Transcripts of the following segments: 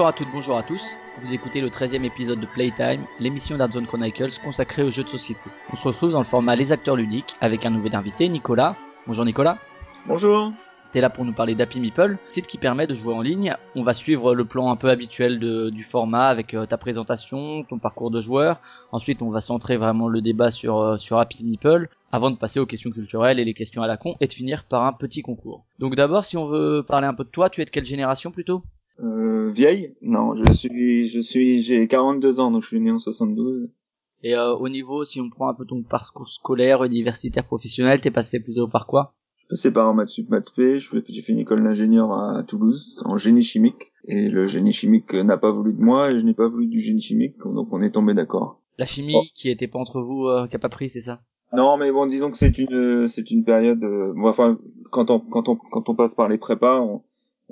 Bonjour à toutes, bonjour à tous. Vous écoutez le 13e épisode de Playtime, l'émission d'Artzone Chronicles consacrée aux jeux de société. On se retrouve dans le format Les acteurs ludiques avec un nouvel invité, Nicolas. Bonjour Nicolas. Bonjour. T'es là pour nous parler d'Happy Meeple, site qui permet de jouer en ligne. On va suivre le plan un peu habituel de- du format avec euh, ta présentation, ton parcours de joueur. Ensuite, on va centrer vraiment le débat sur, euh, sur Happy Meeple avant de passer aux questions culturelles et les questions à la con et de finir par un petit concours. Donc d'abord, si on veut parler un peu de toi, tu es de quelle génération plutôt? Euh, vieille? Non, je suis, je suis, j'ai 42 ans, donc je suis né en 72. Et euh, au niveau, si on prend un peu ton parcours scolaire, universitaire, professionnel, t'es passé plutôt par quoi? Je suis passé par un maths sup, maths spé, je fais- j'ai fait une école d'ingénieur à Toulouse, en génie chimique. Et le génie chimique n'a pas voulu de moi, et je n'ai pas voulu du génie chimique, donc on est tombé d'accord. La chimie Oh. qui était pas entre vous, euh, qui a pas pris, c'est ça? Non, mais bon, disons que c'est une, c'est une période, euh, bon, enfin, quand on, quand on, quand on passe par les prépas, on,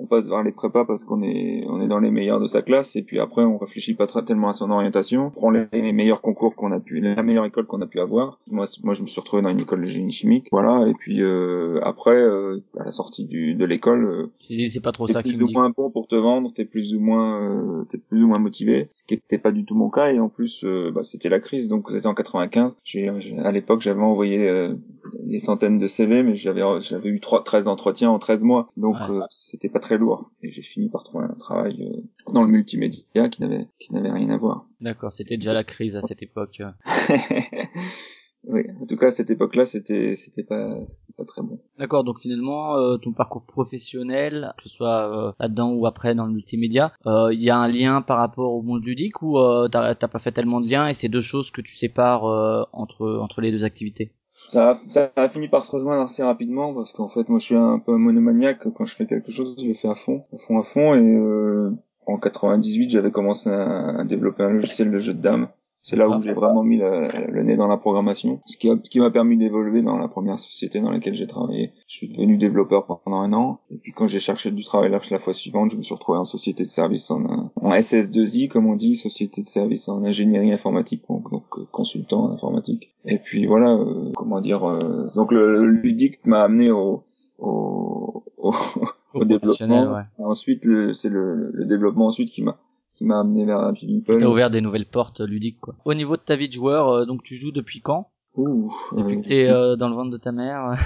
on passe par les prépas parce qu'on est, on est dans les meilleurs de sa classe, et puis après, on réfléchit pas très, tellement à son orientation, on prend les, les meilleurs concours qu'on a pu, la meilleure école qu'on a pu avoir. Moi, moi, je me suis retrouvé dans une école de génie chimique, voilà, et puis euh, après, euh, à la sortie du, de l'école, euh, c'est pas trop ça qui plus me ou dit. moins bon pour te vendre, t'es plus ou moins, euh, t'es plus ou moins motivé, ce qui était pas du tout mon cas, et en plus, euh, bah, c'était la crise, donc c'était en 95. J'ai, à l'époque, j'avais envoyé euh, des centaines de CV, mais j'avais, j'avais eu trois, 13 entretiens en 13 mois, donc Ouais. euh, c'était pas très lourd. Et j'ai fini par trouver un travail euh, dans le multimédia qui n'avait, qui n'avait rien à voir. D'accord, c'était déjà la crise à cette époque. euh. oui, en tout cas, à cette époque-là, c'était, c'était pas, c'était pas très bon. D'accord, donc finalement, euh, ton parcours professionnel, que ce soit euh, là-dedans ou après dans le multimédia, euh, il y a un lien par rapport au monde ludique ou euh, t'as t'as pas fait tellement de liens et c'est deux choses que tu sépares euh, entre entre les deux activités? Ça a, ça a fini par se rejoindre assez rapidement parce qu'en fait moi je suis un peu monomaniaque. Quand je fais quelque chose je le fais à fond à fond à fond. Et euh, en 98 j'avais commencé à, à développer un logiciel de jeu de dames c'est là Ah. où j'ai vraiment mis le, le nez dans la programmation ce qui a- ce qui m'a permis d'évoluer dans la première société dans laquelle j'ai travaillé je suis devenu développeur pendant un an et puis quand j'ai cherché du travail la, la fois suivante je me suis retrouvé en société de service en, euh, en SS2I comme on dit société de service en ingénierie informatique donc, donc euh, consultant en informatique et puis voilà, euh, comment dire. euh, donc le, le ludique m'a amené au au, au, développement. ouais. Ensuite, c'est le, le développement ensuite qui m'a qui m'a amené vers Happy Meeple. T'as ouvert des nouvelles portes ludiques quoi. Au niveau de ta vie de joueur, euh, donc tu joues depuis quand? Ouh, Depuis euh, que t'es euh, dans le ventre de ta mère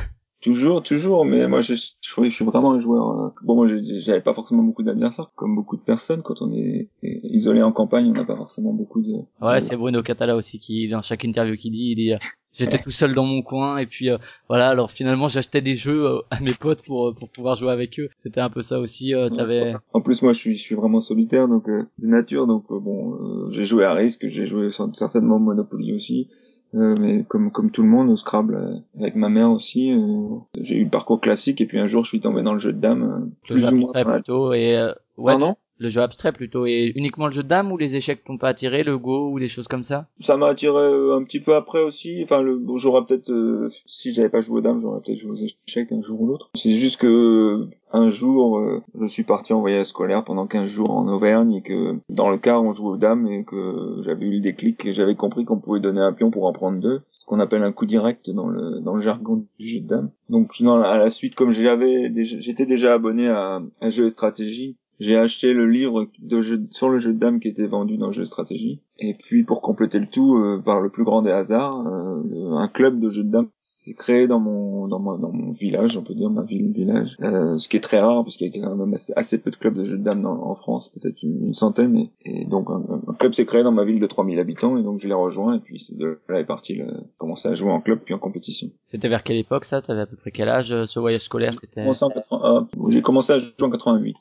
Toujours, toujours, mais moi je, je, je suis vraiment un joueur. euh, Bon, moi j'avais pas forcément beaucoup d'adversaires, comme beaucoup de personnes. Quand on est isolé en campagne, on n'a pas forcément beaucoup de. Ouais, de- c'est Bruno Catala aussi qui, dans chaque interview qui dit, il dit, euh, j'étais tout seul dans mon coin et puis euh, voilà. Alors finalement, j'achetais des jeux euh, à mes potes pour pour pouvoir jouer avec eux. C'était un peu ça aussi. euh, T'avais. En plus, moi, je suis, je suis vraiment solitaire, donc euh, de nature, donc bon, euh, j'ai joué à Risque, j'ai joué certainement Monopoly aussi, euh, mais comme comme tout le monde, au Scrabble euh, avec ma mère aussi. euh, j'ai eu le parcours classique, et puis un jour, je suis tombé dans le jeu de dames, euh, Le plus jeu ou moins. plutôt et euh, ouais, Pardon? Le jeu abstrait plutôt et uniquement le jeu de dames ou les échecs t'ont pas attiré, le go ou des choses comme ça? Ça m'a attiré euh, un petit peu après aussi. Enfin, le, bon, j'aurais peut-être, euh, si j'avais pas joué aux dames, j'aurais peut-être joué aux échecs un jour ou l'autre. C'est juste que euh, un jour, euh, je suis parti en voyage scolaire pendant 15 jours en Auvergne et que dans le car, on jouait aux dames et que j'avais eu le déclic et j'avais compris qu'on pouvait donner un pion pour en prendre deux, ce qu'on appelle un coup direct dans le dans le jargon du jeu de dames. Donc, la- à la suite, comme j'avais, j'étais déjà abonné à, à Jeux et Stratégie. J'ai acheté le livre de jeu, sur le jeu de dames qui était vendu dans Jeux et Stratégie. Et puis pour compléter le tout, euh, par le plus grand des hasards, euh, un club de jeux de dames s'est créé dans mon dans mon dans mon village, on peut dire ma ville village, euh, ce qui est très rare parce qu'il y a quand même assez, assez peu de clubs de jeux de dames dans- en France, peut-être une, une centaine. Et, et donc un, un club s'est créé dans ma ville de 3000 habitants et donc je l'ai rejoint et puis de là est parti le commencer à jouer en club puis en compétition. C'était vers quelle époque ça? T'avais à peu près quel âge euh, ce voyage scolaire? C'était. Commencé en 80 J'ai commencé à jouer en 88.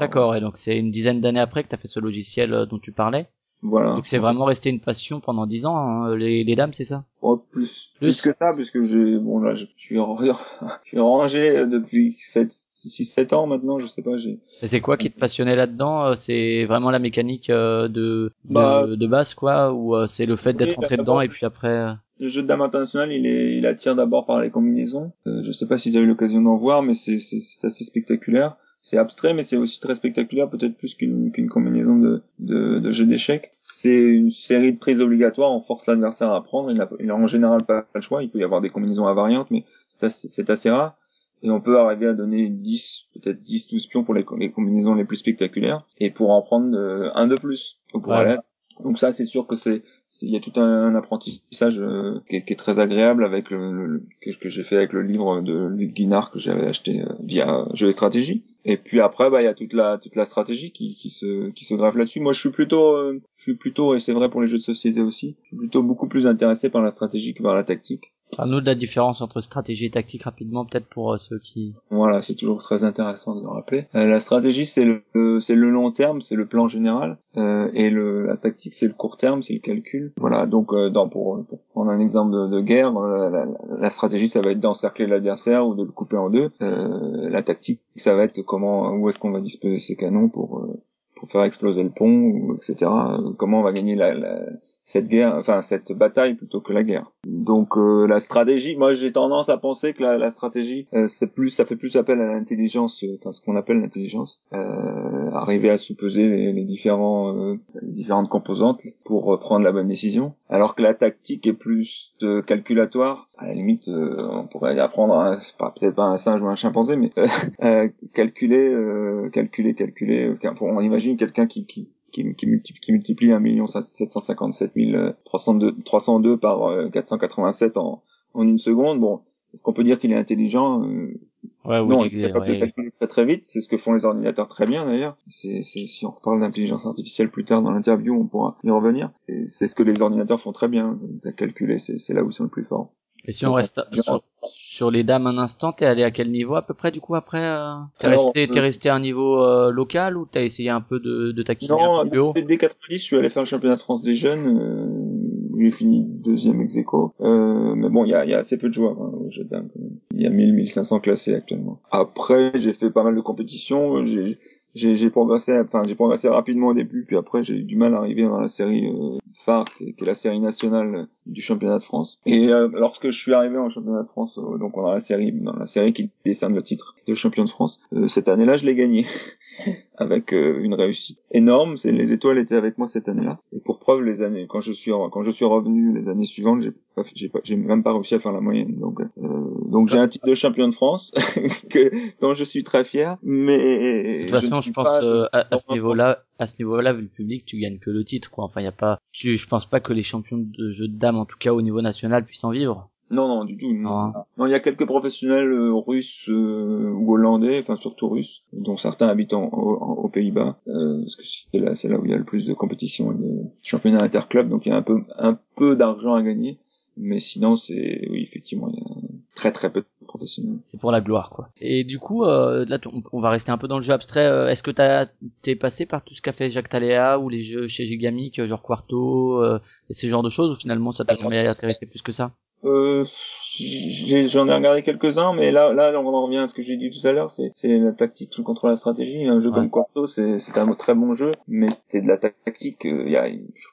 D'accord. Et donc c'est une dizaine d'années après que t'as fait ce logiciel euh, dont tu parlais? Voilà. Donc c'est vraiment resté une passion pendant dix ans, hein, les, les dames, c'est ça? Oh, plus, plus que ça, puisque j'ai, bon là, je suis, en- je suis rangé depuis 7, 6, 7 ans maintenant, je sais pas, j'ai, c'est quoi qui te passionnait là-dedans euh, C'est vraiment la mécanique euh, de, Bah, de de base quoi, ou euh, c'est le fait d'être oui, entré d'abord- dedans et puis après euh, Le jeu de dames international, il est, il attire d'abord par les combinaisons. Euh, je sais pas si tu as eu l'occasion d'en voir, mais c'est assez spectaculaire. C'est abstrait, mais c'est aussi très spectaculaire, peut-être plus qu'une, combinaison de, de, de jeux d'échecs. C'est une série de prises obligatoires, on force l'adversaire à prendre. Il a, il a en général pas le choix. Il peut y avoir des combinaisons invariantes, mais c'est assez, assez rare. Et on peut arriver à donner 10, peut-être 10, 12 pions pour les, les combinaisons les plus spectaculaires, et pour en prendre euh, un de plus. Pour Ouais. aller- Donc ça, c'est sûr que c'est, il y a tout un, apprentissage euh, qui, est, très agréable avec le, que j'ai fait avec le livre de Luc Guinard que j'avais acheté euh, via Jeux et Stratégie. Et puis après, bah il y a toute la toute la stratégie qui, qui se qui se grave là-dessus. Moi, je suis plutôt euh, je suis plutôt et c'est vrai pour les jeux de société aussi. Je suis plutôt beaucoup plus intéressé par la stratégie que par la tactique. Parle-nous de la différence entre stratégie et tactique rapidement peut-être pour euh, ceux qui Voilà, c'est toujours très intéressant de le rappeler. Euh, la stratégie, c'est le, c'est le long terme, c'est le plan général, euh, et le, la tactique, c'est le court terme, c'est le calcul. Voilà, donc euh, dans, pour, pour prendre un exemple de, de guerre, la, la- la stratégie, ça va être d'encercler l'adversaire ou de le couper en deux. Euh, la tactique, ça va être comment, où est-ce qu'on va disposer ses canons pour pour faire exploser le pont, ou etc. Comment on va gagner la, la- cette guerre, enfin cette bataille plutôt que la guerre. Donc euh, la stratégie, moi j'ai tendance à penser que la, la stratégie, euh, c'est plus, ça fait plus appel à l'intelligence, euh, enfin ce qu'on appelle l'intelligence, euh, arriver à sous-peser les, les différents, euh, les différentes composantes pour prendre la bonne décision. Alors que la tactique est plus calculatoire. À la limite, on pourrait apprendre, peut-être pas un singe ou un chimpanzé, mais calculer, calculer, calculer. on imagine quelqu'un qui, qui qui, qui, multiplie, qui multiplie 1 757 302, 302 par euh, 487 en, en une seconde. Bon, est-ce qu'on peut dire qu'il est intelligent Euh, ouais oui, Non, il est capable de ouais. calculer très très vite. C'est ce que font les ordinateurs très bien d'ailleurs. C'est, c'est, si on reparle d'intelligence artificielle plus tard dans l'interview, on pourra y revenir. Et c'est ce que les ordinateurs font très bien. La calculer, c'est, c'est là où ils sont le plus forts. Et si on reste sur, sur les dames un instant, t'es allé à quel niveau à peu près du coup après euh... T'es resté, euh, t'es resté à un niveau euh, local ou t'as essayé un peu de, de taquiner Non, un peu haut dès 90, je suis allé faire le championnat de France des jeunes. euh, j'ai fini deuxième ex aequo. Euh, mais bon, il y a, y a assez peu de joueurs hein, au jeu de dames. quand même. Il y a 1000, 1500 classés actuellement. Après, j'ai fait pas mal de compétitions. J'ai j'ai progressé enfin j'ai progressé rapidement au début puis après j'ai eu du mal à arriver dans la série euh, phare qui est, qui est la série nationale du championnat de France. Et euh, lorsque je suis arrivé en championnat de France euh, donc dans la série dans la série qui décerne le titre de champion de France euh, cette année-là je l'ai gagné avec euh, une réussite énorme. C'est les étoiles étaient avec moi cette année-là. Et pour preuve les années quand je suis quand je suis revenu les années suivantes j'ai pas j'ai pas j'ai même pas réussi à faire la moyenne. Donc euh, donc j'ai un titre de champion de France que dont je suis très fier. Mais De toute façon, je pense euh, à, ce niveau-là, à ce niveau-là, vu le public, tu gagnes que le titre, quoi. Enfin, y a pas, tu, je pense pas que les champions de jeux de dames, en tout cas au niveau national, puissent en vivre. Non, non, du tout. Non, Non. Non, il y a quelques professionnels euh, russes euh, ou hollandais, enfin surtout russes, dont certains habitent en- en- aux Pays-Bas, euh, parce que c'est là, c'est là où il y a le plus de compétitions et de championnats interclubs, donc il y a un peu, un peu d'argent à gagner. Mais sinon, c'est, oui, effectivement, il y a très très peu de professionnels. C'est pour la gloire, quoi. Et du coup, euh, là, on, on va rester un peu dans le jeu abstrait. Euh, Est-ce que t'as, t'es passé par tout ce qu'a fait Jacques Taléa ou les jeux chez Gigamic, genre Quarto, euh, et ce genre de choses, ou finalement ça t'a jamais intéressé plus que ça? Euh, j'ai- j'en ai regardé quelques-uns, mais là, là, on en revient à ce que j'ai dit tout à l'heure, c'est, c'est la tactique contre la stratégie. Un jeu Ouais. comme Quarto, c'est, c'est un très bon jeu, mais c'est de la tactique. euh, Il y a, je-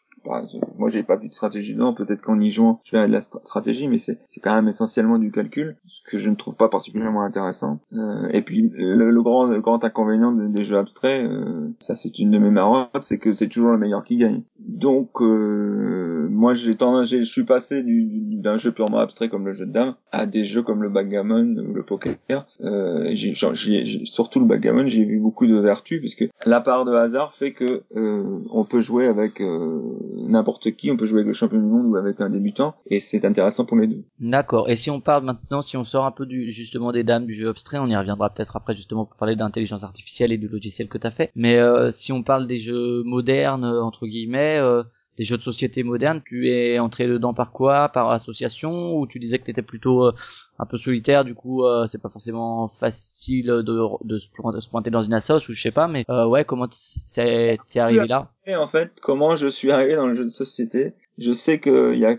moi, j'ai pas vu de stratégie dedans. Peut-être qu'en y jouant, je vais de la stra- stratégie, mais c'est, c'est quand même essentiellement du calcul, ce que je ne trouve pas particulièrement intéressant. Euh, et puis, le, le grand, le grand inconvénient de- des jeux abstraits, euh, ça, c'est une de mes marottes, c'est que c'est toujours le meilleur qui gagne. Donc, euh, moi, j'ai tendance, je suis passé du- du- d'un jeu purement abstrait comme le jeu de dames à des jeux comme le backgammon ou le poker. Euh, genre, j'ai- j'ai- surtout le backgammon, j'ai vu beaucoup de vertus puisque la part de hasard fait que euh, on peut jouer avec euh, n'importe qui, on peut jouer avec le champion du monde ou avec un débutant, et c'est intéressant pour les deux. D'accord. Et si on parle maintenant, si on sort un peu du justement des dames du jeu abstrait, on y reviendra peut-être après justement pour parler d'intelligence artificielle et du logiciel que t'as fait. Mais euh, si on parle des jeux modernes euh, entre guillemets, euh, des jeux de société modernes. Tu es entré dedans par quoi? Par association? Ou tu disais que tu étais plutôt un peu solitaire, du coup c'est pas forcément facile de, de, se pointer dans une assoce ou je sais pas, mais ouais, comment t'es arrivé là? Et en fait, comment je suis arrivé dans le jeu de société? Je sais qu'il y a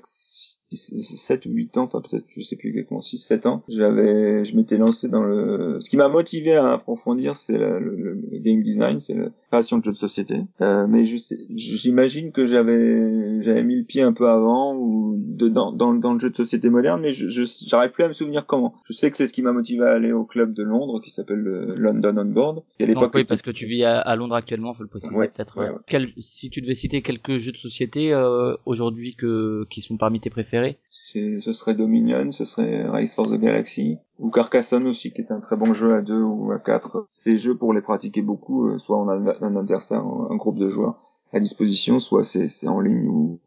7 ou 8 ans, enfin peut-être, je sais plus exactement, 6, 7 ans, j'avais, je m'étais lancé dans le, ce qui m'a motivé à approfondir, c'est le, le, game design, c'est la création de jeux de société. Euh, mais j'imagine que j'avais, j'avais mis le pied un peu avant ou dedans, dans, dans le jeu de société moderne, mais je, j'arrive plus à me souvenir comment. Je sais que c'est ce qui m'a motivé à aller au club de Londres, qui s'appelle le London On Board. Et à l'époque, oui, parce que tu vis à, Londres actuellement, faut le préciser peut-être. Quel, si tu devais citer quelques jeux de société euh, aujourd'hui que qui sont parmi tes préférés ce serait Dominion, ce serait Race for the Galaxy, ou Carcassonne aussi, qui est un très bon jeu à deux ou à quatre. Ces jeux, pour les pratiquer beaucoup, euh, soit on a un adversaire, un groupe de joueurs à disposition, soit c'est en ligne ou,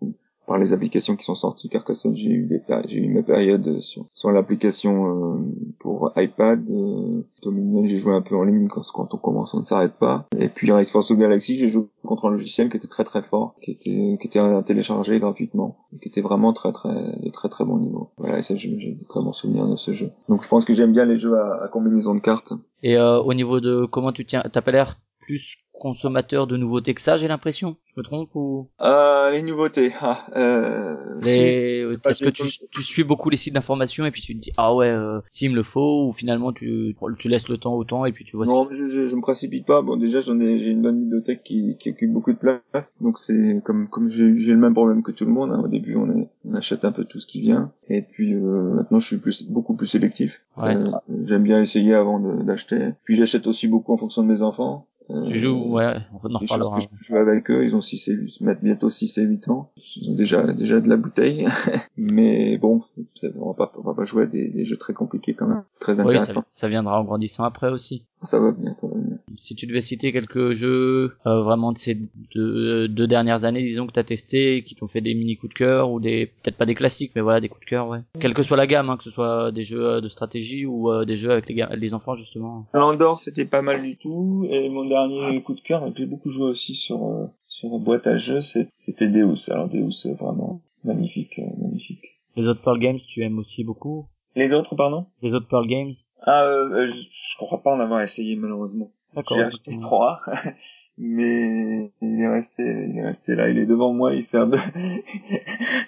par les applications qui sont sorties. Carcassonne, j'ai eu des j'ai eu mes périodes sur, sur l'application euh, pour iPad. Euh, j'ai joué un peu en ligne quand, quand on commence, on ne s'arrête pas. Et puis Race Force Galaxy, j'ai joué contre un logiciel qui était très très fort, qui était qui était à télécharger gratuitement, qui était vraiment très très de très très bon niveau. Voilà, ça j'ai des très bons souvenirs de ce jeu. Donc je pense que j'aime bien les jeux à, à combinaison de cartes. Et euh, au niveau de comment tu tiens, t'as pas l'air plus consommateur de nouveautés que ça, j'ai l'impression. Je me trompe ou? Euh, Les nouveautés. Ah, euh, Est-ce que tu, tu, suis beaucoup les sites d'information et puis tu te dis ah ouais, euh, s'il me le faut ou finalement tu, tu laisses le temps au temps et puis tu vois. Non, je, je, je, me précipite pas. Bon, déjà j'en ai, j'ai une bonne bibliothèque qui, qui occupe beaucoup de place, donc c'est comme comme j'ai le même problème que tout le monde. Hein. Au début, on, est, on achète un peu tout ce qui vient et puis euh, maintenant je suis plus beaucoup plus sélectif. Ouais. Euh, j'aime bien essayer avant d'acheter. Puis j'achète aussi beaucoup en fonction de mes enfants. Euh, tu joues, ouais, on en reparlera. Je joue avec eux, ils ont 6 et 8, se mettent bientôt 6 et 8 ans. Ils ont déjà, déjà de la bouteille. Mais bon, on va pas, on va pas jouer à des, des jeux très compliqués quand même. Très intéressants. ça, ça, viendra en grandissant après aussi. Ça va bien, ça va bien. Si tu devais citer quelques jeux euh, vraiment de ces deux, deux, dernières années, disons que t'as testé, qui t'ont fait des mini coups de cœur ou des peut-être pas des classiques, mais voilà des coups de cœur, ouais. Quelle que soit la gamme, hein, que ce soit des jeux de stratégie ou euh, des jeux avec les, les enfants justement. L'Andorre c'était pas mal du tout et mon dernier coup de cœur, j'ai beaucoup joué aussi sur euh, sur boîte à jeux, c'était Deus. Alors Deus vraiment magnifique, magnifique. Les autres Pearl Games, tu aimes aussi beaucoup? Les autres, pardon? Les autres Pearl Games? Ah, euh, euh, je, je crois pas en avoir essayé malheureusement. J'ai acheté trois, mais il est resté, il est resté là, il est devant moi, il sert de.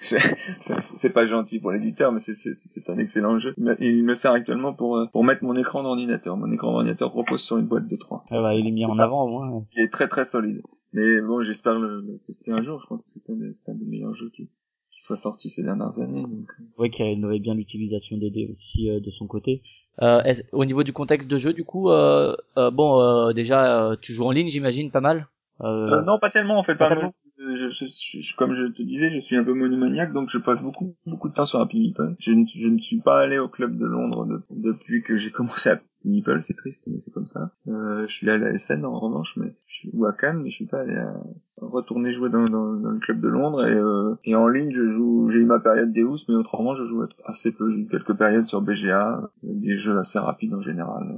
c'est pas gentil pour l'éditeur, mais c'est un excellent jeu. Il me sert actuellement pour euh, pour mettre mon écran d'ordinateur. Mon écran d'ordinateur repose sur une boîte de trois. Ah bah, il est mis en avant au moins. Il est très très solide. Mais bon, j'espère le, tester un jour. Je pense que c'est un, un, des meilleurs jeux qui qui soit sorti ces dernières années. Donc. Oui, qui aurait bien l'utilisation des dés aussi de son côté. Euh, au niveau du contexte de jeu, du coup, euh, euh, bon, euh, déjà, tu joues en ligne, j'imagine, pas mal. non, pas tellement en fait. Pas je, je, je, comme je te disais, je suis un peu monomaniaque, donc je passe beaucoup beaucoup de temps sur Happy Meeple. Je, je ne suis pas allé au club de Londres depuis que j'ai commencé à Meeple, c'est triste, mais c'est comme ça. Euh, je suis allé à la SN en revanche, mais je suis ou à Cannes, mais je suis pas allé à retourner jouer dans, dans, dans le club de Londres. Et, euh, et en ligne, je joue, j'ai eu ma période Deus, mais autrement, je joue assez peu. J'ai eu quelques périodes sur BGA, des jeux assez rapides en général.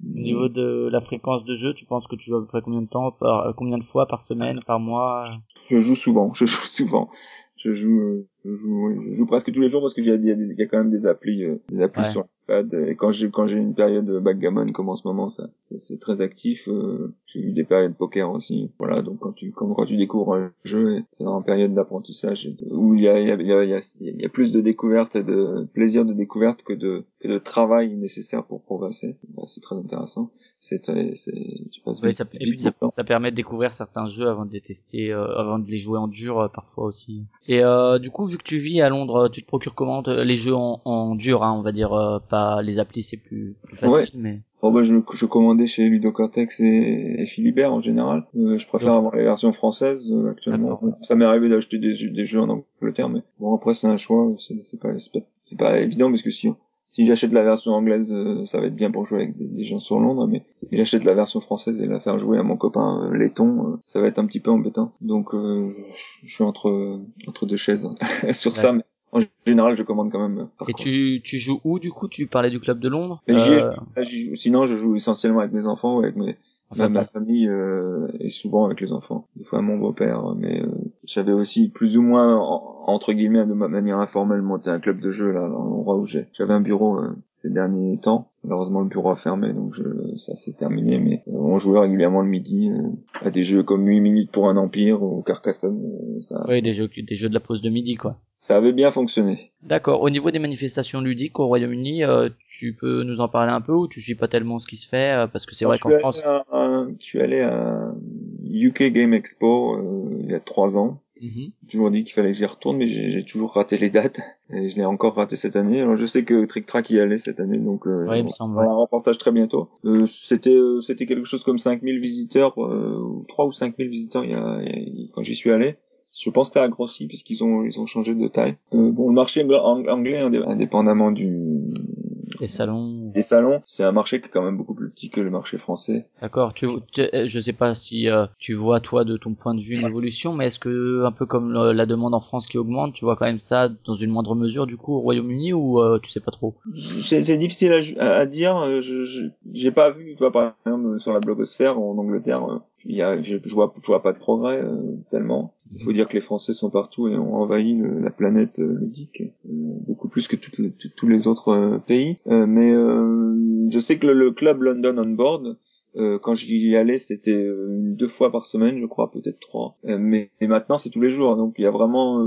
Au niveau de la fréquence de jeu, tu penses que tu joues à peu près combien de temps, par, euh, combien de fois par semaine, par mois? Je joue souvent, je joue souvent. Je joue, je joue, je joue presque tous les jours parce que il y, y, a quand même des applis, euh, des applis sur et quand j'ai quand j'ai une période de backgammon comme en ce moment, ça c'est très actif. Euh, j'ai eu des périodes poker aussi. Voilà, donc quand tu quand, quand tu découvres un jeu, c'est en période d'apprentissage où il y a il y a, il y, a, il y a plus de découvertes et de plaisir de découverte que de que de travail nécessaire pour progresser. Bah, c'est très intéressant. C'est c'est tu passes oui, ça, et puis ça, ça, permet de découvrir certains jeux avant de les tester, euh, avant de les jouer en dur euh, parfois aussi. Et euh, du coup, vu que tu vis à Londres, tu te procures comment les jeux en, en dur, hein, on va dire pas les applis c'est plus, facile mais Oh bah je, je commandais chez Ludocortex et, et Philibert en général. Euh, je préfère avoir les versions françaises euh, actuellement. Ça m'est arrivé d'acheter des, des jeux en Angleterre, mais bon après c'est un choix. C'est pas pas, évident parce que si si j'achète la version anglaise, euh, ça va être bien pour jouer avec des, gens sur Londres, mais si j'achète la version française et la faire jouer à mon copain laiton, ça va être un petit peu embêtant. Donc je suis entre entre deux chaises sur ça. Mais en général, je commande quand même. Et tu, tu joues où du coup? Tu parlais du club de Londres? Euh... Sinon, je joue essentiellement avec mes enfants ou avec mes, ma famille euh, et souvent avec les enfants. Des fois mon beau-père, mais euh, j'avais aussi plus ou moins entre guillemets de manière informelle monté un club de jeu là dans l'endroit où j'avais un bureau euh, ces derniers temps. Malheureusement le bureau a fermé donc je, ça s'est terminé mais euh, on jouait régulièrement le midi euh, à des jeux comme 8 minutes pour un empire ou Carcassonne ça, oui des jeux des jeux de la pause de midi quoi. Ça avait bien fonctionné. D'accord. Au niveau des manifestations ludiques au Royaume-Uni tu peux nous en parler un peu ou tu suis pas tellement ce qui se fait parce que c'est vrai qu'en France je suis allé à UK Game Expo il y a trois ans Mmh. J'ai toujours dit qu'il fallait que j'y retourne, mais j'ai toujours raté les dates. Et je l'ai encore raté cette année. Alors je sais que Trick Track y allait cette année, donc euh, ouais, il me semble, un reportage très bientôt. Euh, c'était euh, c'était quelque chose comme 5000 visiteurs, euh, 3 ou 5000 visiteurs il y a, quand j'y suis allé. Je pense que ça a grossi puisqu'ils ont ils ont changé de taille. Euh, bon, le marché anglais, indépendamment du les salons. Les salons, c'est un marché qui est quand même beaucoup plus petit que le marché français. D'accord. Tu, je sais pas si euh, tu vois toi de ton point de vue une évolution, mais est-ce que un peu comme la demande en France qui augmente, tu vois quand même ça dans une moindre mesure du coup au Royaume-Uni ou euh, tu sais pas trop? C'est difficile à, dire. Euh, je j'ai pas vu, tu vois par exemple sur la blogosphère en Angleterre, il y a, je, je vois, je vois pas de progrès tellement. Il faut dire que les Français sont partout et ont envahi la planète euh, ludique euh, beaucoup plus que tous les autres euh, pays. mais je sais que le, club London on Board, quand j'y allais, c'était deux fois par semaine, je crois, peut-être trois. mais maintenant, c'est tous les jours. Donc, il y a vraiment,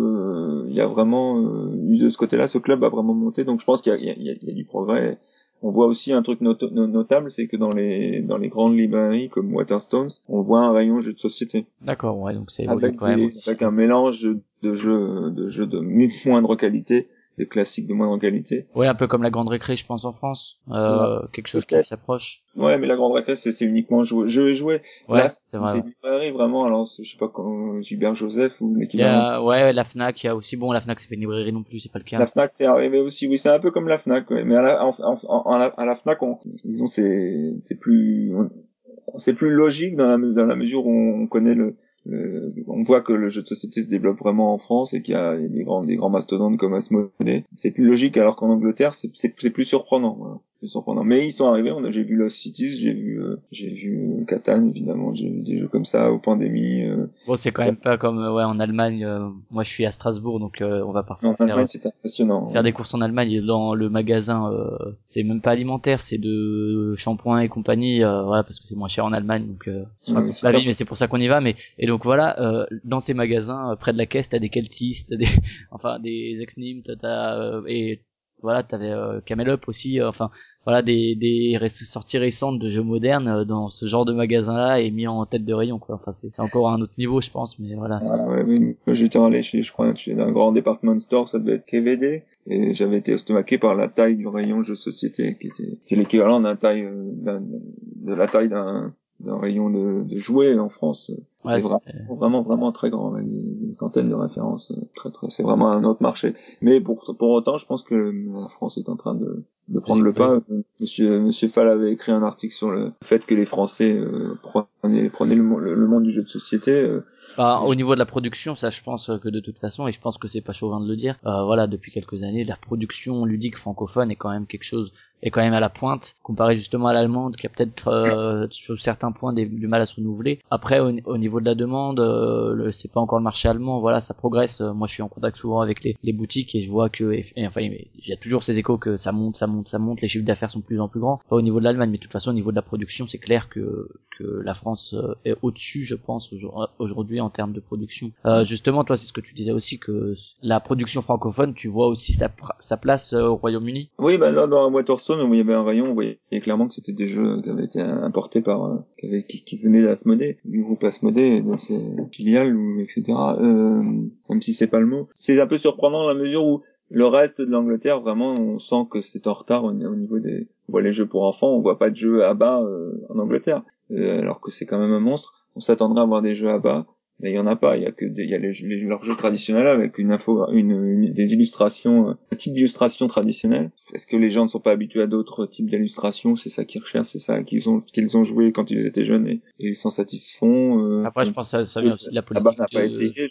il y a vraiment de ce côté-là, ce club a vraiment monté. Donc, je pense qu'il y, y, y a, du progrès on voit aussi un truc notable, c'est que dans les dans les grandes librairies comme Waterstones, on voit un rayon jeux de société. D'accord, ouais, donc c'est avec, quand même avec un mélange de jeux de jeux de moindre qualité des classiques de moindre qualité. Ouais, un peu comme la Grande Récré, je pense en France, euh, quelque chose qui s'approche. Ouais, mais la Grande Récré, c'est uniquement jouer, jeu et jouer. Ouais, c'est vrai. Vraiment, alors je sais pas quand Gilbert Joseph ou l'équivalent. Ouais, la Fnac, il y a aussi bon, la Fnac c'est pas une librairie non plus, c'est pas le cas. La Fnac c'est arrivé aussi, oui, c'est un peu comme la Fnac, ouais. mais à la, en, en, à la Fnac, on, disons c'est c'est plus c'est plus logique dans la dans la mesure où on connaît le euh, on voit que le jeu de société se développe vraiment en France et qu'il y a des grands, des grands mastodontes comme Asmodee. C'est plus logique alors qu'en Angleterre, c'est plus surprenant. Surprenant. Mais ils sont arrivés, on a, j'ai vu Lost Cities, j'ai vu, euh, j'ai vu euh, Catan, évidemment, j'ai vu des jeux comme ça, au Pandémie. Euh. Bon, c'est quand même pas comme, ouais, en Allemagne, moi je suis à Strasbourg, donc on va parfois en Allemagne, c'est impressionnant. Faire des courses en Allemagne, dans le magasin, c'est même pas alimentaire, c'est de shampoing et compagnie, voilà, parce que c'est moins cher en Allemagne, donc la vie, mais c'est pour ça qu'on y va, mais, et donc voilà, dans ces magasins, près de la caisse, t'as des keltistes, des, enfin, des ex-nims, t'as, et voilà t'avais euh, Camel Up aussi euh, enfin voilà des des sorties récentes de jeux modernes euh, dans ce genre de magasin là et mis en tête de rayon quoi enfin c'est encore un autre niveau je pense mais voilà ouais, oui. j'étais allé chez je crois chez un grand département store ça devait être KVD et j'avais été estomaqué par la taille du rayon jeux société qui était, qui l'équivalent d'un taille de la taille d'un d'un rayon de, de, jouets en France. Ouais, vraiment, vraiment, vraiment très grand avec des, centaines de références. Très très, c'est vraiment un autre marché. Mais pour pour autant, je pense que la France est en train de de prendre le pas. Monsieur Monsieur Fall avait écrit un article sur le fait que les Français euh, prenaient, prenaient le, le, monde du jeu de société. Euh, bah, au niveau de la production, ça, je pense que de toute façon, et je pense que c'est pas chauvin de le dire, euh, voilà, depuis quelques années, la production ludique francophone est quand même quelque chose, est quand même à la pointe, comparé justement à l'allemande, qui a peut-être euh, sur certains points des, du mal à se renouveler. Après, au, niveau de la demande, c'est pas encore le marché allemand, voilà, ça progresse. Moi, je suis en contact souvent avec les, les boutiques et je vois que, et, enfin, il y a toujours ces échos que ça monte, ça monte, ça monte, les chiffres d'affaires sont de plus en plus grands. Pas au niveau de l'Allemagne, mais de toute façon, au niveau de la production, c'est clair que que la France euh, est au-dessus, je pense, aujourd'hui en termes de production. Euh, justement, toi, c'est ce que tu disais aussi que la production francophone, tu vois aussi sa, place euh, au Royaume-Uni. Oui, bah là, dans Waterstone, où il y avait un rayon, on voyait clairement que c'était des jeux qui avaient été importés par, euh, qui venaient d'Asmodée, du groupe Asmodée, dans ses filiales, ou etc. Euh, même si c'est pas le mot. C'est un peu surprenant dans la mesure où le reste de l'Angleterre, vraiment, on sent que c'est en retard au, niveau des. On voit les jeux pour enfants, on voit pas de jeux à bas en Angleterre. Euh, alors que c'est quand même un monstre. On s'attendrait à voir des jeux à bas, mais il y en a pas. Il y a que des, il y a les, leurs jeux traditionnels avec une info, une, des illustrations, euh, un type d'illustration traditionnelle. Est-ce que les gens ne sont pas habitués à d'autres types d'illustrations? C'est ça qu'ils recherchent, c'est ça qu'ils ont qu'ils ont joué quand ils étaient jeunes et, ils s'en satisfont. Euh, Après, je pense que ça, ça vient aussi de la politique. n'a pas essayé. Je,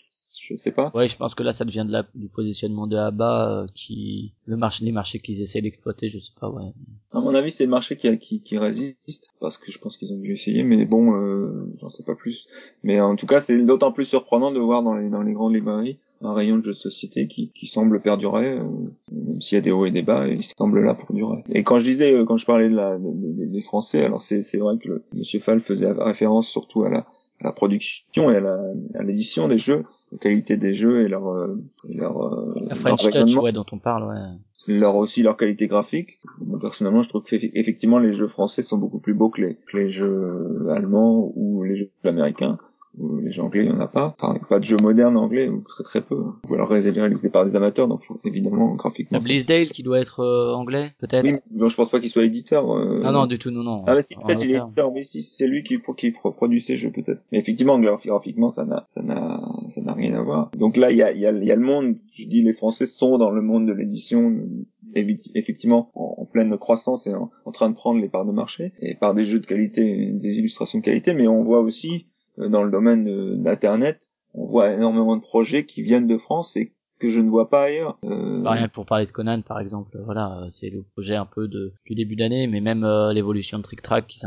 sais pas. Ouais, je pense que là, ça devient de la, du positionnement de Abba qui le marché, les marchés qu'ils essaient d'exploiter, je sais pas. Ouais. À mon avis, c'est le marché qui, qui, qui résiste parce que je pense qu'ils ont dû essayer, mais bon, euh, j'en sais pas plus. Mais en tout cas, c'est d'autant plus surprenant de voir dans les dans les grandes librairies un rayon de jeux de société qui, qui semble perdurer, euh, même s'il y a des hauts et des bas, il semble là pour durer. Et quand je disais, euh, quand je parlais de la, des Français, alors c'est, c'est vrai que le, Monsieur Fall faisait référence surtout à la, à la production et à, la, à l'édition des jeux, la qualité des jeux et leur, euh, et leur, euh, la French Touch, ouais, dont on parle, ouais. Leur aussi leur qualité graphique. Moi, personnellement, je trouve qu'effectivement les jeux français sont beaucoup plus beaux que les, que les jeux allemands ou les jeux américains les jeux anglais, il y en a pas. Enfin, pas de jeux modernes anglais, ou très très peu. Ou alors réalisés par des amateurs, donc évidemment, graphiquement. La Blizzdale qui doit être euh, anglais, peut-être Oui, mais je pense pas qu'il soit éditeur. Euh... Ah non, du tout, non, non. Ah mais si, peut-être il est éditeur, mais si, c'est lui qui, qui produit ces jeux, peut-être. Mais effectivement, graphiquement, ça n'a, ça n'a, ça n'a rien à voir. Donc là, il y a, il y a, il y a le monde, je dis, les Français sont dans le monde de l'édition, effectivement en, pleine croissance et en, en, train de prendre les parts de marché et par des jeux de qualité, des illustrations de qualité, mais on voit aussi dans le domaine d'Internet, on voit énormément de projets qui viennent de France et que je ne vois pas ailleurs. Euh... Bah, rien pour parler de Conan par exemple, voilà, euh, c'est le projet un peu de, du début d'année, mais même euh, l'évolution de Trick Track qui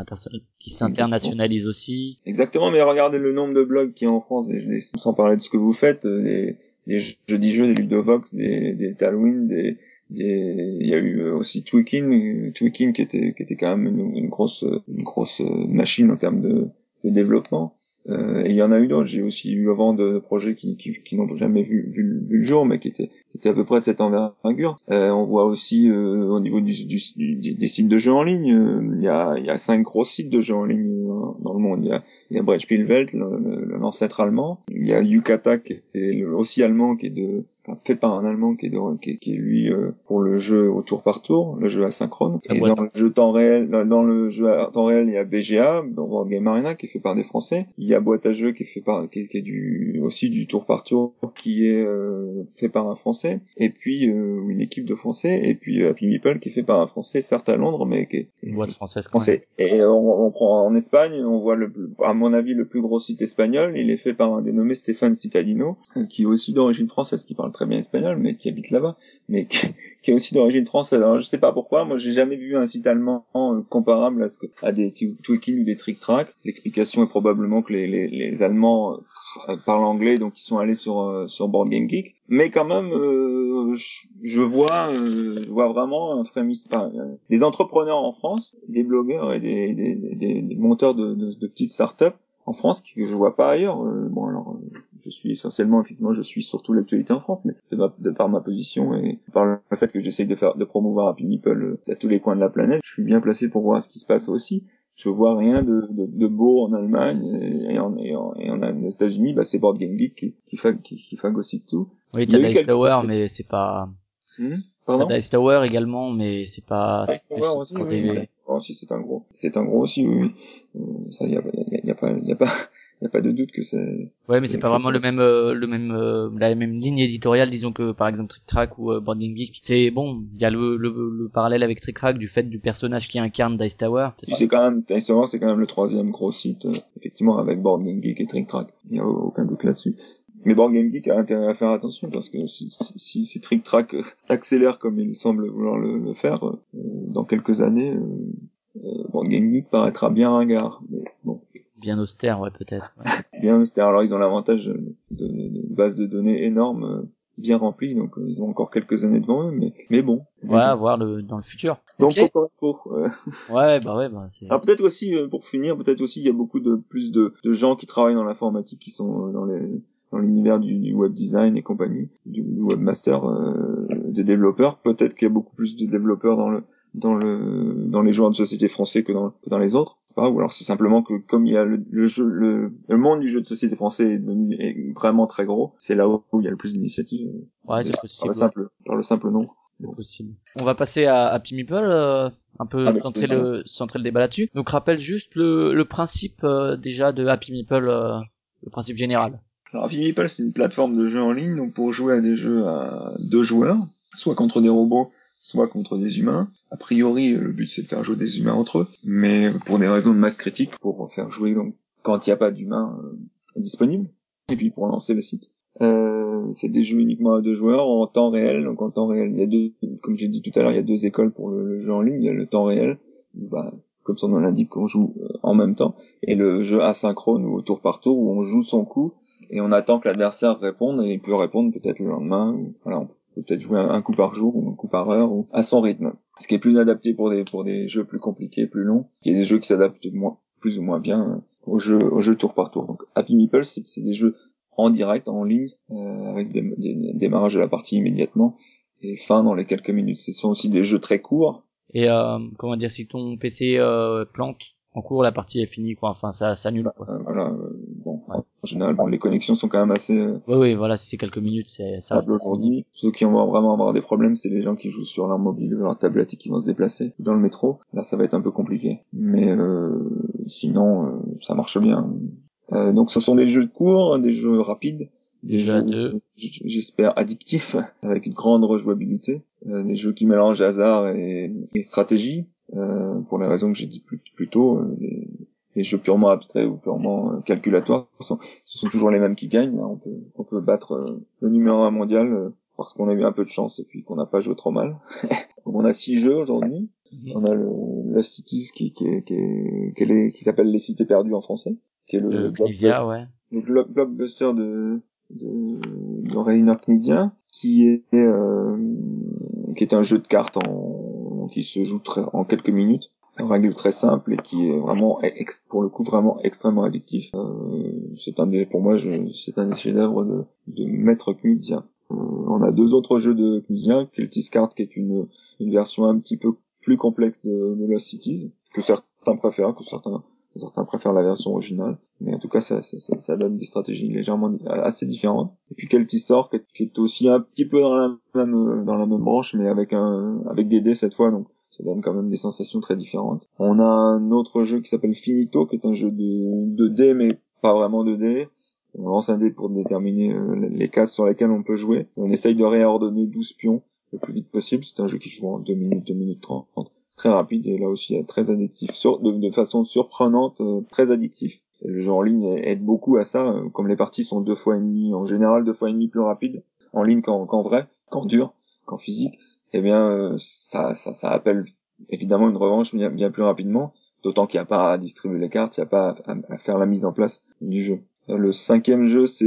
s'internationalise aussi. Exactement, mais regardez le nombre de blogs qui y a en France, et je sans parler de ce que vous faites, des, des jeux dis jeux, des Ludovox, des, des Talwin, des, il y a eu aussi Tweaking, Tweaking qui était qui était quand même une, une grosse une grosse machine en termes de, de développement. Euh, et il y en a eu d'autres. J'ai aussi eu avant de projets qui, qui, qui n'ont jamais vu, vu, le jour, mais qui étaient, qui étaient à peu près de cette envergure. Euh, on voit aussi euh, au niveau du, du, du, des sites de jeux en ligne, il y, a, y a cinq gros sites de jeux en ligne dans le monde. Il y a, il y a Brettspielwelt, l'ancêtre allemand. Il y a Yukata qui est aussi allemand, qui est de fait par un Allemand qui est, de, qui, qui est lui euh, pour le jeu au tour par tour, le jeu asynchrone. Et dans le jeu temps réel, dans, le jeu à temps réel, il y a BGA, dans World Game Arena, qui est fait par des Français. Il y a Boîte à jeux qui est fait par, qui, qui est du aussi du tour par tour, qui est euh, fait par un Français. Et puis euh, une équipe de Français. Et puis Happy Meeple qui est fait par un Français, certes à Londres, mais qui est une boîte française. Français. Et on, on, prend en Espagne, on voit le, à mon avis le plus gros site espagnol. Il est fait par un dénommé Stéphane Citadino, qui est aussi d'origine française, qui parle très bien espagnol, mais qui habite là-bas, mais qui, est aussi d'origine française. Alors je sais pas pourquoi, moi j'ai jamais vu un site allemand euh, comparable à, ce que, à des tweaking ou des trick track. L'explication est probablement que les, les, Allemands euh, parlent anglais, donc ils sont allés sur euh, sur Board Game Geek. Mais quand même, je, je, vois, je vois vraiment un frémissement. Enfin, des entrepreneurs en France, des blogueurs et des, des, des, des monteurs de, de, de petites startups en France que je vois pas ailleurs. Euh, bon alors, euh, je suis essentiellement effectivement, je suis surtout l'actualité en France, mais de, par ma position et par le fait que j'essaye de faire de promouvoir Happy euh, à tous les coins de la planète, je suis bien placé pour voir ce qui se passe aussi. Je vois rien de, de, de beau en Allemagne et, en, et, en, et en, aux États-Unis, bah c'est Board Game Geek qui, qui, qui, qui phagocyte tout. Oui, t'as Dice Tower, mais c'est pas. Hmm? Pardon? Dice Tower également, mais c'est pas. Dice Tower aussi, oui, aussi c'est un gros, c'est un gros aussi, oui. Euh, ça, y a, y, a, y a pas, y a pas, y a pas de doute que c'est. Ouais, mais c'est pas vraiment le même, euh, le même, euh, la même ligne éditoriale, disons que par exemple Trick Track ou euh, Board Geek. C'est bon, il y a le, le, le, parallèle avec Trick Track du fait du personnage qui incarne Dice Tower. C'est quand même Dice Tower, c'est quand même le troisième gros site, effectivement, avec Board Geek et Trick Track. Il y a aucun doute là-dessus. Mais Board Game Geek a intérêt à faire attention parce que si, si, si Trick Track accélère comme il semble vouloir le, faire, euh, dans quelques années, euh, euh, Board Game Geek paraîtra bien ringard. Mais bon. Bien austère, ouais, peut-être. bien austère. Alors ils ont l'avantage de, base de données énorme, bien remplie, donc ils ont encore quelques années devant eux, mais, mais bon. Ouais, à voir le, dans le futur. Donc okay. ouais, bah ouais, bah c'est. Alors peut-être aussi, pour finir, peut-être aussi il y a beaucoup de plus de, de gens qui travaillent dans l'informatique qui sont dans les dans l'univers du, web design et compagnie, du, webmaster, euh, de développeurs. Peut-être qu'il y a beaucoup plus de développeurs dans le dans le dans les joueurs de société français que dans, dans les autres. Pas, ou alors c'est simplement que comme il y a le, jeu, le, le, monde du jeu de société français est, devenu, est vraiment très gros, c'est là où il y a le plus d'initiatives. Ouais, c'est possible. Par le simple, par le simple nom. C'est possible. On va passer à Happy Meeple, euh, un peu centrer le, centrer le débat là-dessus. Donc rappelle juste le, le principe euh, déjà de Happy Meeple, euh, le principe général. Alors Happy Meeple, c'est une plateforme de jeux en ligne, donc pour jouer à des jeux à deux joueurs, soit contre des robots, soit contre des humains. A priori, le but c'est de faire jouer des humains entre eux, mais pour des raisons de masse critique, pour faire jouer donc quand il n'y a pas d'humains euh, disponibles, et puis pour lancer le site. Euh, c'est des jeux uniquement à deux joueurs en temps réel. Donc en temps réel, il y a deux, comme j'ai dit tout à l'heure, il y a deux écoles pour le, jeu en ligne. Il y a le temps réel, bah, comme son nom l'indique, on joue euh, en même temps, et le jeu asynchrone ou tour par tour où on joue son coup et on attend que l'adversaire réponde et il peut répondre peut-être le lendemain. voilà, on peut peut-être jouer un, coup par jour ou un coup par heure ou à son rythme. Ce qui est plus adapté pour des pour des jeux plus compliqués, plus longs. Il y a des jeux qui s'adaptent moins plus ou moins bien au jeu au jeu tour par tour. Donc Happy Meeple, c'est des jeux en direct, en ligne, euh, avec des, des, démarrage de la partie immédiatement et fin dans les quelques minutes. Ce sont aussi des jeux très courts. Et euh, comment dire, si ton PC euh, plante en cours, la partie est finie, quoi. Enfin, ça s'annule. Euh, voilà. Euh, en général, bon, les connexions sont quand même assez. Euh, oui, oui, voilà. Si c'est quelques minutes, c'est ça. aujourd'hui. Ceux qui vont vraiment avoir des problèmes, c'est les gens qui jouent sur leur mobile, leur tablette et qui vont se déplacer dans le métro. Là, ça va être un peu compliqué. Mais sinon, ça marche bien. donc, ce sont des jeux courts, des jeux rapides des jeux, j'espère, addictifs, avec une grande rejouabilité, euh, des jeux qui mélangent hasard et, et stratégie, euh, pour les raisons que j'ai dit plus, plus tôt, euh, les, jeux purement abstraits ou purement euh, calculatoires, ce sont, ce sont, toujours les mêmes qui gagnent. On peut, on peut battre euh, le numéro un mondial parce qu'on a eu un peu de chance et puis qu'on n'a pas joué trop mal. on a six jeux aujourd'hui. Mhm. On a le Lost Cities qui, qui, qui, qui, qui s'appelle Les Cités Perdues en français, qui est le, le, blockbuster, ouais. le blockbuster de, de, de Rainer Knizia, qui est euh, qui est un jeu de cartes en, qui se joue très, en quelques minutes, en règle très simple et qui est vraiment pour le coup vraiment extrêmement addictif. Euh, c'est un des pour moi c'est un des chefs-d'œuvre de, de Maître Knizia. Euh, on a deux autres jeux de Knizia, Cultist Card qui est une une version un petit peu plus complexe de, de Lost Cities que certains préfèrent, que certains Certains préfèrent la version originale, mais en tout cas, ça, ça, ça, donne des stratégies légèrement assez différentes. Et puis Keltistor, qui est aussi un petit peu dans la même dans la même branche, mais avec un avec des dés cette fois, donc ça donne quand même des sensations très différentes. On a un autre jeu qui s'appelle Finito, qui est un jeu de, de dés, mais pas vraiment de dés. On lance un dé pour déterminer euh, les cases sur lesquelles on peut jouer. On essaye de réordonner 12 pions le plus vite possible. C'est un jeu qui joue en 2 minutes, 2 minutes 30 très rapide et là aussi très addictif, de, façon surprenante, euh, très addictif. le jeu en ligne aide beaucoup à ça, euh, comme les parties sont deux fois et demi, en général deux fois et demi plus rapides, en ligne qu'en vrai, qu'en dur, qu'en physique, eh bien euh, ça, ça, ça appelle évidemment une revanche bien, bien plus rapidement, d'autant qu'il n'y a pas à distribuer les cartes, il n'y a pas à faire la mise en place du jeu. Le cinquième jeu, c'est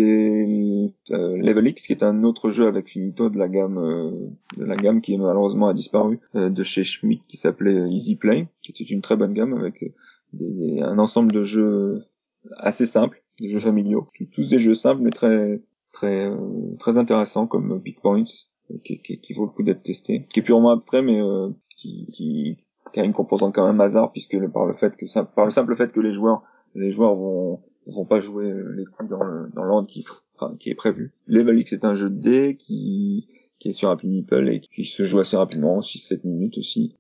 euh, Level X, qui est un autre jeu avec Finito de la gamme, euh, de la gamme qui malheureusement a disparu, euh, de chez Schmidt, qui s'appelait Easy Play, qui était une très bonne gamme avec des, un ensemble de jeux assez simples, des jeux familiaux, tous des jeux simples mais très très très intéressants comme Big Points, qui, qui, qui vaut le coup d'être testé, qui est purement abstrait mais qui, qui, qui a une composante quand même hasard puisque par le fait que par le simple fait que les joueurs les joueurs vont vont pas jouer euh, les coups dans le dans l'ordre qui sera, qui est prévu. Level X est un jeu de dés qui qui est sur Happy Meeple et qui se joue assez rapidement, 6-7 minutes aussi,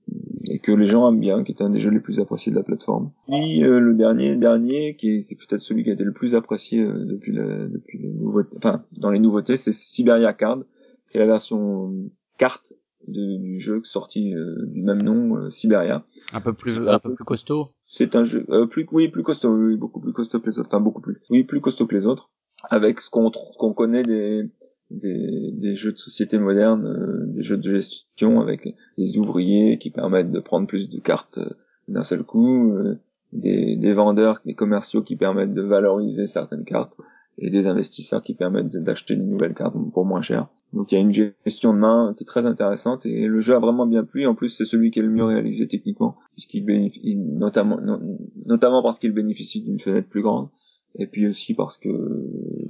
et que les gens aiment bien, qui est un des jeux les plus appréciés de la plateforme. Et euh, le dernier, dernier, qui est, qui est peut-être celui qui a été le plus apprécié euh, depuis, la, depuis les nouveautés, enfin dans les nouveautés, c'est Siberia Card, qui est la version carte de, du jeu sorti euh, du même nom, euh, Siberia. Un peu plus, un, peu plus costaud. C'est un jeu euh, plus, oui, plus costaud, oui, beaucoup plus costaud que les autres, enfin beaucoup plus, oui, plus costaud que les autres, avec ce qu'on qu'on connaît des, des, des jeux de société moderne, des jeux de gestion avec des ouvriers qui permettent de prendre plus de cartes d'un seul coup, des, des vendeurs, des commerciaux qui permettent de valoriser certaines cartes et des investisseurs qui permettent d'acheter des nouvelles cartes pour moins cher. Donc il y a une gestion de main qui est très intéressante et le jeu a vraiment bien plu. En plus c'est celui qui est le mieux réalisé techniquement puisqu'il bénéficie notamment notamment parce qu'il bénéficie d'une fenêtre plus grande et puis aussi parce que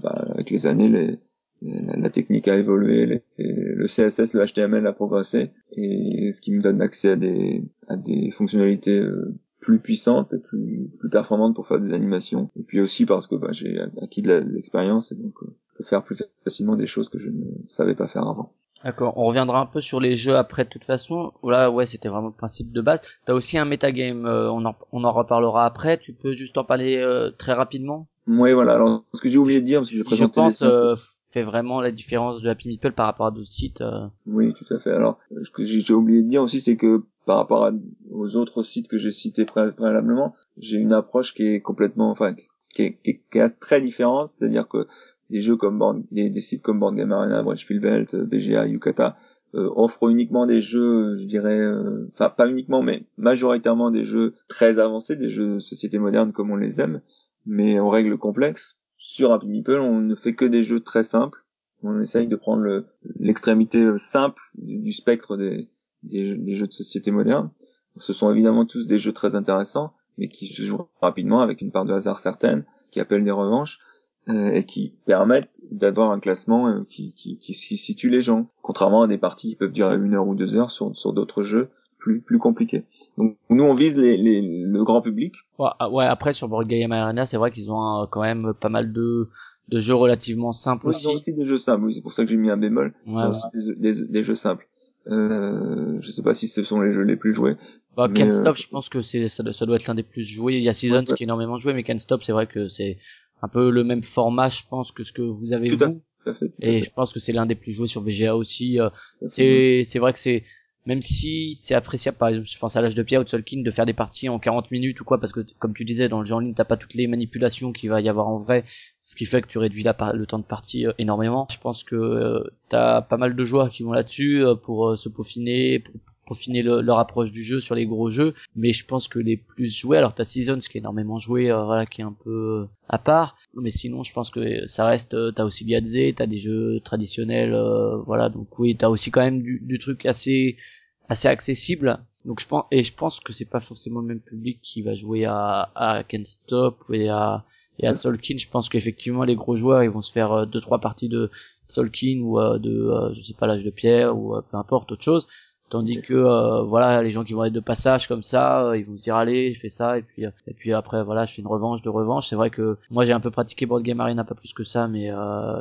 bah, avec les années les, la, technique a évolué, le CSS, le HTML a progressé et ce qui me donne accès à des à des fonctionnalités euh, plus puissante et plus, plus performante pour faire des animations. Et puis aussi parce que bah, j'ai acquis de l'expérience et donc euh, je peux faire plus facilement des choses que je ne savais pas faire avant. D'accord, on reviendra un peu sur les jeux après de toute façon. Là, ouais, c'était vraiment le principe de base. T'as aussi un metagame, euh, on, en, on en reparlera après. Tu peux juste en parler euh, très rapidement? Oui, voilà. Alors, ce que j'ai oublié de dire, parce que j'ai présenté... Je pense, euh, fait vraiment la différence de Happy Meeple par rapport à d'autres sites. Oui, tout à fait. Alors, ce que j'ai oublié de dire aussi, c'est que par rapport aux autres sites que j'ai cités préalablement, j'ai une approche qui est complètement, enfin, qui est, qui est, très différente, c'est-à-dire que des jeux comme des, des, sites comme Board Game Arena, Belt, BGA, Yukata euh, offrent uniquement des jeux, je dirais, euh, enfin pas uniquement, mais majoritairement des jeux très avancés, des jeux de société moderne comme on les aime, mais en règles complexes. Sur Happy Meeple, on ne fait que des jeux très simples. On essaye de prendre l'extrémité euh, simple du, spectre des, des, des, jeux de société moderne. Ce sont évidemment tous des jeux très intéressants, mais qui se jouent rapidement avec une part de hasard certaine, qui appellent des revanches. Euh, et qui permettent d'avoir un classement euh, qui, qui, qui, situe les gens, contrairement à des parties qui peuvent durer une heure ou deux heures sur, sur d'autres jeux plus plus compliqués. Donc nous on vise les, les, le grand public. Ouais, ah, ouais après sur Board Game Arena c'est vrai qu'ils ont quand même pas mal de de jeux relativement simples aussi. Ils ont aussi des jeux simples, oui, c'est pour ça que j'ai mis un bémol. Ouais, aussi des, des, des, jeux simples. Euh, je sais pas si ce sont les jeux les plus joués. Bah, Can't Stop, euh, je pense que c'est ça, ça, doit être l'un des plus joués. Il y a Seasons qui est énormément joué, mais Can't Stop, c'est vrai que c'est un peu le même format, je pense, que ce que vous avez vous. et je pense que c'est l'un des plus joués sur VGA aussi. Euh, c'est c'est vrai que c'est même si c'est appréciable, par exemple, je pense à l'âge de pierre ou de Solkin de faire des parties en 40 minutes ou quoi, parce que comme tu disais, dans le jeu en ligne, t'as pas toutes les manipulations qu'il va y avoir en vrai, ce qui fait que tu réduis la le temps de partie euh, énormément. Je pense que euh, t'as pas mal de joueurs qui vont là-dessus pour se peaufiner, pour peaufiner leur approche du jeu sur les gros jeux mais je pense que les plus joués alors t'as Seasons qui est énormément joué euh, voilà qui est un peu euh, à part mais sinon je pense que ça reste euh, t'as aussi Liadze t'as des jeux traditionnels voilà donc oui t'as aussi quand même du, du, truc assez assez accessible. Donc je pense et je pense que c'est pas forcément le même public qui va jouer à à Ken Stop et à et à Solkin. Je pense qu'effectivement les gros joueurs ils vont se faire deux trois parties de Solkin ou de je sais pas l'âge de pierre ou peu importe autre chose tandis que euh, voilà les gens qui vont être de passage comme ça euh, ils vont se dire allez je fais ça et puis euh, et puis après voilà je fais une revanche de revanche. C'est vrai que moi j'ai un peu pratiqué board game arena pas plus que ça mais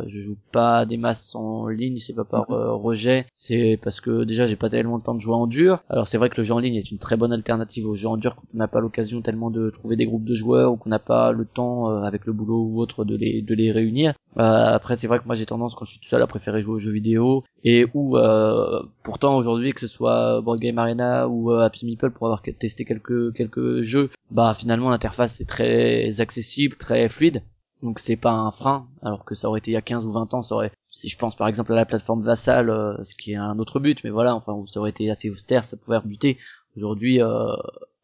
je joue pas des masses en ligne c'est pas par mhm. rejet. C'est parce que déjà j'ai pas tellement de temps de jouer en dur. Alors c'est vrai que le jeu en ligne est une très bonne alternative au jeu en dur quand on n'a pas l'occasion tellement de trouver des groupes de joueurs ou qu'on n'a pas le temps avec le boulot ou autre de les de les réunir. Après c'est vrai que moi j'ai tendance quand je suis tout seul à préférer jouer aux jeux vidéo. Et où pourtant aujourd'hui que ce soit soit Board Game Arena ou euh, Happy Meeple pour avoir testé quelques quelques jeux, bah finalement l'interface est très accessible, très fluide. Donc c'est pas un frein, alors que ça aurait été il y a 15 ou 20 ans, ça aurait, si je pense par exemple à la plateforme Vassal, euh, ce qui est un autre but, mais voilà, enfin ça aurait été assez austère, ça pouvait rebuter. Aujourd'hui, euh,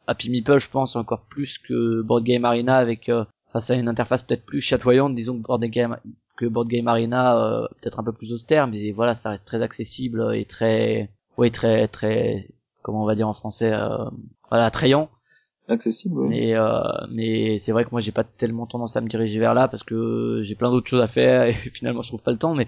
Happy Meeple, je pense encore plus que Board Game Arena avec face à une interface peut-être plus chatoyante, disons que Board Game que Board Game Arena, peut-être un peu plus austère, mais voilà, ça reste très accessible et très oui très très comment on va dire en français euh, voilà attrayant. Accessible oui. mais euh, mais c'est vrai que moi j'ai pas tellement tendance à me diriger vers là parce que j'ai plein d'autres choses à faire et finalement je trouve pas le temps mais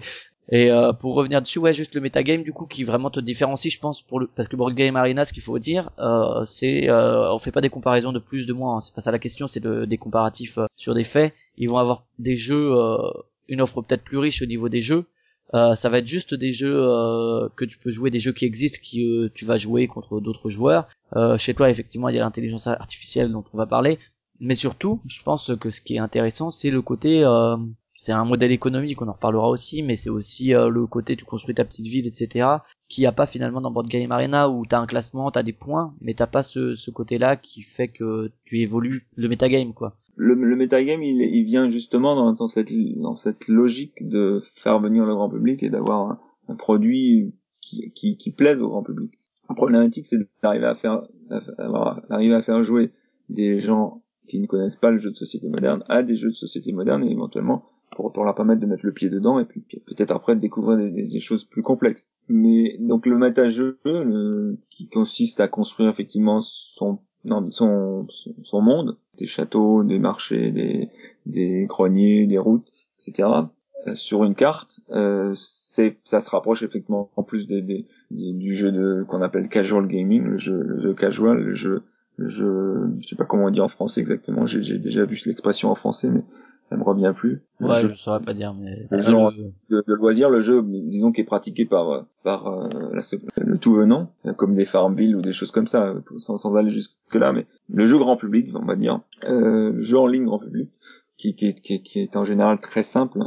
et euh, pour revenir dessus ouais juste le metagame du coup qui vraiment te différencie je pense pour le parce que Board Game Arena ce qu'il faut dire euh, c'est euh, on fait pas des comparaisons de plus de moins hein, c'est pas ça la question c'est de, des comparatifs euh, sur des faits. Ils vont avoir des jeux euh, une offre peut-être plus riche au niveau des jeux euh, ça va être juste des jeux euh, que tu peux jouer, des jeux qui existent, qui euh, tu vas jouer contre d'autres joueurs. chez toi, effectivement, il y a l'intelligence artificielle dont on va parler, mais surtout, je pense que ce qui est intéressant, c'est le côté, c'est un modèle économique, on en reparlera aussi, mais c'est aussi le côté tu construis ta petite ville, etc. Qui a pas finalement dans Board Game Arena où t'as un classement, t'as des points, mais t'as pas ce, ce côté-là qui fait que tu évolues le metagame, quoi le, le metagame, il, il vient justement dans, dans, cette, dans cette logique de faire venir le grand public et d'avoir un, produit qui, qui, qui, plaise au grand public. La problématique, c'est d'arriver à faire, d'arriver à faire jouer des gens qui ne connaissent pas le jeu de société moderne à des jeux de société moderne et éventuellement pour, pour leur permettre de mettre le pied dedans et puis peut-être après de découvrir des, des, choses plus complexes. Mais donc le méta-jeu qui consiste à construire effectivement son non, son, son, monde, des châteaux, des marchés, des, des greniers, des routes, etc. Euh, sur une carte, euh, c'est ça se rapproche effectivement en plus des, des, du jeu de qu'on appelle casual gaming, le jeu, le jeu casual, le jeu, le jeu, je sais pas comment on dit en français exactement. J'ai déjà vu l'expression en français, mais ça me revient plus. ouais, je saurais pas dire, mais le jeu de, de, loisir, le jeu, disons, qui est pratiqué par par euh, le tout venant, comme des Farmville ou des choses comme ça, sans, sans aller jusque là, mais le jeu grand public, on va dire, euh, le jeu en ligne grand public, qui qui, qui, qui est en général très simple,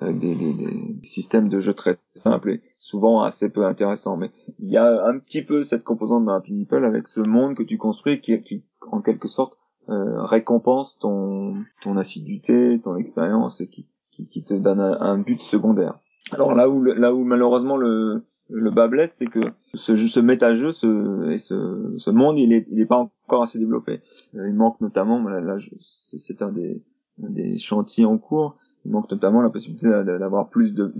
avec des, des, des, systèmes de jeu très simples et souvent assez peu intéressants. Mais il y a un petit peu cette composante d'un Meeple avec ce monde que tu construis qui, qui en quelque sorte euh, récompense ton ton assiduité, ton expérience et qui qui, te donne un, but secondaire. Alors là où là où malheureusement le le bas blesse, c'est que ce, ce méta-jeu, ce, et ce, ce monde, il est, il est pas encore assez développé. Euh, il manque notamment, là, là c'est un des, des chantiers en cours, il manque notamment la possibilité d'avoir plus de,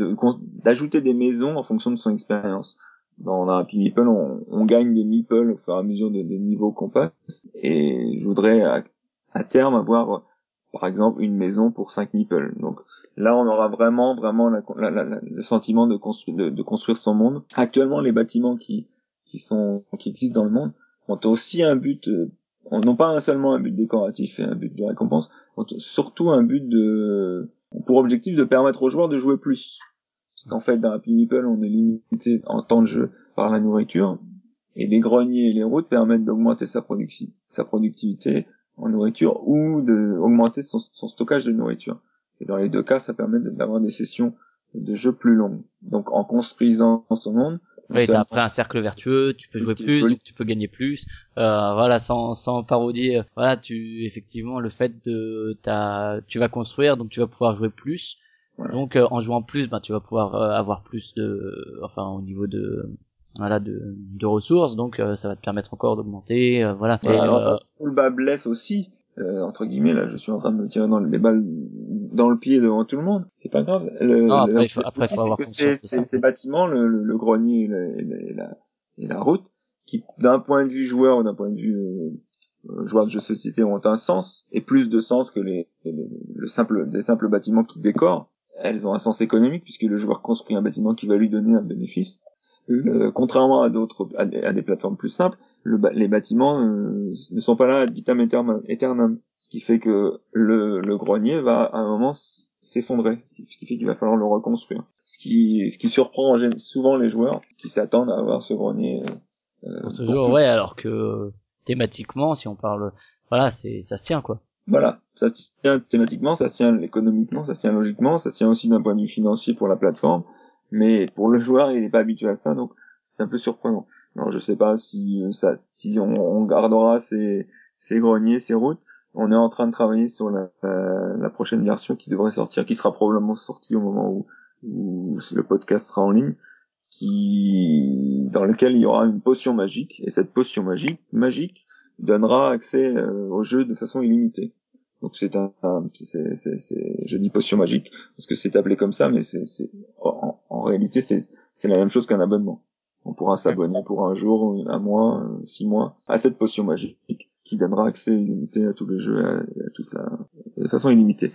d'ajouter des maisons en fonction de son expérience. Dans un Happy Meeple, on, on, gagne des meeples au fur et à mesure des niveaux qu'on passe, et je voudrais à, à terme avoir par exemple une maison pour 5 meeples. Donc là, on aura vraiment, vraiment le sentiment de, construire, de, construire son monde. Actuellement, les bâtiments qui, qui sont, qui existent dans le monde ont aussi un but, euh, non pas seulement un but décoratif et un but de récompense, ont surtout un but de, pour objectif de permettre aux joueurs de jouer plus. Parce qu'en fait, dans Happy Meeple, on est limité en temps de jeu par la nourriture, et les greniers et les routes permettent d'augmenter sa, sa productivité en nourriture ou d'augmenter son, son stockage de nourriture. Et dans les deux cas, ça permet d'avoir des sessions de jeu plus longues. Donc en construisant son monde, oui, t'as après un cercle vertueux, tu peux jouer plus, donc tu peux gagner plus. Euh, voilà, sans sans parodier, euh, voilà, tu effectivement le fait de ta, tu vas construire, donc tu vas pouvoir jouer plus. Donc euh, en jouant plus, ben tu vas pouvoir euh, avoir plus de, enfin au niveau de voilà de, de ressources, donc ça va te permettre encore d'augmenter, voilà. voilà alors, le bas blesse aussi, euh, entre guillemets là je suis en train de me tirer dans les balles dans le pied devant tout le monde. C'est pas grave. Le, non, après, il faut, après, faut avoir que ces, ces, bâtiments le, le, grenier et la, et la, route qui d'un point de vue joueur ou d'un point de vue euh, joueur de jeux de société ont un sens et plus de sens que les, le simple des simples bâtiments qui décorent elles ont un sens économique puisque le joueur construit un bâtiment qui va lui donner un bénéfice contrairement à d'autres à, des plateformes plus simples le, les bâtiments euh, ne sont pas là ad vitam aeternam, ce qui fait que le, le grenier va à un moment s'effondrer, ce qui, fait qu'il va falloir le reconstruire. Ce qui, ce qui surprend souvent les joueurs qui s'attendent à avoir ce grenier. Euh, toujours, ouais, alors que thématiquement, si on parle, voilà, c'est ça se tient quoi. Voilà, ça tient thématiquement, ça tient économiquement, ça se tient logiquement, ça tient aussi d'un point de vue financier pour la plateforme, mais pour le joueur, il n'est pas habitué à ça, donc c'est un peu surprenant. Alors je sais pas si euh, ça, si on, gardera ces, greniers, ces routes. On est en train de travailler sur la, prochaine version qui devrait sortir, qui sera probablement sortie au moment où, où le podcast sera en ligne, dans lequel il y aura une potion magique et cette potion magique magique donnera accès euh, au jeu de façon illimitée. Donc c'est un, c'est, c'est, c'est, je dis potion magique parce que c'est appelé comme ça, mais c'est, c'est en, en réalité c'est, c'est la même chose qu'un abonnement. On pourra s'abonner pour un jour, un mois, six mois à cette potion magique qui donnera accès illimité à tous les jeux, à, toute la, de façon illimitée.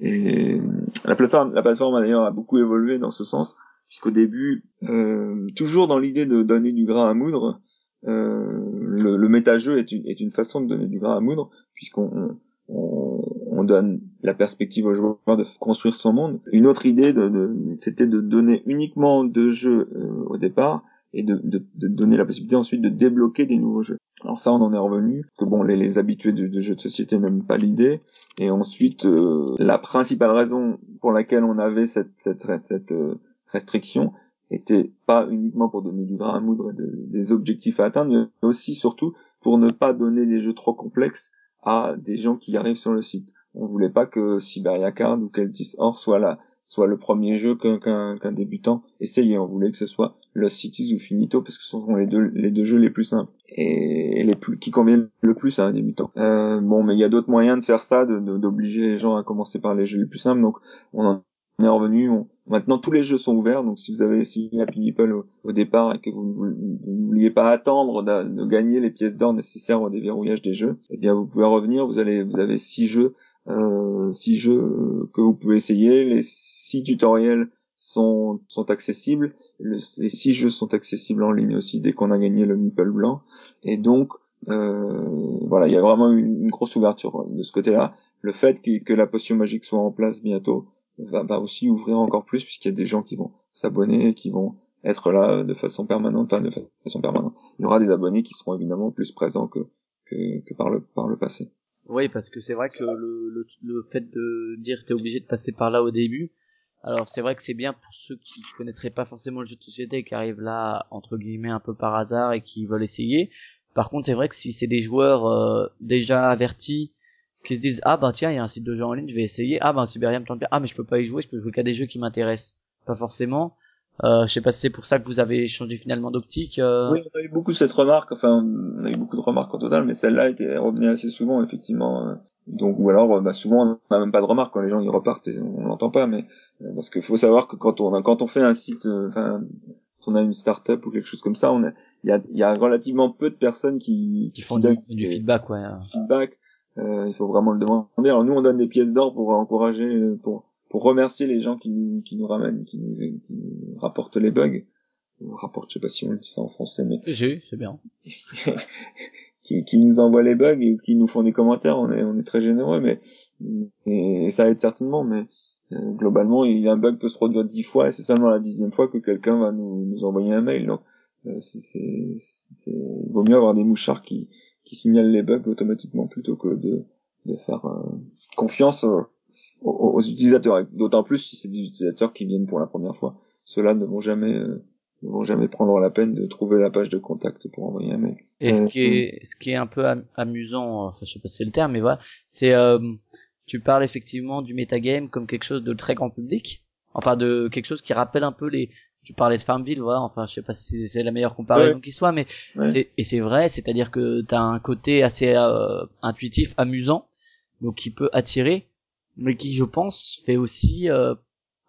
Et la plateforme, la plateforme d'ailleurs a beaucoup évolué dans ce sens, puisqu'au début, euh, toujours dans l'idée de donner du grain à moudre, euh, le, le méta-jeu est une, est une façon de donner du grain à moudre, puisqu'on on, on, donne la perspective au joueur de construire son monde. Une autre idée, de, de, c'était de donner uniquement deux jeux euh, au départ et de, de, de, donner la possibilité ensuite de débloquer des nouveaux jeux. Alors ça, on en est revenu, que bon, les, les habitués de, jeux de société n'aiment pas l'idée, et ensuite, euh, la principale raison pour laquelle on avait cette, cette, cette euh, restriction était pas uniquement pour donner du grain à moudre et des objectifs à atteindre, mais aussi, surtout, pour ne pas donner des jeux trop complexes à des gens qui arrivent sur le site. On voulait pas que Siberia Card ou Keltis Or soit là, soit le premier jeu qu'un débutant essayait. On voulait que ce soit Lost Cities ou Finito parce que ce sont les deux les deux jeux les plus simples et les plus qui conviennent le plus à un débutant. Euh, bon, mais il y a d'autres moyens de faire ça, d'obliger les gens à commencer par les jeux les plus simples. Donc on en est revenu. Maintenant tous les jeux sont ouverts. Donc si vous avez essayé Happy Meeple au, départ et que vous ne vouliez pas attendre de, gagner les pièces d'or nécessaires au déverrouillage des jeux, eh bien vous pouvez revenir. Vous allez vous avez six jeux euh, six jeux que vous pouvez essayer, les six tutoriels sont, sont accessibles, les six jeux sont accessibles en ligne aussi dès qu'on a gagné le Meeple blanc, et donc euh, voilà, il y a vraiment une, grosse ouverture de ce côté-là. Le fait que, que, la potion magique soit en place bientôt va, aussi ouvrir encore plus puisqu'il y a des gens qui vont s'abonner, qui vont être là de façon permanente, enfin de façon permanente. Il y aura des abonnés qui seront évidemment plus présents que, que, que par le par le passé. Oui, parce que c'est vrai que le, le, le, fait de dire t'es obligé de passer par là au début, alors c'est vrai que c'est bien pour ceux qui connaîtraient pas forcément le jeu de société et qui arrivent là entre guillemets un peu par hasard et qui veulent essayer. Par contre, c'est vrai que si c'est des joueurs euh, déjà avertis qui se disent ah bah tiens il y a un site de jeux en ligne je vais essayer ah bah Siberian me tente bien ah mais je peux pas y jouer je peux jouer qu'à des jeux qui m'intéressent pas forcément euh, je sais pas si c'est pour ça que vous avez changé finalement d'optique. Euh... Oui, on a eu beaucoup cette remarque, enfin, on a eu beaucoup de remarques en total, mais celle-là était revenue assez souvent, effectivement. Euh. Donc, ou alors, bah, souvent, on n'a même pas de remarques quand les gens y repartent et on l'entend pas, mais euh, parce qu'il faut savoir que quand on quand on fait un site, enfin, quand on a une start-up ou quelque chose comme ça, on il y a, y a relativement peu de personnes qui qui font du, du, feedback, ouais. Feedback. Euh, il faut vraiment le demander. Alors nous, on donne des pièces d'or pour encourager, pour pour remercier les gens qui nous, qui nous ramènent, qui nous, qui nous rapportent les bugs. Rapporte, je sais pas si on le dit ça en français, mais. c'est bien. qui, qui nous envoient les bugs et qui nous font des commentaires, on est, on est très généreux, mais, et, ça aide certainement, mais, euh, globalement, il y a un bug peut se produire dix fois et c'est seulement la dixième fois que quelqu'un va nous, nous envoyer un mail. Donc, euh, c'est, c'est, il vaut mieux avoir des mouchards qui, qui signalent les bugs automatiquement plutôt que de, de faire euh, confiance aux, utilisateurs. D'autant plus si c'est des utilisateurs qui viennent pour la première fois. Ceux-là ne vont jamais euh, ne vont jamais prendre la peine de trouver la page de contact pour envoyer un mail. Et ce euh, qui est ce qui est un peu amusant, enfin je sais pas si c'est le terme, mais voilà, c'est euh, tu parles effectivement du metagame comme quelque chose de très grand public, enfin de quelque chose qui rappelle un peu les tu parlais de Farmville, voilà, enfin je sais pas si c'est la meilleure comparaison qui soit, mais c'est et c'est vrai, c'est-à-dire que tu as un côté assez intuitif, amusant, donc qui peut attirer, mais qui je pense fait aussi euh,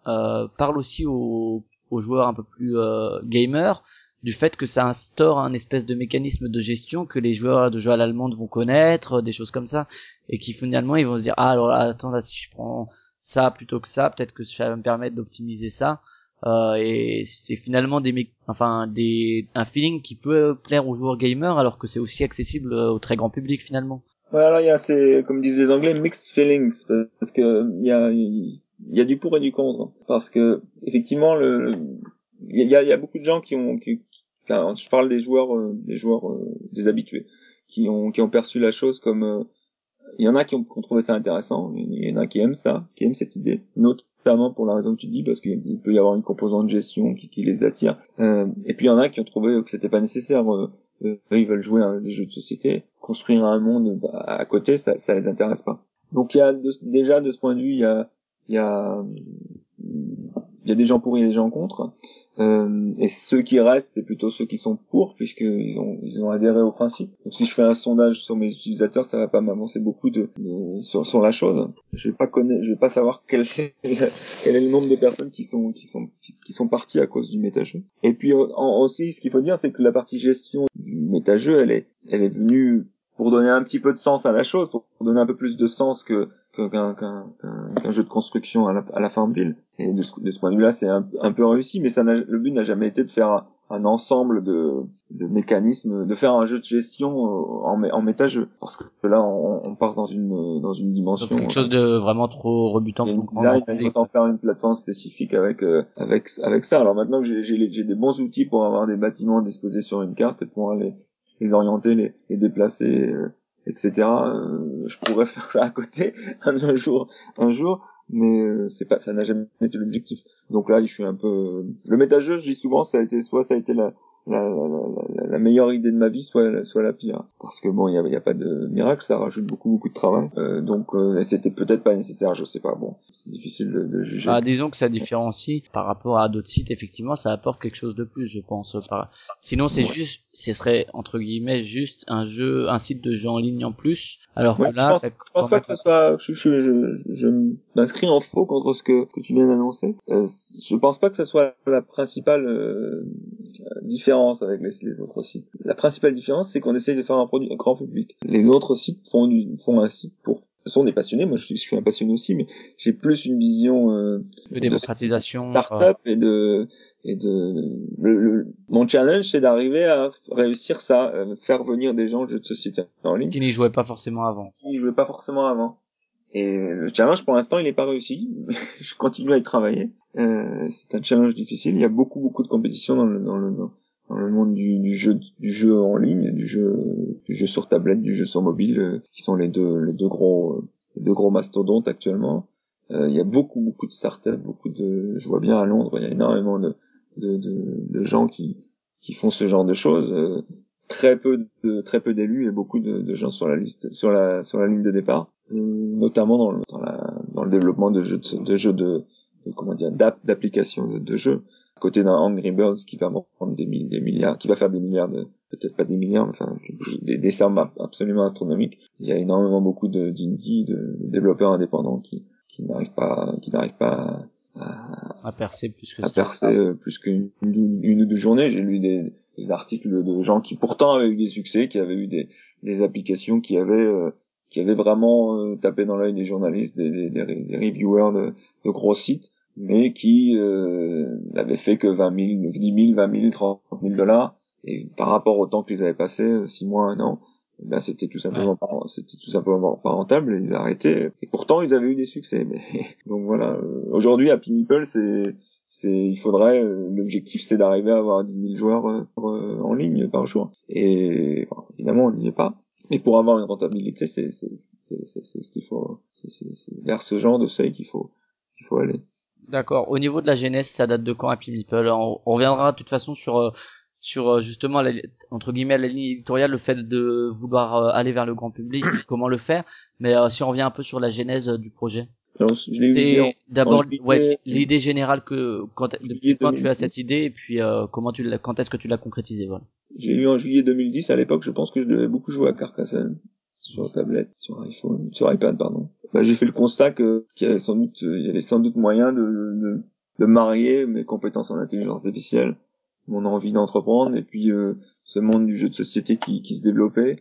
euh, parle aussi aux, aux, joueurs un peu plus euh, gamers du fait que ça instaure un espèce de mécanisme de gestion que les joueurs de jeux à l'allemande vont connaître, des choses comme ça, et qui finalement ils vont se dire ah alors là, attends là, si je prends ça plutôt que ça, peut-être que ça va me permettre d'optimiser ça. Euh, et c'est finalement des enfin des un feeling qui peut plaire aux joueurs gamers alors que c'est aussi accessible au très grand public finalement. Ouais, alors il y a ces, comme disent les Anglais, mixed feelings, parce que il y a, il y a du pour et du contre, parce que effectivement le, il y a, il y a beaucoup de gens qui ont, qui, enfin, je parle des joueurs, euh, des joueurs, euh, des habitués, qui ont, qui ont perçu la chose comme, euh, il y en a qui ont, qui ont, trouvé ça intéressant, il y en a qui aiment ça, qui aiment cette idée, notamment pour la raison que tu dis, parce qu'il peut y avoir une composante de gestion qui, qui les attire, euh, et puis il y en a qui ont trouvé que c'était pas nécessaire eux, ils veulent jouer à des jeux de société, construire un monde bah, à côté, ça, ça les intéresse pas. Donc il y a déjà de ce point de vue, il y a, il y a il y a des gens pour et des gens contre. Euh, et ceux qui restent, c'est plutôt ceux qui sont pour, puisqu'ils ont, ils ont adhéré au principe. Donc si je fais un sondage sur mes utilisateurs, ça va pas m'avancer beaucoup de, sur, sur, la chose. Je vais pas connaître, je vais pas savoir quel, quel est le nombre de personnes qui sont, qui sont, qui, sont parties à cause du méta-jeu. Et puis aussi, ce qu'il faut dire, c'est que la partie gestion du méta-jeu, elle est, elle est venue pour donner un petit peu de sens à la chose, pour donner un peu plus de sens que qu'un qu'un jeu de construction à la, à la Farmville. Et de ce, de ce point de vue-là, c'est un, un, peu réussi, mais ça le but n'a jamais été de faire un, ensemble de, de mécanismes, de faire un jeu de gestion euh, en, en méta-jeu. Parce que là, on, on, part dans une dans une dimension quelque chose de vraiment trop rebutant pour design, on peut en faire une plateforme spécifique avec euh, avec avec ça. Alors maintenant que j'ai des bons outils pour avoir des bâtiments disposés sur une carte et pouvoir les les orienter, les, les déplacer, euh, etc. Euh, je pourrais faire ça à côté un jour, un jour, mais euh, c'est pas, ça n'a jamais été l'objectif. Donc là, je suis un peu. Le méta-jeu, je dis souvent, ça a été soit ça a été la, la, la, la, meilleure idée de ma vie, soit, soit la pire. Parce que bon, il n'y a, a, pas de miracle, ça rajoute beaucoup beaucoup de travail. Euh, donc euh, c'était peut-être pas nécessaire, je sais pas. Bon, c'est difficile de, de juger. Ah, disons que ça différencie par rapport à d'autres sites. Effectivement, ça apporte quelque chose de plus, je pense. Par... Sinon, c'est juste, ce serait entre guillemets juste un jeu, un site de jeu en ligne en plus. Alors que là, je pense, je pense pas que ce soit. Je, je, je, je m'inscris en faux contre ce que, que tu viens d'annoncer. Euh, je pense pas que ce soit la principale euh, différence avec les, les, autres sites. La principale différence, c'est qu'on essaye de faire un produit grand public. Les autres sites font, du, font un site pour ce sont des passionnés. Moi, je suis, je suis un passionné aussi, mais j'ai plus une vision euh, de démocratisation, start-up et de et de le, mon challenge, c'est d'arriver à réussir ça, euh, faire venir des gens de jeux de société en ligne qui n'y jouaient pas forcément avant. Qui n'y jouaient pas forcément avant. Et le challenge, pour l'instant, il n'est pas réussi. je continue à y travailler. Euh, c'est un challenge difficile. Il y a beaucoup, beaucoup de compétition dans le, dans le, dans le monde du, du, jeu, du jeu en ligne, du jeu, du jeu sur tablette, du jeu sur mobile, euh, qui sont les deux, les deux gros, les deux gros mastodontes actuellement. Euh, il y a beaucoup, beaucoup de startups, beaucoup de, je vois bien à Londres, il y a énormément de, de, de, de gens qui, qui font ce genre de choses. Euh, très peu de très peu d'élus et beaucoup de, de, gens sur la liste sur la sur la ligne de départ notamment dans le, dans, la, dans le développement de jeux de, de jeux de, comment dire d'applications de, de, jeux. À côté d'un Angry Birds qui va prendre des, des milliards qui va faire des milliards de peut-être pas des milliards mais enfin des, des sommes absolument astronomiques. Il y a énormément beaucoup de d'indie de, développeurs indépendants qui qui n'arrivent pas qui n'arrivent pas à, à, percer plus que à percer euh, plus qu'une une, ou deux journées. J'ai lu des, des, articles de gens qui pourtant avaient eu des succès qui avaient eu des, des applications qui avaient euh, qui avaient vraiment euh, tapé dans l'œil des journalistes, des, des, des reviewers de, de, gros sites, mais qui euh, n'avaient fait que 20 000, 10 000, 20 000, 30 000 dollars. Et par rapport au temps qu'ils avaient passé, 6 mois, un an, ben c'était tout simplement pas, c'était tout simplement pas rentable et ils arrêtaient. Et pourtant, ils avaient eu des succès. Mais donc voilà. Euh, aujourd'hui, Happy Meeple, c'est, c'est, il faudrait, euh, l'objectif, c'est d'arriver à avoir 10 000 joueurs en ligne par jour. Et évidemment, on n'y est pas. Et pour avoir une rentabilité, c'est c'est c'est c'est ce qu'il faut. C'est vers ce genre de seuil qu'il faut qu'il faut aller. D'accord. Au niveau de la genèse, ça date de quand Happy Meeple? On, on reviendra de toute façon sur euh, sur euh, justement la, entre guillemets la ligne éditoriale, le fait de vouloir euh, aller vers le grand public, comment le faire. Mais si on revient un peu sur la genèse du projet. D'abord, ouais, l'idée générale que quand, depuis quand tu as cette idée et puis comment tu quand est-ce que tu l'as concrétisé, voilà. J'ai eu en juillet 2010. À l'époque, je pense que je devais beaucoup jouer à Carcassonne sur tablette, sur iPhone, sur iPad, pardon. Bah, j'ai fait le constat que qu'il y avait sans doute, il y avait sans doute moyen de, de, de marier mes compétences en intelligence artificielle, mon envie d'entreprendre, et puis euh, ce monde du jeu de société qui, qui se développait,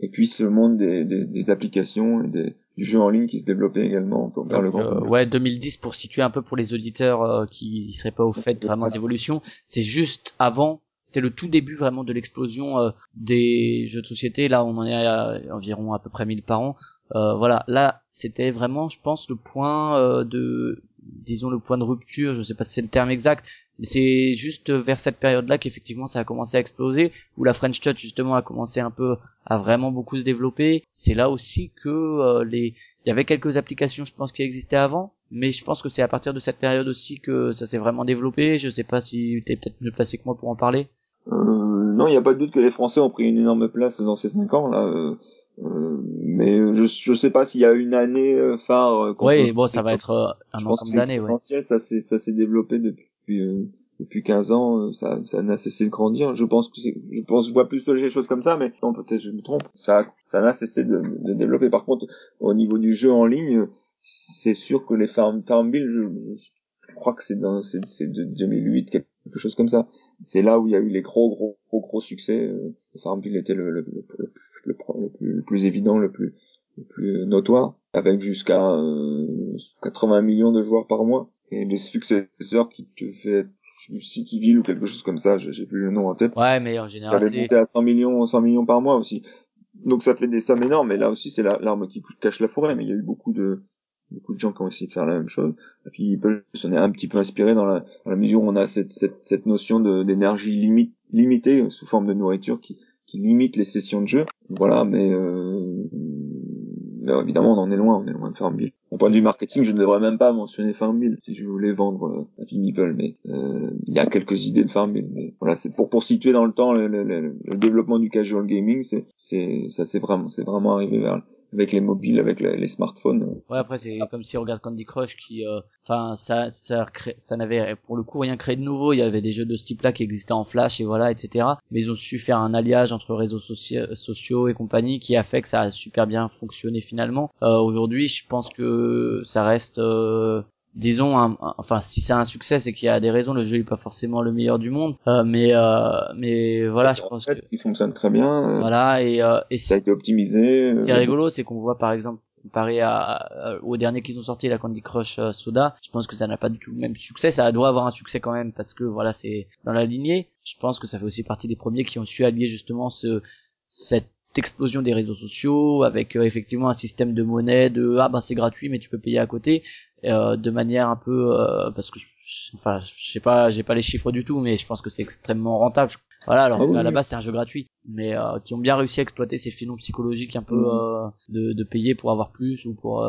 et puis ce monde des, des, des applications et des, du jeu en ligne qui se développait également pour le grand. Euh, ouais, 2010 pour situer un peu pour les auditeurs euh, qui seraient pas au fait vraiment des évolutions, c'est juste avant c'est le tout début vraiment de l'explosion euh, des jeux de société. Là, on en est à environ à peu près 1000 par an. Euh, voilà, là, c'était vraiment, je pense, le point euh, de, disons, le point de rupture. Je sais pas si c'est le terme exact, mais c'est juste vers cette période-là qu'effectivement ça a commencé à exploser, où la French Touch justement a commencé un peu à vraiment beaucoup se développer. C'est là aussi que les, il y avait quelques applications, je pense, qui existaient avant, mais je pense que c'est à partir de cette période aussi que ça s'est vraiment développé. Je sais pas si tu es peut-être mieux placé que moi pour en parler. Euh, non, il n'y a pas de doute que les Français ont pris une énorme place dans ces cinq ans là. Euh, euh mais je je sais pas s'il y a une année euh, phare. Oui, bon, ça va être un ensemble d'années. Ouais. Ça s'est ça s'est développé depuis depuis 15 ans. Ça ça n'a cessé de grandir. Je pense que je pense je vois plus les choses comme ça, mais non peut-être je me trompe. Ça ça n'a cessé de, de, développer. Par contre, au niveau du jeu en ligne, c'est sûr que les Farm Farmville, je, je crois que c'est dans c'est de 2008 quelque chose comme ça c'est là où il y a eu les gros gros gros gros succès. Euh, Farmville était le, le, le, le, le, plus, le plus évident, le plus le plus notoire, avec jusqu'à euh, 80 millions de joueurs par mois et des successeurs qui te fait Cityville ou quelque chose comme ça, j'ai plus le nom en tête. Ouais, mais en général, c'est monté à 100 millions, 100 millions par mois aussi. Donc ça fait des sommes énormes, mais là aussi c'est l'arme qui cache la forêt, mais il y a eu beaucoup de beaucoup de gens qui ont essayé de faire la même chose. Et puis s'en est un petit peu inspiré dans la, dans la mesure où on a cette, cette, cette notion d'énergie limite, limitée sous forme de nourriture qui, qui limite les sessions de jeu. Voilà, mais euh, évidemment on en est loin, on est loin de Farmville. Au point de vue marketing, je ne devrais même pas mentionner Farmville si je voulais vendre euh, Happy Meeple, mais euh, il y a quelques idées de Farmville. Mais voilà, c'est pour pour situer dans le temps le, le, le, développement du casual gaming, c'est c'est ça c'est vraiment c'est vraiment arrivé vers avec les mobiles, avec les, smartphones. Ouais, après c'est comme si on regarde Candy Crush qui, euh, enfin, ça, ça, ça n'avait pour le coup rien créé de nouveau. Il y avait des jeux de ce type-là qui existaient en Flash et voilà, etc. Mais ils ont su faire un alliage entre réseaux sociaux et compagnie qui a fait que ça a super bien fonctionné finalement. Euh, Aujourd'hui, je pense que ça reste euh, disons enfin si c'est un succès c'est qu'il y a des raisons. Le jeu est pas forcément le meilleur du monde. Euh, mais euh, mais voilà je pense que il fonctionne très bien euh, voilà et euh, et ça a été optimisé ce qui est rigolo c'est qu'on voit par exemple comparé à, au dernier qu'ils ont sorti la Candy Crush Soda je pense que ça n'a pas du tout le même succès. Ça doit avoir un succès quand même parce que voilà c'est dans la lignée. Je pense que ça fait aussi partie des premiers qui ont su allier justement ce cette explosion des réseaux sociaux avec effectivement un système de monnaie de ah ben c'est gratuit mais tu peux payer à côté euh, de manière un peu euh, parce que enfin je sais pas j'ai pas les chiffres du tout mais je pense que c'est extrêmement rentable. Voilà alors ah à la base c'est un jeu gratuit. Mais euh, qui ont bien réussi à exploiter ces filons psychologiques un peu mmh. de, de payer pour avoir plus ou pour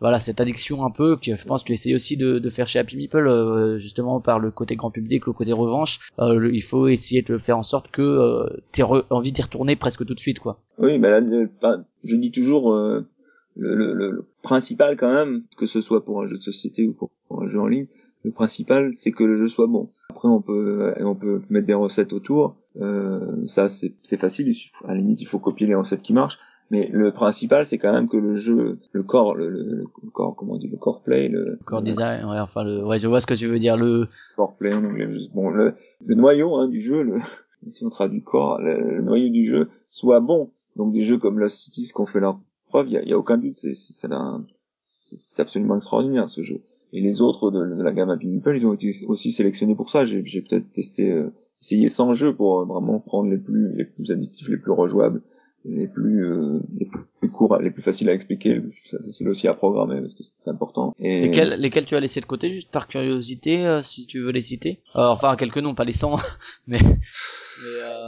voilà cette addiction un peu que je pense tu essayes aussi de, de, faire chez Happy Meeple justement par le côté grand public le côté revanche. Il faut essayer de faire en sorte que tu aies envie d'y retourner presque tout de suite quoi. Oui mais là je dis toujours le, le, le, principal quand même, que ce soit pour un jeu de société ou pour, un jeu en ligne, le principal c'est que le jeu soit bon. Après on peut on peut mettre des recettes autour, euh, ça c'est facile, à la limite il faut copier les recettes qui marchent, mais le principal c'est quand même que le jeu, le corps, le, le, corps comment on dit, le core play, le, core design, ouais, enfin le, ouais je vois ce que tu veux dire, le core play en anglais, bon le, le noyau hein, du jeu, le si on traduit corps, le, noyau du jeu soit bon. Donc des jeux comme Lost Cities qu'on fait leur preuve, il y a, aucun doute, c'est absolument extraordinaire ce jeu. Et les autres de, la gamme Happy ils ont été aussi sélectionnés pour ça. J'ai peut-être testé, euh, essayé 100 jeux pour euh, vraiment prendre les plus les plus addictifs, les plus rejouables, les plus euh, les plus courts, les plus faciles à expliquer, les plus faciles aussi à programmer parce que c'est important. Et lesquels, lesquels tu as laissé de côté juste par curiosité, si tu veux les citer? enfin quelques noms, pas les 100, mais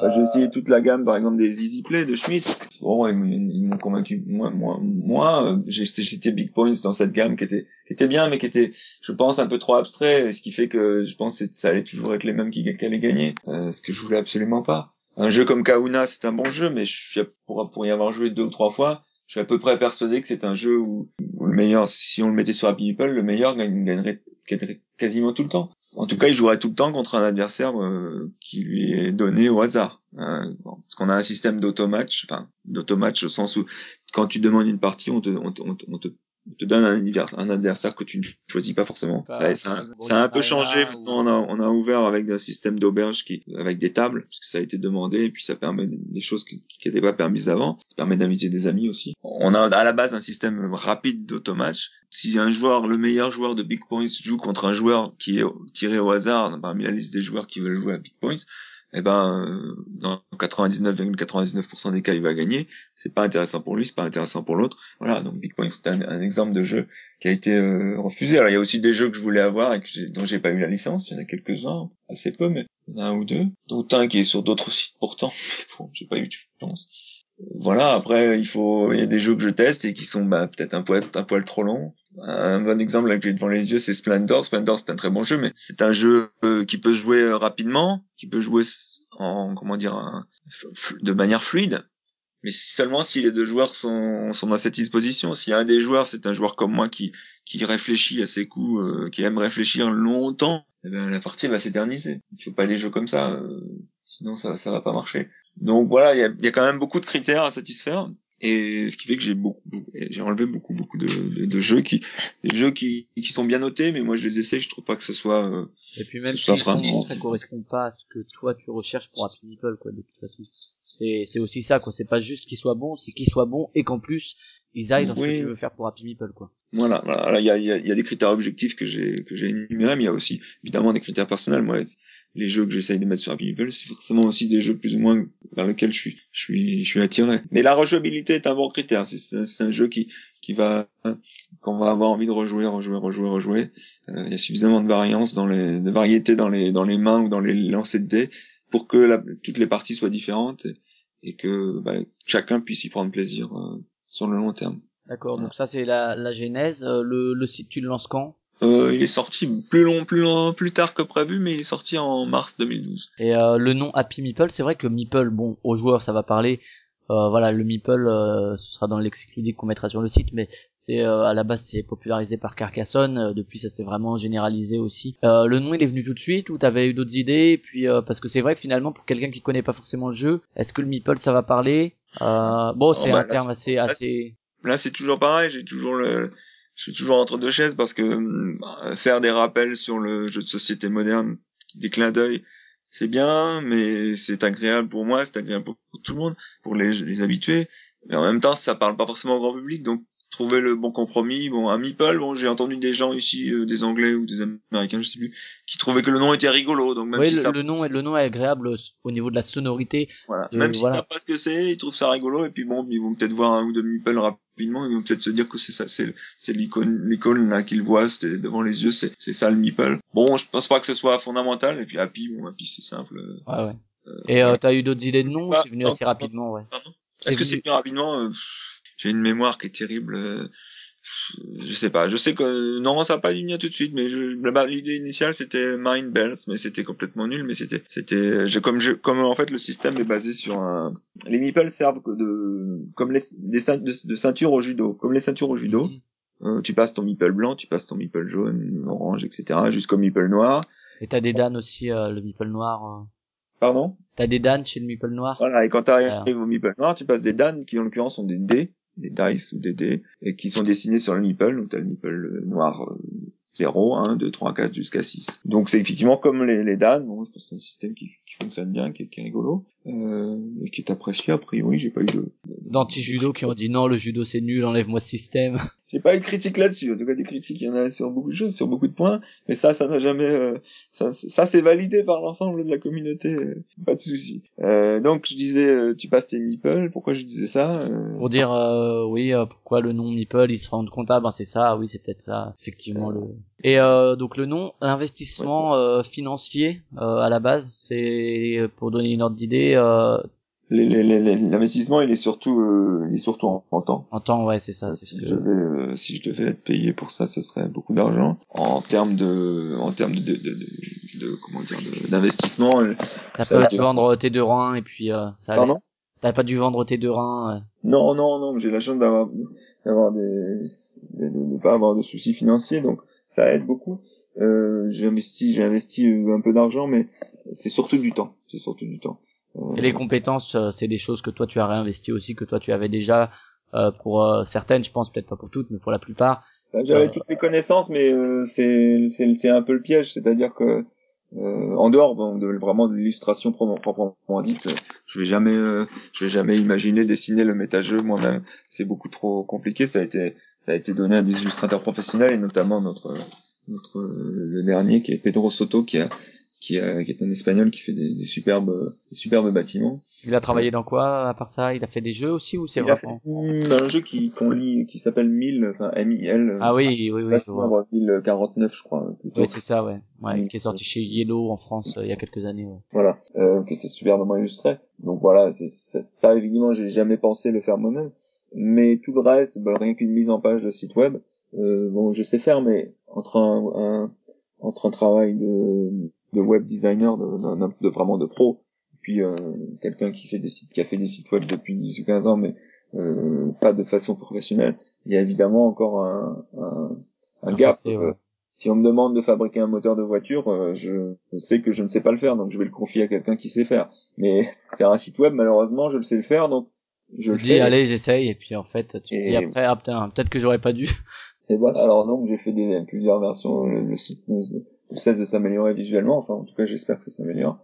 bah, j'ai essayé toute la gamme, par exemple des Easy Play de Schmidt. Bon, ils, m'ont convaincu. Moi, moi, moi, j'ai cité Big Points dans cette gamme qui était, qui était bien, mais qui était, je pense, un peu trop abstrait, ce qui fait que je pense que ça allait toujours être les mêmes qui, qui allaient gagner, euh, ce que je voulais absolument pas. Un jeu comme Kauna, c'est un bon jeu, mais je suis pour, pour y avoir joué deux ou trois fois, je suis à peu près persuadé que c'est un jeu où, le meilleur, si on le mettait sur Happy People, le meilleur gagnerait, gagnerait quasiment tout le temps. En tout cas, il jouerait tout le temps contre un adversaire euh, qui lui est donné au hasard. Hein. parce qu'on a un système d'automatch, enfin d'automatch au sens où quand tu demandes une partie, on te, on te, on te on te donne un, un adversaire que tu ne choisis pas forcément. ça, ça, ça, a un peu changé. on, a, on a ouvert avec un système d'auberge qui, avec des tables, parce que ça a été demandé, et puis ça permet des choses qui n'étaient pas permises avant. Ça permet d'inviter des amis aussi. On a à la base un système rapide d'automatch. Si un joueur, le meilleur joueur de Big Points joue contre un joueur qui est tiré au hasard parmi la liste des joueurs qui veulent jouer à Big Points, eh ben dans 99,99% des cas il va gagner. C'est pas intéressant pour lui c'est pas intéressant pour l'autre. Voilà donc Big Point c'est un, exemple de jeu qui a été euh, refusé. Alors il y a aussi des jeux que je voulais avoir et que dont j'ai pas eu la licence. Il y en a quelques uns assez peu mais il y en a un ou deux. Dont un qui est sur d'autres sites pourtant bon, j'ai pas eu de chance voilà après il faut il y a des jeux que je teste et qui sont bah, peut-être un poil un trop longs un bon exemple là que j'ai devant les yeux c'est Splendor Splendor c'est un très bon jeu mais c'est un jeu euh, qui peut jouer euh, rapidement qui peut jouer en comment dire de manière fluide mais seulement si les deux joueurs sont, sont dans cette disposition. A un des joueurs, c'est un joueur comme moi qui, réfléchit à ses coups, euh, qui aime réfléchir longtemps, eh ben, la partie va s'éterniser. Il faut pas des jeux comme ça, sinon ça ça va pas marcher. Donc voilà, il y a, y a, quand même beaucoup de critères à satisfaire. Et ce qui fait que j'ai beaucoup, j'ai enlevé beaucoup, beaucoup de, de, de, jeux qui, des jeux qui, qui sont bien notés, mais moi je les essaie, je trouve pas que ce soit. Euh, et puis même si ça correspond pas à ce que toi tu recherches pour Happy Meeple, quoi, de toute façon. C'est, c'est aussi ça, quoi. C'est pas juste qu'il soit bon, c'est qu'il soit bon et qu'en plus ils aillent dans ce que tu veux faire pour Happy Meeple, quoi. Voilà, voilà. Il y a, y, a, y a des critères objectifs que j'ai, que j'ai énumérés, mais il y a aussi évidemment des critères personnels. Moi, les jeux que j'essaye de mettre sur Happy People, c'est forcément aussi des jeux plus ou moins vers lesquels je suis, je suis, je suis attiré. Mais la rejouabilité est un bon critère. C'est un jeu qui, qui va, qu'on va avoir envie de rejouer, rejouer, rejouer, rejouer. Euh, il y a suffisamment de variance dans les, de variété dans les, dans les mains ou dans les lancers de dés pour que la, toutes les parties soient différentes et, que bah, chacun puisse y prendre plaisir euh, sur le long terme. D'accord. Donc ça c'est la, la genèse. Euh, le, le site tu le lances quand? Euh, il est sorti plus long, plus long, plus tard que prévu, mais il est sorti en mars 2012. Et euh, le nom Happy Meeple, c'est vrai que Meeple, bon, aux joueurs ça va parler. Euh, voilà, le Meeple, euh, ce sera dans le qu'on mettra sur le site, mais c'est euh, à la base c'est popularisé par Carcassonne. depuis ça s'est vraiment généralisé aussi. le nom il est venu tout de suite ou t'avais eu d'autres idées? Puis parce que c'est vrai que finalement pour quelqu'un qui connaît pas forcément le jeu, est-ce que le Meeple ça va parler? Bon, c'est bah, un terme assez assez. Là c'est toujours pareil. J'ai toujours le je suis toujours entre deux chaises parce que bah, faire des rappels sur le jeu de société moderne, des clins d'œil, c'est bien, mais c'est agréable pour moi, c'est agréable pour, tout le monde, pour les, les habitués. Mais en même temps, ça parle pas forcément au grand public, donc trouver le bon compromis. Bon, à Meeple, bon, j'ai entendu des gens ici, euh, des Anglais ou des Américains, je sais plus, qui trouvaient que le nom était rigolo. Donc même oui, si le, ça... le nom est le nom est agréable au niveau de la sonorité. Voilà. même s'ils savent pas ce que c'est, ils trouvent ça rigolo et puis bon, ils vont peut-être voir un ou deux Meeple rapidement, ils vont peut-être se dire que c'est ça, c'est c'est l'icône l'icône là qu'ils voient, c'était devant les yeux, c'est c'est ça le Meeple. Bon, je pense pas que ce soit fondamental et puis Happy, bon Happy c'est simple. Ouais ouais. Euh, et euh, t'as eu d'autres idées de noms C'est venu assez rapidement, ouais? Est-ce que c'est venu rapidement euh, J'ai une mémoire qui est terrible. je sais pas. Je sais que non, ça n'a pas ligné tout de suite, mais je, bah, l'idée initiale c'était Mind Bells, mais c'était complètement nul. Mais c'était, c'était, je, comme je, comme en fait le système est basé sur un. Les meeples servent de, comme les des de, de ceintures au judo, comme les ceintures au judo. Mhm. Euh, tu passes ton meeple blanc, tu passes ton meeple jaune, orange, etc. jusqu'au meeple noir. Et t'as des Dan aussi, euh, le meeple noir. euh. Pardon? T'as des Dan chez le meeple noir? Voilà, et quand tu arrives Alors. au meeple noir, tu passes des dan qui en l'occurrence sont des dés, des dice ou des dés, et qui sont dessinés sur le meeple, donc tu as le meeple euh, noir euh, 0, 1, 2, 3, 4 jusqu'à 6. Donc c'est effectivement comme les, les dan, bon, je pense que c'est un système qui, qui fonctionne bien, qui qui est rigolo, euh, et qui est apprécié, a priori j'ai pas eu de... D'anti-judo qui ont dit non, le judo c'est nul, enlève-moi ce système. J'ai pas eu de critique là-dessus, en tout cas des critiques il y en a sur beaucoup de choses, sur beaucoup de points, mais ça, ça n'a jamais... euh, ça, ça c'est validé par l'ensemble de la communauté, euh, pas de souci. Euh, donc je disais, euh, tu passes tes meeples, pourquoi je disais ça euh, Pour dire, euh, oui, euh, pourquoi le nom meeple, ils se rendent compte, ah ben c'est ça, oui, c'est peut-être ça, effectivement. le. Et euh, donc le nom, investissement euh, financier euh, à la base, c'est pour donner une ordre d'idée, euh, l'investissement il est surtout euh, il est surtout en, en temps en temps, ouais, c'est ça, c'est ce si, que. je devais, euh, si je devais être payé pour ça ce serait beaucoup d'argent en termes de en termes de, de, de, de- comment dire d'investissement T'as ça pas dû vendre tes deux reins et puis euh, ça pardon? T'as pas dû vendre tes deux reins. euh. non non non j'ai la chance d'avoir d'avoir des de, de pas avoir de soucis financiers donc ça aide beaucoup euh, j'ai investi j'ai investi euh, un peu d'argent mais c'est surtout du temps c'est surtout du temps Euh, Et les compétences, euh, c'est des choses que toi tu as réinvesti aussi, que toi tu avais déjà euh, pour euh, certaines, je pense peut-être pas pour toutes, mais pour la plupart. Bah, J'avais Euh, toutes les connaisses, mais euh, c'est c'est c'est un peu le piège, c'est-à-dire que euh, en dehors bon, de vraiment de l'illustration proprement, dite, euh, je vais jamais euh, je vais jamais imaginer dessiner le méta-jeu moi-même. C'est beaucoup trop compliqué. Ça a été ça a été donné à des illustrateurs professionnels et notamment notre notre euh, le dernier qui est Pedro Soto qui a qui, a, qui est un espagnol qui fait des, des superbes des superbes bâtiments. Il a travaillé dans quoi à part ça? Il a fait des jeux aussi ou c'est vraiment fait un jeu qui qu'on lit qui s'appelle 1000 enfin M-I-L. Ah oui, oui, oui, je vois. Passeur 1049 je crois plutôt. Oui, c'est ça, ouais. ouais. Qui est sorti chez Yellow en France euh, il y a quelques années. Ouais. voilà, euh, qui était superbement illustré. Donc voilà, c'est ça, ça, évidemment, j'ai jamais pensé le faire moi-même, mais tout le reste, bah, rien qu'une mise en page de site web, euh, bon, je sais faire, mais entre un, un- entre un travail de, de web designer, de, d'un- de vraiment de pro, puis euh, quelqu'un qui fait des sites, qui a fait des sites web depuis 10 ou 15 ans, mais euh, pas de façon professionnelle, il y a évidemment encore un, un, un gap. ouais. si on me demande de fabriquer un moteur de voiture, euh, je, sais que je ne sais pas le faire, donc je vais le confier à quelqu'un qui sait faire. Mais faire un site web, malheureusement, je le sais le faire, donc je le dis fais. allez, j'essaye et puis en fait tu te Et- dis après ah putain, peut-être que j'aurais pas dû. Et voilà, alors donc j'ai fait des, plusieurs versions, le, le site ne ne cesse de s'améliorer visuellement, enfin en tout cas j'espère que ça s'améliore.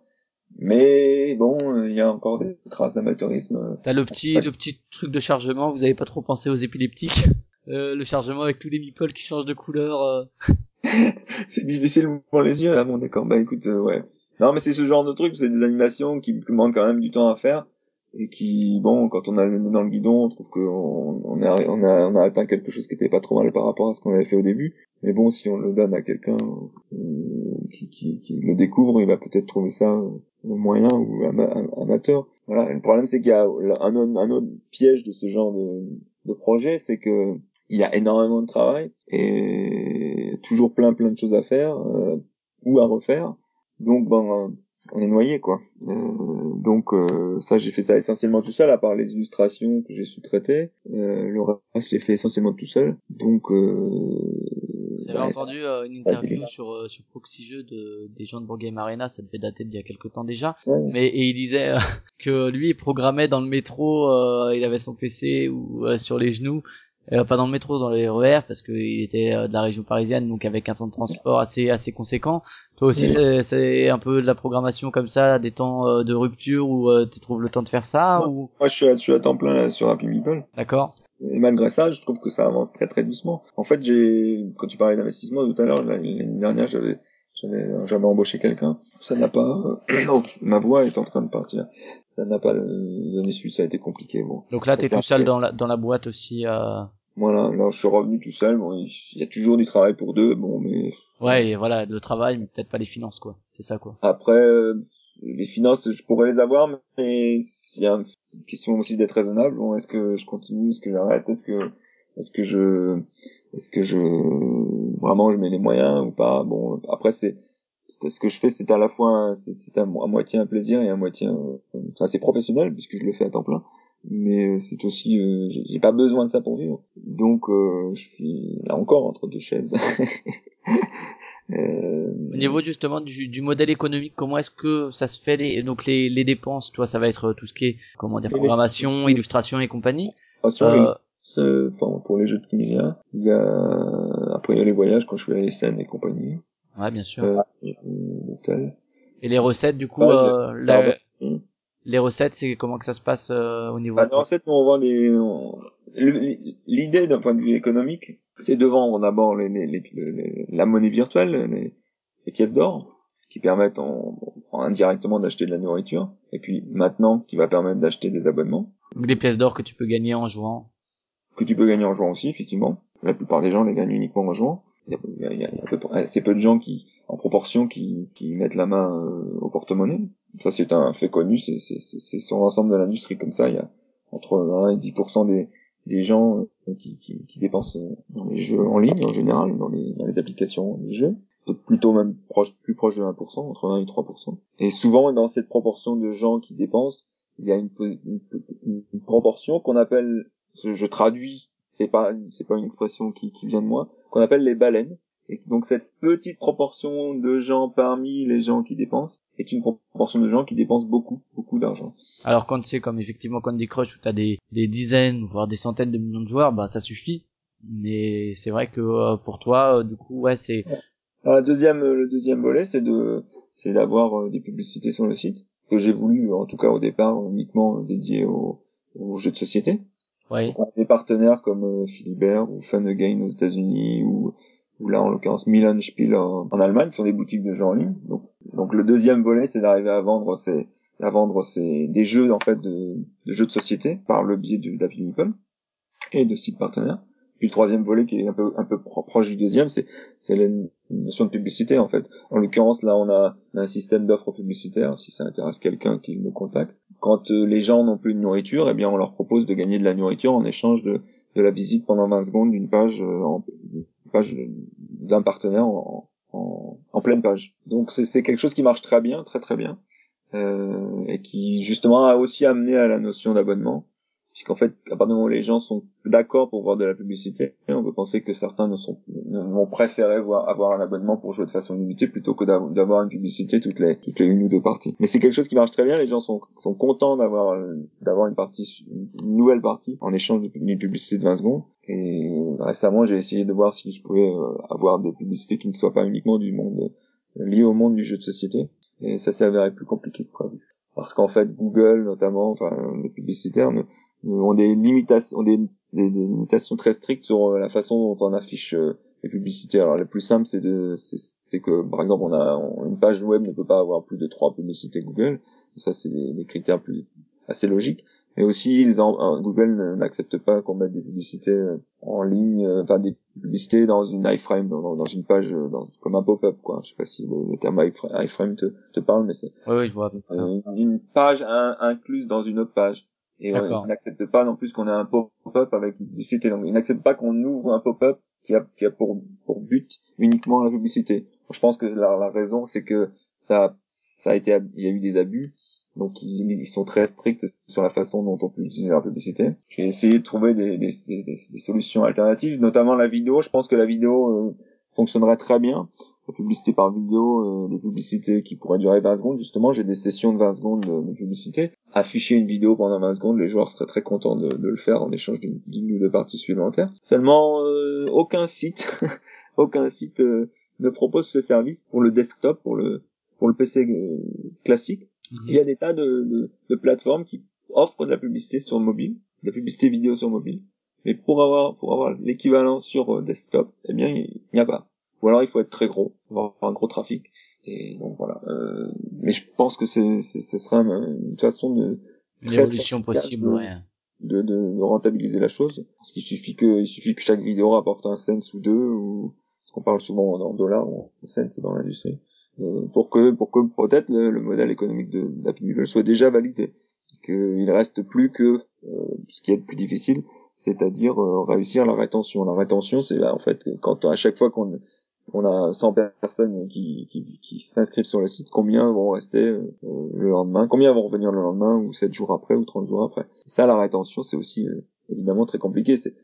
Mais bon, il y a encore des traces d'amateurisme. euh, T'as le petit Ouais. le petit truc de chargement, vous avez pas trop pensé aux épileptiques Euh, le chargement avec tous les meeples qui changent de couleur. euh. c'est difficile pour les yeux. Ah bon, d'accord. Bah écoute, euh, ouais. Non, mais c'est ce genre de truc, c'est des animations qui demandent quand même du temps à faire et qui, bon, quand on a le nez dans le guidon, on trouve qu'on on a, on a, on a atteint quelque chose qui était pas trop mal par rapport à ce qu'on avait fait au début. Mais bon, si on le donne à quelqu'un euh, qui, qui, qui le découvre, il va peut-être trouver ça moyen ou ama- amateur. Voilà. Le problème, c'est qu'il y a un autre, un autre piège de ce genre de, de projet, c'est que il y a énormément de travail et toujours plein plein de choses à faire euh, ou à refaire. Donc ben on est noyé quoi. Euh, donc euh, ça j'ai fait ça essentiellement tout seul à part les illustrations que j'ai sous-traitées. Euh, le reste je l'ai fait essentiellement tout seul. Donc euh, J'avais ouais, entendu euh, une interview sur euh, sur Proxy Jeux de des gens de Board Game Arena, ça devait dater d'il y a quelques temps déjà. ouais. Mais et il disait euh, que lui il programmait dans le métro, euh, il avait son PC ou euh, sur les genoux, euh, pas dans le métro, dans les RER parce qu'il était euh, de la région parisienne, donc avec un temps de transport assez assez conséquent. Toi aussi Oui. c'est un peu de la programmation comme ça, des temps euh, de rupture où euh, tu trouves le temps de faire ça ou? Moi je suis à, je suis à temps plein là, sur Happy Meeple. d'accord Et malgré ça, je trouve que ça avance très très doucement. En fait, j'ai, quand tu parlais d'investissement tout à l'heure, l'année dernière, j'avais, j'avais, j'avais embauché quelqu'un. Ça n'a pas, oh, ma voix est en train de partir. Ça n'a pas euh, donné suite, ça a été compliqué, bon. Donc là t'es tout seul dans la dans la boîte aussi. Euh... Voilà, là, je suis revenu tout seul. Bon, il y a toujours du travail pour deux, bon, mais Ouais et voilà le travail mais peut-être pas les finances quoi. C'est ça quoi. après, euh, les finances, je pourrais les avoir, mais il y a une question aussi d'être raisonnable. Bon, est-ce que je continue, est-ce que j'arrête, est-ce que, est-ce que je est-ce que je vraiment je mets les moyens ou pas? Bon après c'est ce que je fais c'est à la fois c'est à, moitié un plaisir et à moitié ça c'est professionnel puisque je le fais à temps plein mais c'est aussi euh, j'ai pas besoin de ça pour vivre. Donc euh, je suis là encore entre deux chaises. Euh... au niveau justement du, du modèle économique comment est-ce que ça se fait les donc les, les dépenses toi ça va être tout ce qui est comment dire programmation illustration et compagnie euh, enfin, pour les jeux de Kinesia il y a après il y a les voyages quand je fais les scènes et compagnie. Ouais bien sûr. Euh, et les recettes du coup euh, la les recettes, c'est comment que ça se passe euh, au niveau bah, Les recettes, on vend des. L'idée d'un point de vue économique, c'est de vendre d'abord les, les, les, la monnaie virtuelle, les, pièces d'or, qui permettent en, indirectement d'acheter de la nourriture, et puis maintenant qui va permettre d'acheter des abonnements. Des pièces d'or que tu peux gagner en jouant. Que tu peux gagner en jouant aussi, effectivement. La plupart des gens les gagnent uniquement en jouant. Il y a, il y a, peu, assez peu de gens qui, en proportion, qui, qui mettent la main euh, au porte-monnaie. Ça, c'est un fait connu, c'est sur l'ensemble de l'industrie comme ça. Il y a entre 1 et 10% des, des gens euh, qui, qui, qui, dépensent euh, dans les jeux en ligne en général, dans les, dans les applications des jeux. Plutôt même proche, plus proche de 1%, entre 1 et 3%. Et souvent, dans cette proportion de gens qui dépensent, il y a une, une, une proportion qu'on appelle, je traduis, c'est pas, c'est pas une expression qui, qui vient de moi, qu'on appelle les baleines et donc cette petite proportion de gens parmi les gens qui dépensent est une proportion de gens qui dépensent beaucoup, beaucoup d'argent. Alors quand c'est comme effectivement Candy Crush où t'as des, des dizaines, voire des centaines de millions de joueurs, bah ça suffit. Mais c'est vrai que euh, pour toi, euh, du coup, ouais, c'est. Alors, deuxième, le deuxième volet, c'est de, c'est d'avoir euh, des publicités sur le site que j'ai voulu, en tout cas au départ, uniquement dédié aux, aux jeux de société. Oui. Des partenaires comme Philibert ou Fun Again aux États-Unis ou ou là en l'occurrence Milan Spiel en, Allemagne, sont des boutiques de jeux en ligne. Donc, donc le deuxième volet, c'est d'arriver à vendre ces à vendre ces des jeux en fait de, de jeux de société par le biais d'Happy Meeple et de sites partenaires. Puis le troisième volet qui est un peu un peu proche du deuxième, c'est c'est la notion de publicité en fait. En l'occurrence là, on a un système d'offres publicitaires. Si ça intéresse quelqu'un, qui me contacte. Quand euh, les gens n'ont plus de nourriture, eh bien on leur propose de gagner de la nourriture en échange de de la visite pendant 20 secondes d'une page euh, en, page d'un partenaire en, en, en, pleine page. Donc c'est quelque chose qui marche très bien, très très bien, euh, et qui justement a aussi amené à la notion d'abonnement puisqu'en fait, à partir du moment où les gens sont d'accord pour voir de la publicité, on peut penser que certains ne sont, vont préférer voir, avoir un abonnement pour jouer de façon limitée plutôt que d'avoir une publicité toutes les, toutes les une ou deux parties. Mais c'est quelque chose qui marche très bien, les gens sont, sont contents d'avoir, d'avoir une partie, une nouvelle partie en échange d'une publicité de 20 secondes. Et récemment, j'ai essayé de voir si je pouvais euh, avoir des publicités qui ne soient pas uniquement du monde, liées au monde du jeu de société. Et ça s'est avéré plus compliqué que prévu. Parce qu'en fait, Google, notamment, enfin, les publicitaires, ne, ont des limitations, des, des, limitations très strictes sur euh, la façon dont on affiche euh, les publicités. Alors, le plus simple, c'est de, c'est que, par exemple, on a une page web ne peut pas avoir plus de trois publicités Google. Ça, c'est des, critères plus assez logiques. Mais aussi, ils euh, Google n'accepte pas qu'on mette des publicités en ligne, enfin des publicités dans une iframe, dans, dans une page, dans, comme un pop-up, quoi. Je sais pas si le, terme iframe te, te parle, mais c'est oui, oui, je vois. une page incluse dans une autre page. Et on n'accepte pas non plus qu'on ait un pop-up avec une publicité. Donc, ils n'acceptent pas qu'on ouvre un pop-up qui a, qui a pour, pour but uniquement la publicité. je pense que la, la raison, c'est que ça, ça a été, il y a eu des abus. Donc, ils, ils, sont très stricts sur la façon dont on peut utiliser la publicité. J'ai essayé de trouver des, des, des, des, solutions alternatives, notamment la vidéo. Je pense que la vidéo euh, fonctionnerait très bien la publicité par vidéo, euh, des publicités qui pourraient durer 20 secondes. Justement, j'ai des sessions de 20 secondes de, publicité. Afficher une vidéo pendant 20 secondes, les joueurs seraient très contents de, le faire en échange d'une ou deux parties supplémentaires. Seulement, euh, aucun site, aucun site euh, ne propose ce service pour le desktop, pour le pour le PC classique. Mhm. Il y a des tas de, de, plateformes qui offrent de la publicité sur mobile, de la publicité vidéo sur mobile. Mais pour avoir pour avoir l'équivalent sur desktop, eh bien, il n'y a pas ou alors il faut être très gros, avoir un gros trafic. Et donc voilà. Euh, mais je pense que c'est, ce serait une façon de une évolution possible, de, ouais. de, de, rentabiliser la chose. Parce qu'il suffit que il suffit que chaque vidéo rapporte un cent ou deux, ou parce qu'on parle souvent en dollars, en cents dans l'industrie, euh, pour que pour que peut-être le, modèle économique de d'Happy soit déjà validé, qu'il reste plus que ce qui est le plus difficile, c'est-à-dire réussir la rétention. La rétention, c'est en fait quand à chaque fois qu'on on a 100 personnes qui, qui, qui s'inscrivent sur le site, combien vont rester euh, le lendemain, combien vont revenir le lendemain, ou 7 jours après, ou 30 jours après? ça, la rétention, c'est aussi euh, évidemment très compliqué. C'est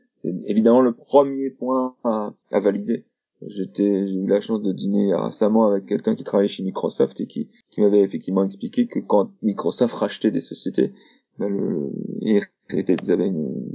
évidemment le premier point à, à valider. J'ai eu la chance de dîner récemment avec quelqu'un qui travaillait chez Microsoft et qui, qui m'avait effectivement expliqué que quand Microsoft rachetait des sociétés, ben le, ils avaient une,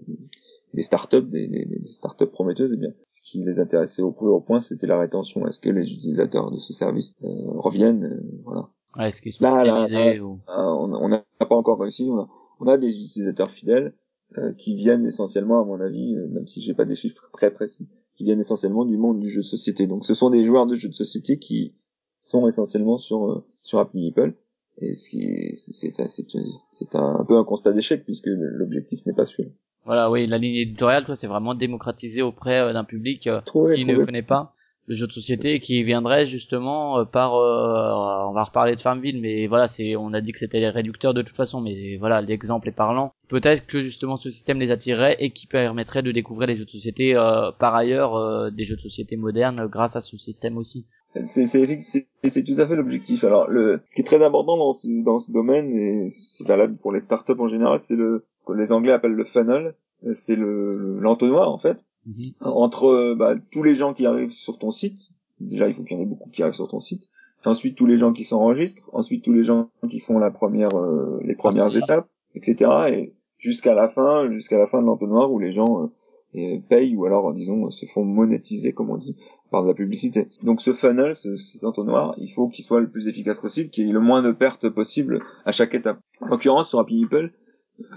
des startups, des, des, des startups prometteuses, eh bien, ce qui les intéressait au plus haut point, c'était la rétention. Est-ce que les utilisateurs de ce service euh, reviennent euh, Voilà. Ouais, est-ce qu'ils sont là, là, ou... on n'a pas encore réussi. On a, on a des utilisateurs fidèles euh, qui viennent essentiellement, à mon avis, même si j'ai pas des chiffres très précis, qui viennent essentiellement du monde du jeu de société. Donc, ce sont des joueurs de jeux de société qui sont essentiellement sur sur Happy Meeple. Et c'est c'est un, un peu un constat d'échec puisque l'objectif n'est pas celui-là. Voilà, oui, la ligne éditoriale, toi, c'est vraiment démocratisé auprès euh, d'un public euh, qui ne connaît pas le jeu de société qui viendrait justement euh, par on va reparler de Farmville mais voilà c'est on a dit que c'était réducteur de toute façon mais voilà l'exemple est parlant. Peut-être que justement ce système les attirerait et qui permettrait de découvrir les jeux de société par ailleurs des jeux de société modernes grâce à ce système aussi. C'est c'est tout à fait l'objectif. Alors le ce qui est très important dans ce dans ce domaine et c'est valable pour les startups en général c'est le que les Anglais appellent le funnel, c'est le l'entonnoir en fait, mhm. entre bah, tous les gens qui arrivent sur ton site. Déjà, il faut qu'il y en ait beaucoup qui arrivent sur ton site. Ensuite, tous les gens qui s'enregistrent. Ensuite, tous les gens qui font la première, euh, les premières étapes, etc. Et jusqu'à la fin, jusqu'à la fin de l'entonnoir où les gens euh, payent ou alors, disons, se font monétiser, comme on dit, par de la publicité. Donc ce funnel, ce, cet entonnoir, il faut qu'il soit le plus efficace possible, qu'il y ait le moins de pertes possible à chaque étape. En l'occurrence, sur Happy Meeple,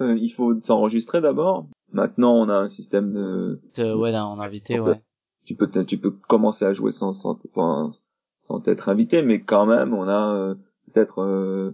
euh, il faut s'enregistrer d'abord. Maintenant, on a un système de. ouais, là, on a invité, ouais. Tu peux, tu peux commencer à jouer sans sans sans, sans être invité, mais quand même, on a euh, peut-être euh,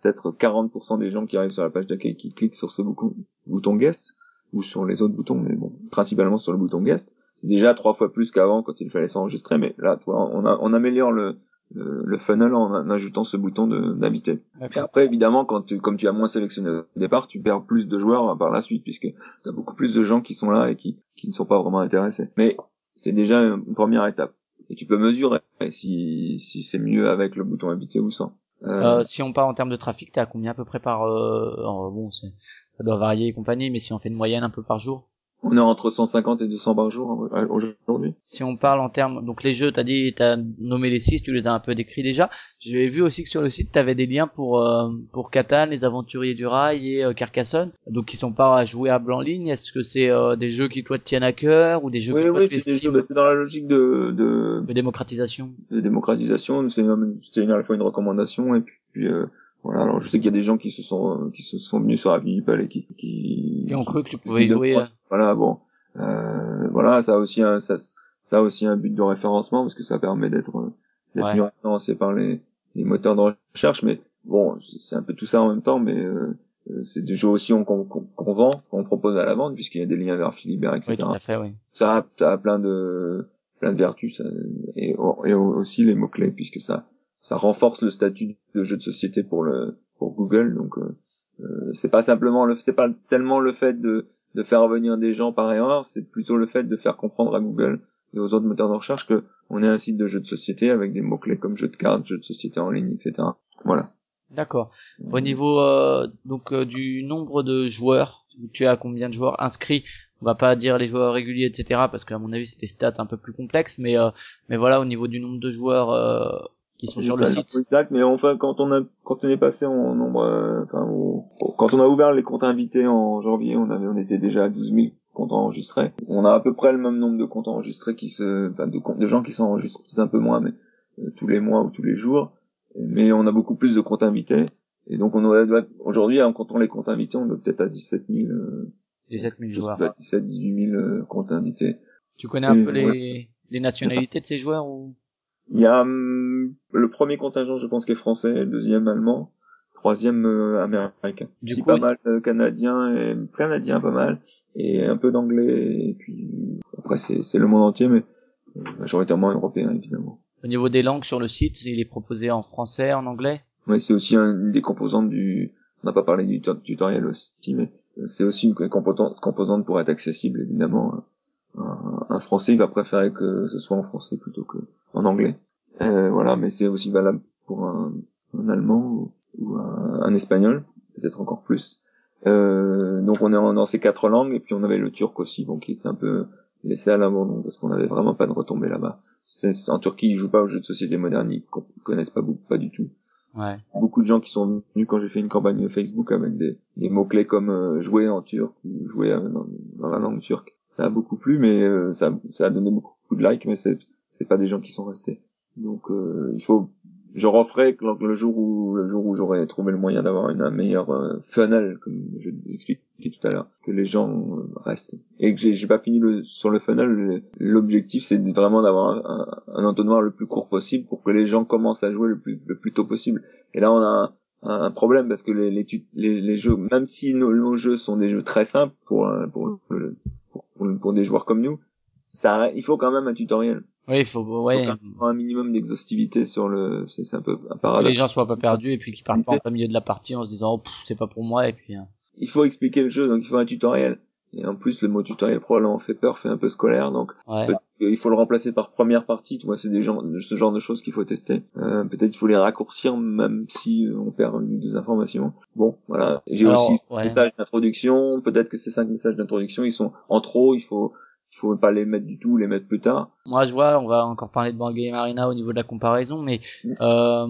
peut-être 40% des gens qui arrivent sur la page d'accueil qui cliquent sur ce bouton, bouton guest ou sur les autres boutons, mais bon, principalement sur le bouton guest. C'est déjà trois fois plus qu'avant quand il fallait s'enregistrer, mais là, toi, on, a, on améliore le, le funnel en, ajoutant ce bouton d'inviter. Et après, évidemment, quand tu, comme tu as moins sélectionné au départ, tu perds plus de joueurs par la suite, puisque tu as beaucoup plus de gens qui sont là et qui, qui ne sont pas vraiment intéressés. Mais c'est déjà une première étape. Et tu peux mesurer si, si c'est mieux avec le bouton inviter ou sans. Euh... Euh, si on parle en termes de trafic, t'es à combien à peu près par... Euh... bon, ça doit varier et compagnie, mais si on fait une moyenne un peu par jour on est entre 150 et 200 par jour euh, aujourd'hui. Si on parle en termes, donc les jeux, t'as dit, t'as nommé les six, tu les as un peu décrits déjà. J'ai vu aussi que sur le site, t'avais des liens pour euh, pour Catan, les Aventuriers du Rail et euh, Carcassonne, donc qui sont pas jouables en ligne. Est-ce que c'est euh, des jeux qui toi te tiennent à cœur ou des jeux oui, qui oui, c'est bah, c'est dans la logique de, de de démocratisation. De démocratisation, c'est une, à la fois une recommandation et puis voilà, alors je sais qu'il y a des gens qui se sont qui se sont venus sur Happy Meeple et qui qui, ont cru que tu pouvais jouer. Voilà, bon, euh, voilà, ça a aussi un ça, ça a aussi un but de référencement parce que ça permet d'être d'être mieux référencé par les les moteurs de recherche, mais bon, c'est un peu tout ça en même temps, mais euh, euh c'est des jeux aussi qu'on qu'on vend, qu'on propose à la vente puisqu'il y a des liens vers Philibert, etc. Oui, tout à fait, oui. Ça a, ça a plein de plein de vertus et, et aussi les mots clés puisque ça ça renforce le statut de jeu de société pour le pour Google. Donc euh, euh, c'est pas simplement le c'est pas tellement le fait de de faire revenir des gens par erreur, c'est plutôt le fait de faire comprendre à Google et aux autres moteurs de recherche que on est un site de jeu de société avec des mots clés comme jeu de cartes, jeu de société en ligne, etc. Voilà. D'accord. Au niveau euh, donc euh, du nombre de joueurs, tu as combien de joueurs inscrits? On va pas dire les joueurs réguliers, etc. Parce qu'à mon avis c'est des stats un peu plus complexes, mais mais voilà au niveau du nombre de joueurs qui sont sur le site. Exact, mais enfin quand on a quand on est passé en nombre, euh, enfin quand on a ouvert les comptes invités en janvier, on avait on était déjà à 12 000 comptes enregistrés. On a à peu près le même nombre de comptes enregistrés qui se, enfin de, de gens qui s'enregistrent peut-être un peu moins, mais euh, tous les mois ou tous les jours. Mais on a beaucoup plus de comptes invités. Et donc on aujourd'hui en comptant les comptes invités, on est peut-être à 17 000. Euh, 17 000 joueurs. 17 18 000 comptes invités. Tu connais un peu les, les nationalités de ces joueurs ou? Il y a hum, le premier contingent, je pense, qui est français, le deuxième allemand, troisième euh, américain. Du coup, pas mal euh, canadien et canadien pas mal et un peu d'anglais et puis après c'est c'est le monde entier mais euh, majoritairement européen évidemment. Au niveau des langues sur le site, il est proposé en français, en anglais? Oui, c'est aussi une des composantes du On n'a pas parlé du tutoriel aussi, mais c'est aussi une composante, composante pour être accessible, évidemment. Un, français il va préférer que ce soit en français plutôt que en anglais. Euh, voilà, mais c'est aussi valable pour un, un allemand ou, un, espagnol, peut-être encore plus. Euh, donc on est dans ces quatre langues et puis on avait le turc aussi, bon qui était un peu laissé à l'abandon parce qu'on n'avait vraiment pas de retombées là-bas. En Turquie, ils jouent pas aux jeux de société modernes, ils connaissent pas beaucoup, pas du tout. Ouais. Beaucoup de gens qui sont venus quand j'ai fait une campagne Facebook avec des, des mots-clés comme euh, jouer en turc ou jouer euh, dans, la langue turque. Ça a beaucoup plu, mais euh, ça, ça a donné beaucoup de likes, mais c'est, c'est pas des gens qui sont restés. Donc il faut je referai le jour où le jour où j'aurai trouvé le moyen d'avoir une un meilleur euh, funnel comme je expliqué tout à l'heure que les gens euh, restent et que j'ai pas fini le, sur le funnel l'objectif c'est vraiment d'avoir un, un, entonnoir le plus court possible pour que les gens commencent à jouer le plus le plus tôt possible et là on a un, problème parce que les, les, les, jeux même si nos, jeux sont des jeux très simples pour euh, pour, pour, pour des joueurs comme nous ça il faut quand même un tutoriel oui, il faut, ouais. un, minimum d'exhaustivité sur le, c'est un peu un paradoxe. Que les gens soient pas perdus et puis qu'ils partent pas en milieu de la partie en se disant, oh, c'est pas pour moi et puis. Hein. Il faut expliquer le jeu, donc il faut un tutoriel. Et en plus, le mot tutoriel probablement fait peur, fait un peu scolaire, donc ouais. il faut le remplacer par première partie. Tu vois, c'est des gens, ce genre de choses qu'il faut tester. Euh, Peut-être il faut les raccourcir, même si on perd une ou deux informations. Bon, voilà. J'ai aussi ouais. messages d'introduction. Peut-être que ces cinq messages d'introduction, ils sont en trop. Il faut il faut pas les mettre du tout, les mettre plus tard. Moi, je vois, on va encore parler de Board Game Arena au niveau de la comparaison, mais mm. euh,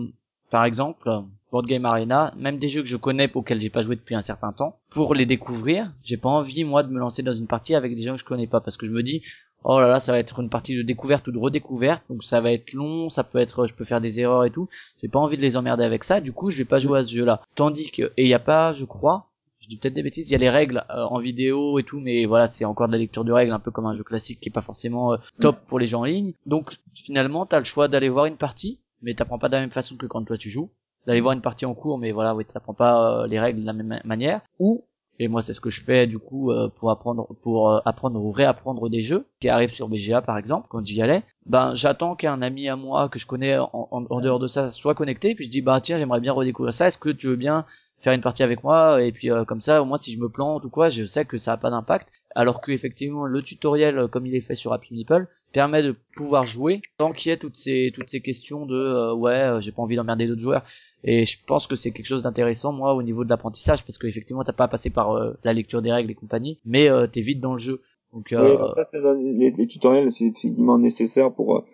par exemple, Board Game Arena, même des jeux que je connais auxquels j'ai pas joué depuis un certain temps, pour les découvrir, j'ai pas envie moi de me lancer dans une partie avec des gens que je connais pas parce que je me dis oh là là, ça va être une partie de découverte ou de redécouverte, donc ça va être long, ça peut être, je peux faire des erreurs et tout. J'ai pas envie de les emmerder avec ça, du coup, je vais pas jouer à ce jeu-là. Tandis que, et il y a pas, je crois, je dis peut-être des bêtises, il y a les règles euh, en vidéo et tout, mais voilà, c'est encore de la lecture de règles, un peu comme un jeu classique qui est pas forcément euh, top pour les gens en ligne. Donc finalement, t'as le choix d'aller voir une partie, mais t'apprends pas de la même façon que quand toi tu joues. D'aller voir une partie en cours, mais voilà, oui, t'apprends pas euh, les règles de la même manière. Ou et moi c'est ce que je fais du coup pour apprendre pour apprendre ou réapprendre des jeux qui arrivent sur BGA par exemple quand j'y allais ben j'attends qu'un ami à moi que je connais en, dehors de ça soit connecté puis je dis bah tiens j'aimerais bien redécouvrir ça est-ce que tu veux bien faire une partie avec moi? Et puis euh, comme ça au moins si je me plante ou quoi je sais que ça a pas d'impact alors que effectivement le tutoriel euh, comme il est fait sur Happy Meeple permet de pouvoir jouer sans qu'il y ait toutes ces toutes ces questions de euh, ouais j'ai pas envie d'emmerder d'autres joueurs. Et je pense que c'est quelque chose d'intéressant moi au niveau de l'apprentissage parce que effectivement t'as pas à passer par la lecture des règles et compagnie mais t'es vite dans le jeu. Donc oui, ça c'est les, les, tutoriels c'est effectivement nécessaire pour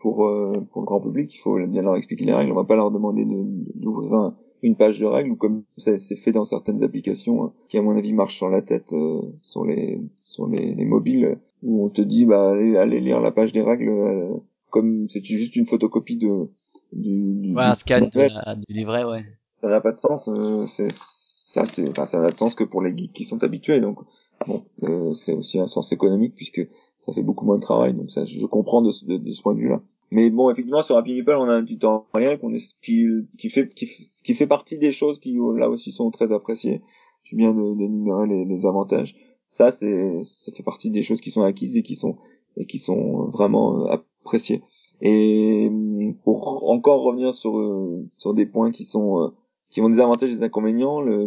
pour pour le grand public. Il faut bien leur expliquer les règles. On va pas leur demander d'ouvrir un une page de règles comme c'est fait dans certaines applications hein, qui à mon avis marchent sur la tête euh, sur les sur les, mobiles où on te dit bah allez, allez lire la page des règles euh, comme c'est juste une photocopie de du, scan du livret ouais ça n'a pas de sens euh, c'est ça c'est enfin, ça n'a de sens que pour les geeks qui sont habitués donc bon c'est aussi un sens économique puisque ça fait beaucoup moins de travail donc ça je comprends de, de, de ce point de vue là mais bon, effectivement, sur Happy Meeple, on a un tutoriel qu'on est, qui, qui fait, qui, qui, fait partie des choses qui, là aussi, sont très appréciées. Tu viens d'énumérer les, les avantages. Ça, c'est, ça fait partie des choses qui sont acquises et qui sont, et qui sont vraiment euh, appréciées. Et pour encore revenir sur, euh, sur des points qui sont, euh, qui ont des avantages et des inconvénients, le,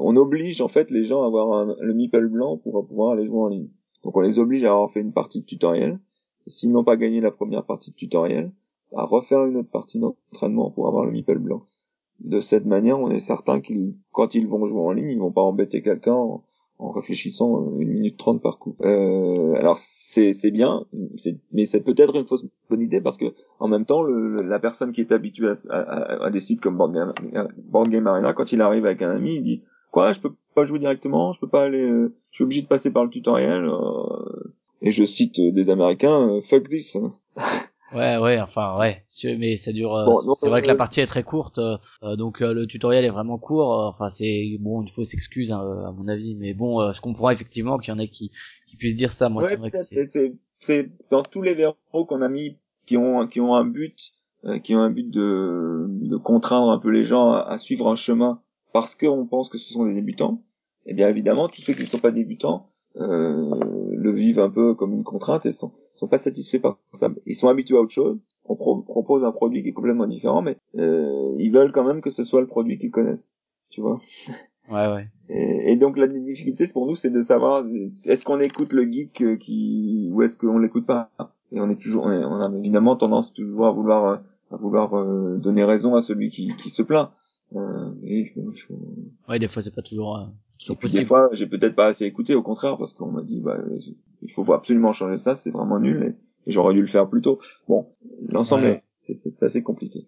on oblige, en fait, les gens à avoir le Meeple blanc pour pouvoir aller jouer en ligne. Donc, on les oblige à avoir fait une partie de tutoriel s'ils n'ont pas gagné la première partie de tutoriel, à refaire une autre partie d'entraînement pour avoir le meeple blanc. De cette manière, on est certain qu'ils, quand ils vont jouer en ligne, ils vont pas embêter quelqu'un réfléchissant une minute trente par coup. Euh, alors c'est c'est bien, mais c'est peut-être une fausse bonne idée parce que en même temps, le, la personne qui est habituée à, à, des sites comme Board Game, Board Game Arena, quand il arrive avec un ami, il dit quoi, je peux pas jouer directement, je peux pas aller, euh, je suis obligé de passer par le tutoriel. Euh, et je cite des Américains, euh, fuck this. Ouais, ouais, enfin, ouais, mais ça dure. Euh, c'est vrai que la euh, partie est très courte, donc le tutoriel est vraiment court. enfin, c'est bon, une fausse excuse hein, à mon avis, mais bon, je comprends effectivement qu'il y en a qui, qui puissent dire ça. Moi, c'est vrai que c'est. C'est dans tous les verrous qu'on a mis, qui ont qui ont un but, qui ont un but de de contraindre un peu les gens à, à suivre un chemin parce qu'on pense que ce sont des débutants. Et eh bien évidemment, tous ceux qui ne sont pas débutants euh, le vivent un peu comme une contrainte et sont, sont pas satisfaits par ça. Ils sont habitués à autre chose. On propose un produit qui est complètement différent, mais euh, ils veulent quand même que ce soit le produit qu'ils connaissent. tu vois. Ouais, ouais. Et, et donc la difficulté pour nous, c'est de savoir est-ce qu'on écoute le geek euh, qui ou est-ce qu'on l'écoute pas? Et on est toujours, on, on a évidemment tendance toujours à vouloir euh, à vouloir euh, donner raison à celui qui, qui se plaint. Euh, et, Ouais, des fois c'est pas toujours, euh, toujours et puis possible. des fois, j'ai peut-être pas assez écouté, au contraire, parce qu'on m'a dit, bah, il faut absolument changer ça, c'est vraiment nul, et, et j'aurais dû le faire plus tôt. Bon, l'ensemble, Ouais. est- c'est c'est assez compliqué.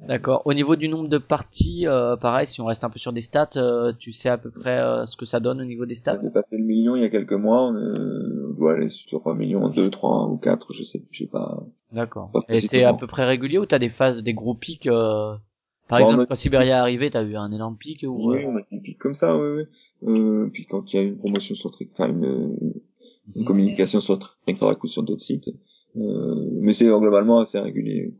D'accord. Au niveau du nombre de parties, euh, pareil, si on reste un peu sur des stats, euh, tu sais à peu près euh, ce que ça donne au niveau des On stats a dépassé le million il y a quelques mois, on, euh, on doit aller sur un million, deux, trois ou quatre, je sais, je sais pas. D'accord. Pas Et c'est à peu près régulier ou t'as des phases, des gros pics euh, Par Bon, exemple, on a- quand Siberia est arrivé, t'as eu un énorme pic ou Oui, on a des pics comme ça, oui, oui. Euh, puis quand il y a une promotion sur Trick, enfin une, une Mhm. communication sur Trick ou sur d'autres sites, euh, mais c'est globalement assez régulier.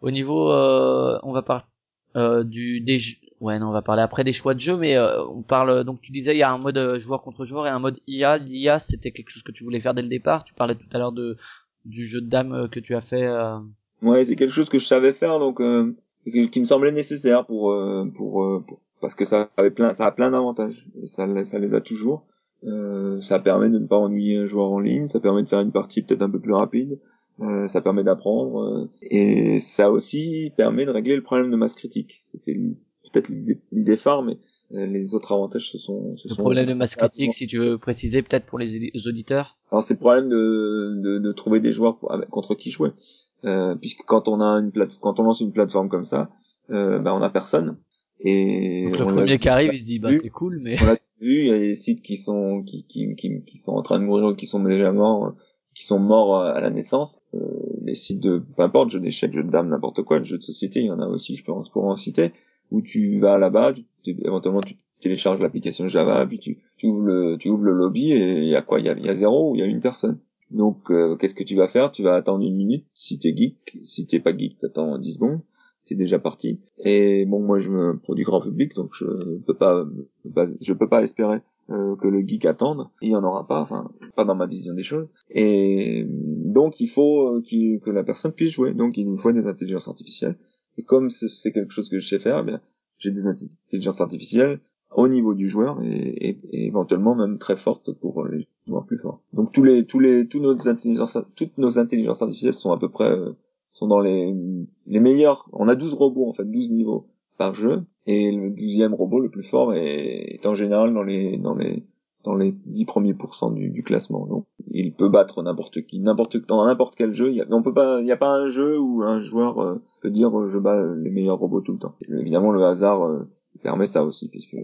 Au niveau, euh, on va par euh, du des jeux- ouais non, on va parler après des choix de jeu, mais euh, on parle donc tu disais il y a un mode euh, joueur contre joueur et un mode IA. L'IA c'était quelque chose que tu voulais faire dès le départ? Tu parlais tout à l'heure de du jeu de dames euh, que tu as fait. euh, Ouais, c'est quelque chose que je savais faire, donc euh, qui qui me semblait nécessaire pour, euh, pour, euh, pour- parce que ça avait plein, ça a plein d'avantages et ça, ça les a toujours. Euh, ça permet de ne pas ennuyer un joueur en ligne, ça permet de faire une partie peut-être un peu plus rapide, euh, ça permet d'apprendre euh, et ça aussi permet de régler le problème de masse critique. C'était peut-être l'idée phare, mais euh, les autres avantages se sont. Se le sont problème de masse critique, si tu veux préciser peut-être pour les auditeurs? alors c'est le problème de, de, de trouver des joueurs pour- contre qui jouer, euh, puisque quand on a une plate, quand on lance une plateforme comme ça, euh, ben on a personne. Et Donc le premier qui arrive, il se dit bah c'est cool, mais on l'a vu, il y a des sites qui sont qui, qui, qui, qui sont en train de mourir, ou qui sont déjà morts, qui sont morts à la naissance. Euh, les sites de, peu importe, jeux d'échecs, jeux de dames, n'importe quoi, jeux de société, il y en a aussi, je pense, pour en citer, où tu vas là-bas, tu, tu- éventuellement tu télécharges l'application Java, puis tu, tu ouvres le, tu ouvres le lobby et il y a quoi, il y a, y a zéro ou il y a une personne. Donc, euh, qu'est-ce que tu vas faire? Tu vas attendre une minute. Si t'es geek, si t'es pas geek, t'attends 10 secondes. T'es déjà parti. Et bon, moi, je me produis grand public, donc je peux pas, je peux pas espérer euh, que le geek attende. Il y en aura pas, enfin, pas dans ma vision des choses. Et donc, il faut euh, que la personne puisse jouer. Donc, il nous faut des intelligences artificielles. Et comme c'est- quelque chose que je sais faire, eh bien, j'ai des intelligences artificielles au niveau du joueur et éventuellement même très fortes pour les joueurs plus forts. Donc tous les tous les tous nos intelligences toutes nos intelligences artificielles sont à peu près euh, sont dans les les meilleurs. On a 12 robots en fait, 12 niveaux par jeu et le douzième robot le plus fort est, est en général dans les dans les dans les 10 premiers pourcents du, du classement. Donc il peut battre n'importe qui, n'importe dans n'importe quel jeu. Il y a, on peut pas, il y a pas un jeu où un joueur euh, peut dire euh, je bats les meilleurs robots tout le temps. Évidemment le hasard euh, permet ça aussi puisque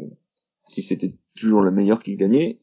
si c'était toujours le meilleur qui gagnait,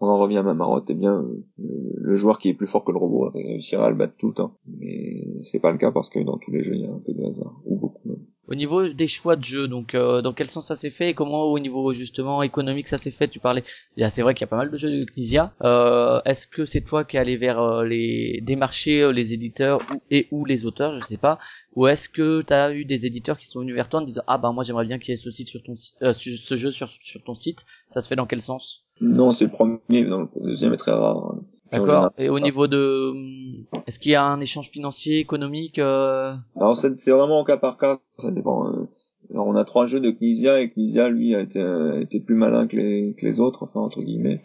on en revient à ma marotte, eh bien euh, le, joueur qui est plus fort que le robot réussira à le battre tout le temps. Mais c'est pas le cas parce que dans tous les jeux il y a un peu de hasard ou beaucoup. même. Au niveau des choix de jeu, donc euh, dans quel sens ça s'est fait et comment au niveau justement économique ça s'est fait? Tu parlais, c'est vrai qu'il y a pas mal de jeux de Knizia. Euh, Est-ce que c'est toi qui es allé vers euh, les euh, les éditeurs et ou les auteurs, je sais pas, ou est-ce que tu as eu des éditeurs qui sont venus vers toi en disant ah bah moi j'aimerais bien qu'il y ait ce site sur ton euh, ce jeu sur ton site. Ça se fait dans quel sens? Non, c'est le premier, non, le deuxième est très rare. hein. D'accord. Et au niveau de, hum, est-ce qu'il y a un échange financier, économique euh... Alors c'est vraiment au cas par cas, ça dépend. euh. Alors on a trois jeux de Knizia et Knizia lui a été, a été plus malin que les, que les autres, enfin entre guillemets.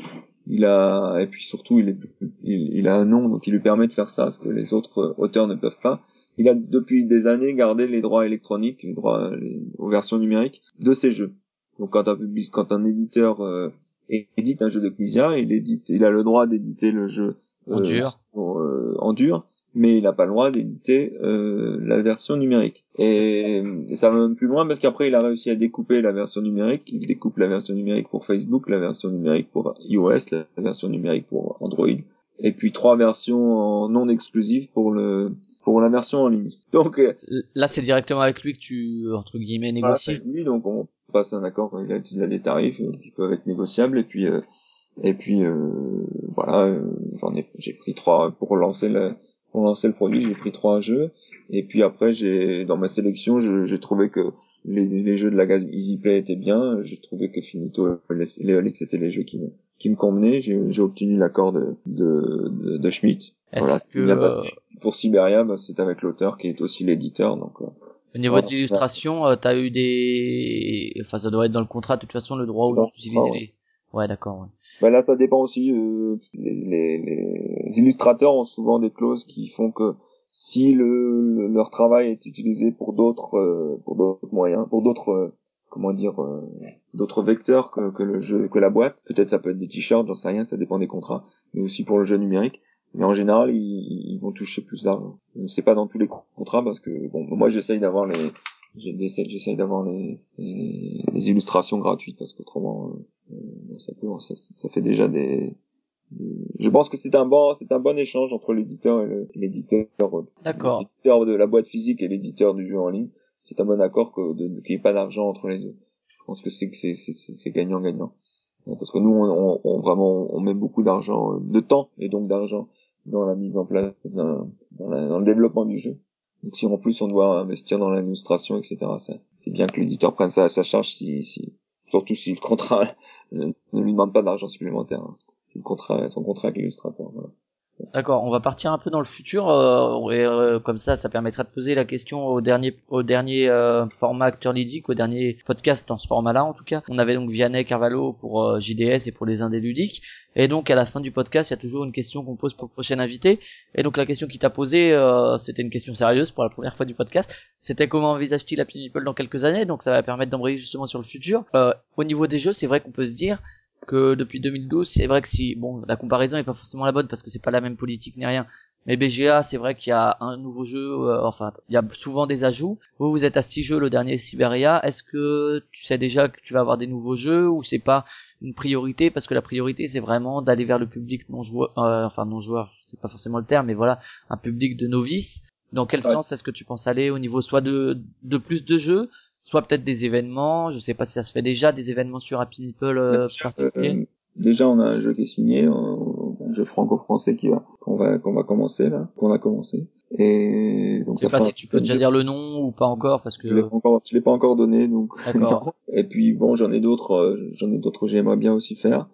Il a et puis surtout il est plus- il, il a un nom donc il lui permet de faire ça, ce que les autres euh, auteurs ne peuvent pas. Il a depuis des années gardé les droits électroniques, les droits les- aux versions numériques de ses jeux. Donc quand un public, quand un éditeur euh, édite un jeu de Knizia, il édite, il a le droit d'éditer le jeu En dur. euh, en dur, mais il n'a pas le droit d'éditer euh, la version numérique. Et, et ça va même plus loin parce qu'après il a réussi à découper la version numérique. Il découpe la version numérique pour Facebook, la version numérique pour iOS, la version numérique pour Android, et puis trois versions en non exclusives pour le pour la version en ligne. Donc euh, Là c'est directement avec lui que tu entre guillemets voilà, négocies. c'est lui, donc on passe un accord. Il a, il a des tarifs euh, qui peuvent être négociables et puis euh, et puis euh, voilà, euh, j'en ai j'ai pris trois pour lancer le pour lancer le produit, j'ai pris trois jeux et puis après j'ai dans ma sélection j'ai trouvé que les, les jeux de la gaz EasyPlay étaient bien, j'ai trouvé que Finito et Leolix c'était les jeux qui me qui me convenaient, j'ai obtenu l'accord de de, de, de Schmitt. Voilà, que euh. Pour Siberia, bah, c'est avec l'auteur qui est aussi l'éditeur donc euh, Au niveau de l'illustration, euh, t'as eu des, enfin ça doit être dans le contrat de toute façon le droit d'utiliser les. Ouais, d'accord. Ouais. Bah là, ça dépend aussi. Euh, les, les, illustrateurs ont souvent des clauses qui font que si le, leur travail est utilisé pour d'autres euh, pour d'autres moyens, pour d'autres comment dire euh, d'autres vecteurs que, que, le jeu que la boîte, peut-être ça peut être des t-shirts, j'en sais rien, ça dépend des contrats, mais aussi pour le jeu numérique. Mais en général, ils, ils vont toucher plus d'argent. C'est pas dans tous les contrats parce que bon, moi j'essaye d'avoir les j'essaye d'avoir les, les, illustrations gratuites parce qu'autrement euh, ça, peut, ça, ça, fait déjà des, je pense que c'est un bon c'est un bon échange entre l'éditeur et l'éditeur d'accord l'éditeur de la boîte physique et l'éditeur du jeu en ligne c'est un bon accord qu'il n'y ait pas d'argent entre les deux je pense que c'est c'est c'est gagnant gagnant parce que nous on, on, vraiment on met beaucoup d'argent de temps et donc d'argent dans la mise en place dans, dans, le développement du jeu donc si en plus on doit investir dans l'administration etc c'est bien que l'éditeur prenne ça à sa charge si, si surtout si le contrat ne lui demande pas d'argent supplémentaire hein son contrat, son contrat avec l'illustrateur. Voilà. D'accord, on va partir un peu dans le futur euh, et euh, comme ça, ça permettra de poser la question au dernier, au dernier euh, format acteur ludique, au dernier podcast dans ce format-là en tout cas. On avait donc Vianney Carvalho pour JDS et pour les indés ludiques. Et donc à la fin du podcast, il y a toujours une question qu'on pose pour le prochain invité. Et donc la question qu'il t'a posée, c'était une question sérieuse pour la première fois du podcast. C'était comment envisage-t-il la People dans quelques années? Donc ça va permettre d'embrayer justement sur le futur. au niveau des jeux, c'est vrai qu'on peut se dire que depuis 2012, c'est vrai que si bon, la comparaison est pas forcément la bonne parce que c'est pas la même politique ni rien. Mais BGA, c'est vrai qu'il y a un nouveau jeu, euh, enfin, il y a souvent des ajouts. Vous, vous êtes à six jeux, le dernier Siberia. Est-ce que tu sais déjà que tu vas avoir des nouveaux jeux ou c'est pas une priorité? Parce que la priorité c'est vraiment d'aller vers le public non joueur, euh, enfin non joueur, c'est pas forcément le terme, mais voilà, un public de novices. Dans quel sens est-ce que tu penses aller au niveau soit de de plus de jeux, soit peut-être des événements. Je sais pas si ça se fait déjà des événements sur Happy Meeple euh, particuliers. Euh, déjà, on a un jeu qui est signé, un jeu franco-français qui va qu'on va qu'on va commencer là, qu'on a commencé. Et donc je sais pas si tu peux déjà dire le nom ou pas encore parce que je l'ai pas encore, je l'ai pas encore donné donc. D'accord. Et puis bon, j'en ai d'autres, euh, j'en ai d'autres que j'aimerais bien aussi faire.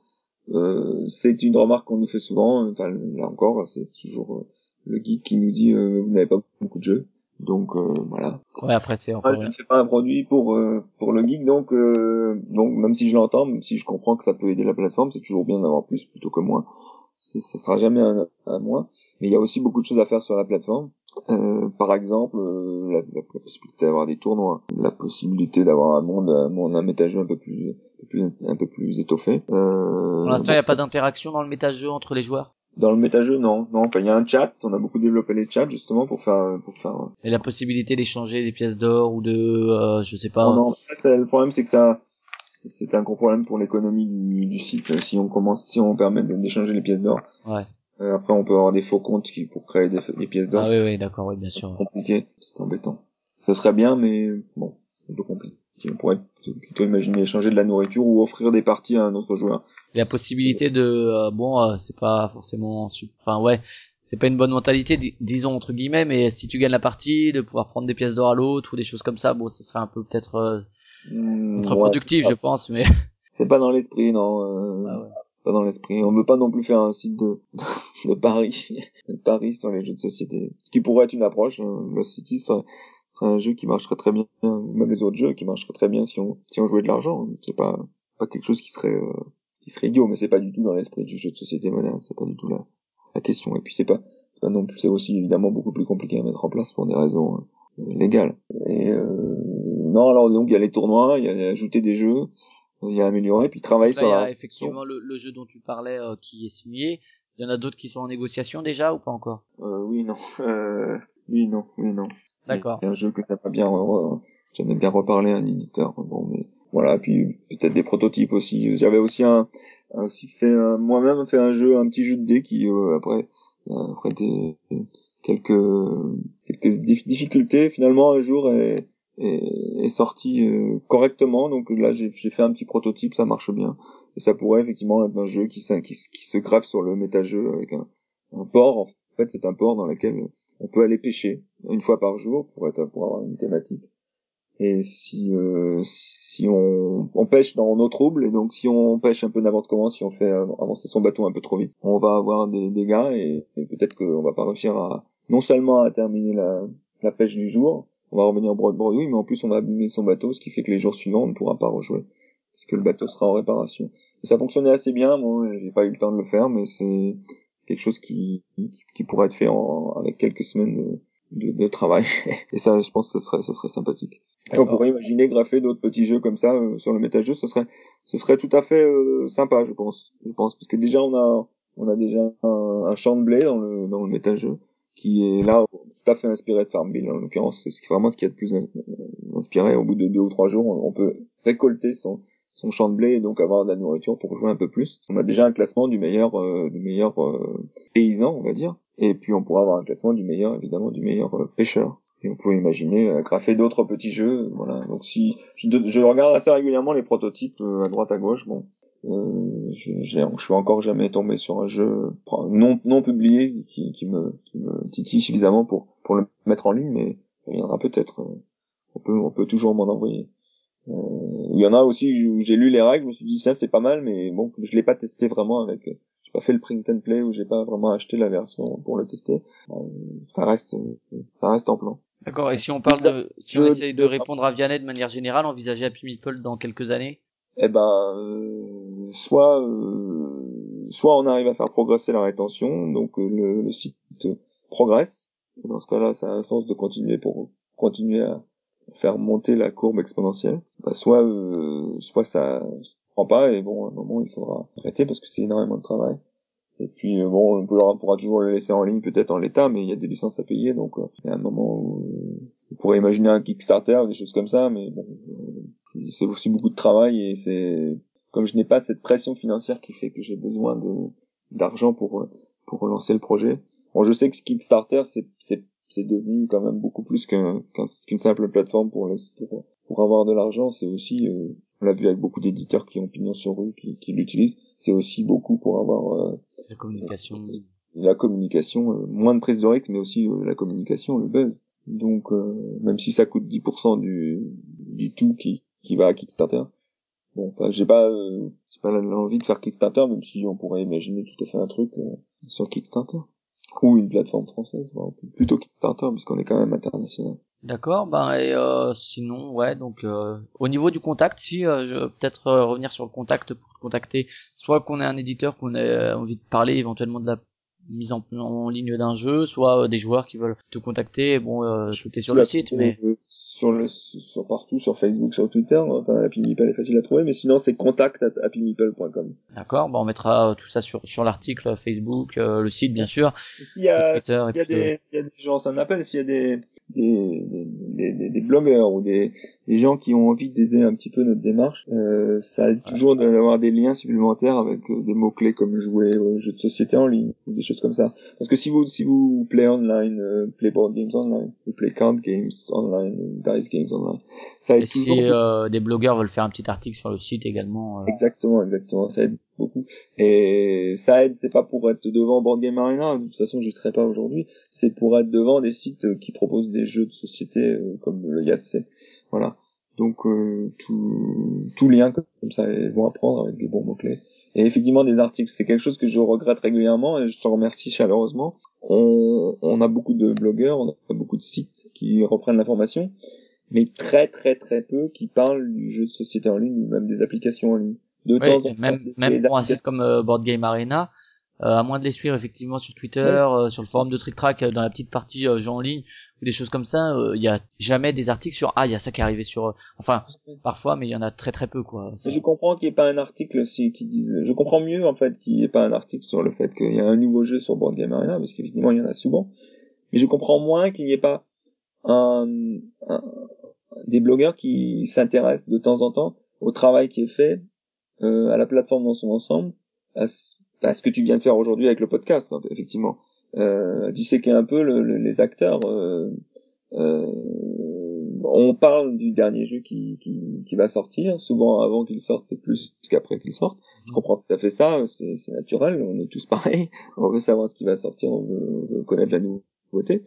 Euh, c'est une remarque qu'on nous fait souvent. Enfin là encore, c'est toujours le guide qui nous dit vous n'avez pas beaucoup de jeux. Donc euh, voilà. Ouais, après c'est encore. je ne fais pas un produit pour euh, pour le geek, donc euh, donc même si je l'entends, même si je comprends que ça peut aider la plateforme, c'est toujours bien d'avoir plus plutôt que moins. Ça sera jamais un, un moins. Mais il y a aussi beaucoup de choses à faire sur la plateforme. par exemple, la, possibilité d'avoir des tournois, la possibilité d'avoir un monde, un monde, un métageux un peu plus, un peu plus, un peu plus étoffé. pour l'instant, il n'y a pas d'interaction dans le métageux entre les joueurs. Dans le méta-jeu, non, non. il y a un chat. On a beaucoup développé les chats justement pour faire, pour faire. Et la possibilité d'échanger des pièces d'or ou de, euh, je sais pas. Non, non. Ça, le problème, c'est que ça, c'est un gros problème pour l'économie du, du, site. Si on commence, si on permet d'échanger les pièces d'or. Ouais. Euh, après, on peut avoir des faux comptes qui pour créer des, des pièces d'or. Ah oui, oui, d'accord, oui, bien sûr. C'est compliqué, c'est embêtant. Ce serait bien, mais bon, c'est un peu compliqué. On pourrait plutôt imaginer échanger de la nourriture ou offrir des parties à un autre joueur la possibilité de euh, bon euh, c'est pas forcément enfin ouais c'est pas une bonne mentalité disons entre guillemets mais si tu gagnes la partie de pouvoir prendre des pièces d'or à l'autre ou des choses comme ça bon ça serait un peu peut-être euh, mmh, productif je pense mais c'est pas dans l'esprit non ah ouais. c'est pas dans l'esprit on veut pas non plus faire un site de de Paris de Paris sur les jeux de société ce qui pourrait être une approche hein. le City serait, serait un jeu qui marcherait très bien même les autres jeux qui marcheraient très bien si on si on jouait de l'argent c'est pas pas quelque chose qui serait qui serait idiot, mais c'est pas du tout dans l'esprit du jeu de société moderne, c'est pas du tout la, la question. Et puis c'est pas, pas non plus, c'est aussi évidemment beaucoup plus compliqué à mettre en place pour des raisons euh, légales. Et euh, non, alors donc il y a les tournois, il y a ajouter des jeux, il y a améliorer, puis travailler sur la. effectivement le, le, jeu dont tu parlais euh, qui est signé. Il y en a d'autres qui sont en négociation déjà ou pas encore? Oui, non. Oui, non, oui, non. D'accord. Il y a un jeu que j'aimerais bien, j'aimerais bien reparler à un éditeur. Bon, mais voilà, puis peut-être des prototypes aussi. J'avais aussi un, aussi fait moi-même fait un jeu, un petit jeu de dés qui euh, après euh, après des quelques quelques difficultés finalement un jour est est, est sorti euh, correctement. Donc là j'ai fait un petit prototype, ça marche bien. Et ça pourrait effectivement être un jeu qui, qui, qui se greffe sur le méta-jeu avec un, un port. En fait, c'est un port dans lequel on peut aller pêcher une fois par jour pour être pour avoir une thématique et si euh, si on, on pêche dans nos troubles et donc si on pêche un peu n'importe comment si on fait avancer son bateau un peu trop vite on va avoir des dégâts et, et peut-être qu'on va pas réussir à non seulement à terminer la, la pêche du jour on va revenir bredouille, mais en plus on va abîmer son bateau, ce qui fait que les jours suivants on ne pourra pas rejouer parce que le bateau sera en réparation. ça fonctionnait assez bien, bon, j'ai pas eu le temps de le faire, mais c'est quelque chose qui, qui, pourrait être fait en, avec quelques semaines de, de, travail. Et ça, je pense que ce serait, ce serait sympathique. Et on pourrait imaginer graffer d'autres petits jeux comme ça euh, sur le méta-jeu, ce serait, ce serait tout à fait euh, sympa, je pense. Je pense parce que déjà on a, on a déjà un, un champ de blé dans le dans le méta-jeu qui est là tout à fait inspiré de Farmville en l'occurrence c'est vraiment ce qui est le plus euh, inspiré au bout de deux ou trois jours on peut récolter son son champ de blé et donc avoir de la nourriture pour jouer un peu plus. On a déjà un classement du meilleur euh, du meilleur euh, paysan, on va dire, et puis on pourra avoir un classement du meilleur évidemment du meilleur euh, pêcheur. Et on peut imaginer euh, graffer d'autres petits jeux, voilà. Donc si je, je, regarde assez régulièrement les prototypes à droite à gauche, bon, je, je, je suis encore jamais tombé sur un jeu non non publié qui, qui me qui me titille suffisamment pour pour le mettre en ligne, mais ça viendra peut-être. On peut on peut toujours m'en envoyer. Euh, il y en a aussi j'ai lu les règles, je me suis dit ça c'est pas mal, mais bon, je l'ai pas testé vraiment avec. Euh, j'ai pas fait le print and play ou j'ai pas vraiment acheté la version pour le tester. Euh, ça reste, ça reste en plan. D'accord. Et si on parle de, si on essaye de répondre à Vianney de manière générale, envisager Happy Meeple dans quelques années? Eh ben, euh, soit, euh, soit on arrive à faire progresser la rétention, donc le, le site progresse. Dans ce cas-là, ça a un sens de continuer pour continuer à, faire monter la courbe exponentielle, bah, soit euh, soit ça pas et bon un moment il faudra arrêter parce que c'est énormément de travail. Et puis euh, bon on, pourra, toujours le laisser en ligne peut-être en l'état, mais il y a des licences à payer donc euh, il y a un moment où on pourrait imaginer un Kickstarter ou des choses comme ça, mais bon c'est aussi beaucoup de travail et c'est comme je n'ai pas cette pression financière qui fait que j'ai besoin de d'argent pour pour relancer le projet. Bon, je sais que Kickstarter c'est c'est c'est devenu quand même beaucoup plus qu'un qu'une simple plateforme pour, pour, pour avoir de l'argent. C'est aussi, euh, on l'a vu avec beaucoup d'éditeurs qui ont pignon sur rue, qui, qui l'utilisent. C'est aussi beaucoup pour avoir euh, la communication, la communication, euh, moins de prise de risque, mais aussi la communication, le buzz. Donc, même si ça coûte 10% du du tout qui qui va à Kickstarter, bon, j'ai pas j'ai pas l'envie de faire Kickstarter, même si on pourrait imaginer tout à fait un truc sur Kickstarter ou une plateforme française, plutôt Kickstarter puisqu'on est quand même international. D'accord, ben et euh, sinon ouais donc euh, au niveau du contact, si euh, je peut-être euh, revenir sur le contact pour contacter, soit qu'on ait un éditeur qu'on ait envie de parler éventuellement de la mise en, en ligne d'un jeu, soit des joueurs qui veulent te contacter, bon euh, est sur le site mais sur le sur partout sur Facebook, sur Twitter, enfin Happy Meeple est facile à trouver mais sinon c'est contact at happymeeple.com. D'accord, ben on mettra tout ça sur sur l'article Facebook, le site bien sûr. S'il y a s'il y a des s'il y a des gens ça m'appelle s'il y a des des, des, des, des, blogueurs ou des, des gens qui ont envie d'aider un petit peu notre démarche, euh, ça aide toujours d'avoir des liens supplémentaires avec euh, des mots clés comme jouer aux jeux de société en ligne, des choses comme ça. Parce que si vous si vous play online, euh, play board games online, ou play card games online, dice games online, ça aide Et toujours. Si euh, des blogueurs veulent faire un petit article sur le site également. Exactement, exactement, ça aide beaucoup. Et ça aide, c'est pas pour être devant Board Game Arena, de toute façon j'y serai pas aujourd'hui, c'est pour être devant des sites qui proposent des jeux de société euh, comme le Yahtzee. Voilà. Donc euh, tout, tout lien comme ça ils vont apprendre avec des bons mots-clés. Et effectivement des articles, c'est quelque chose que je regrette régulièrement et je te remercie chaleureusement. On, on a beaucoup de blogueurs, on a beaucoup de sites qui reprennent l'information, mais très très très peu qui parlent du jeu de société en ligne ou même des applications en ligne même, même pour un site comme euh, Board Game Arena, euh, à moins de les suivre effectivement sur Twitter, euh, sur le forum de Trick Track, dans la petite partie jeux en ligne ou des choses comme ça, il y a jamais des articles sur ah il y a ça qui est arrivé sur, enfin parfois mais il y en a très très peu quoi. Je comprends qu'il n'y ait pas un article si, qui dise, je comprends mieux en fait qu'il n'y ait pas un article sur le fait qu'il y a un nouveau jeu sur Board Game Arena parce qu'effectivement il y en a souvent, mais je comprends moins qu'il n'y ait pas un, un, des blogueurs qui s'intéressent de temps en temps au travail qui est fait à la plateforme dans son ensemble, à ce, que tu viens de faire aujourd'hui avec le podcast, hein, effectivement. Euh, disséquer un peu le, les acteurs. Euh, euh, on parle du dernier jeu qui, qui, qui va sortir, souvent avant qu'il sorte plus qu'après qu'il sorte. Je comprends tout à fait ça, c'est naturel, on est tous pareils. On veut savoir ce qui va sortir, on veut, on veut connaître la nouveauté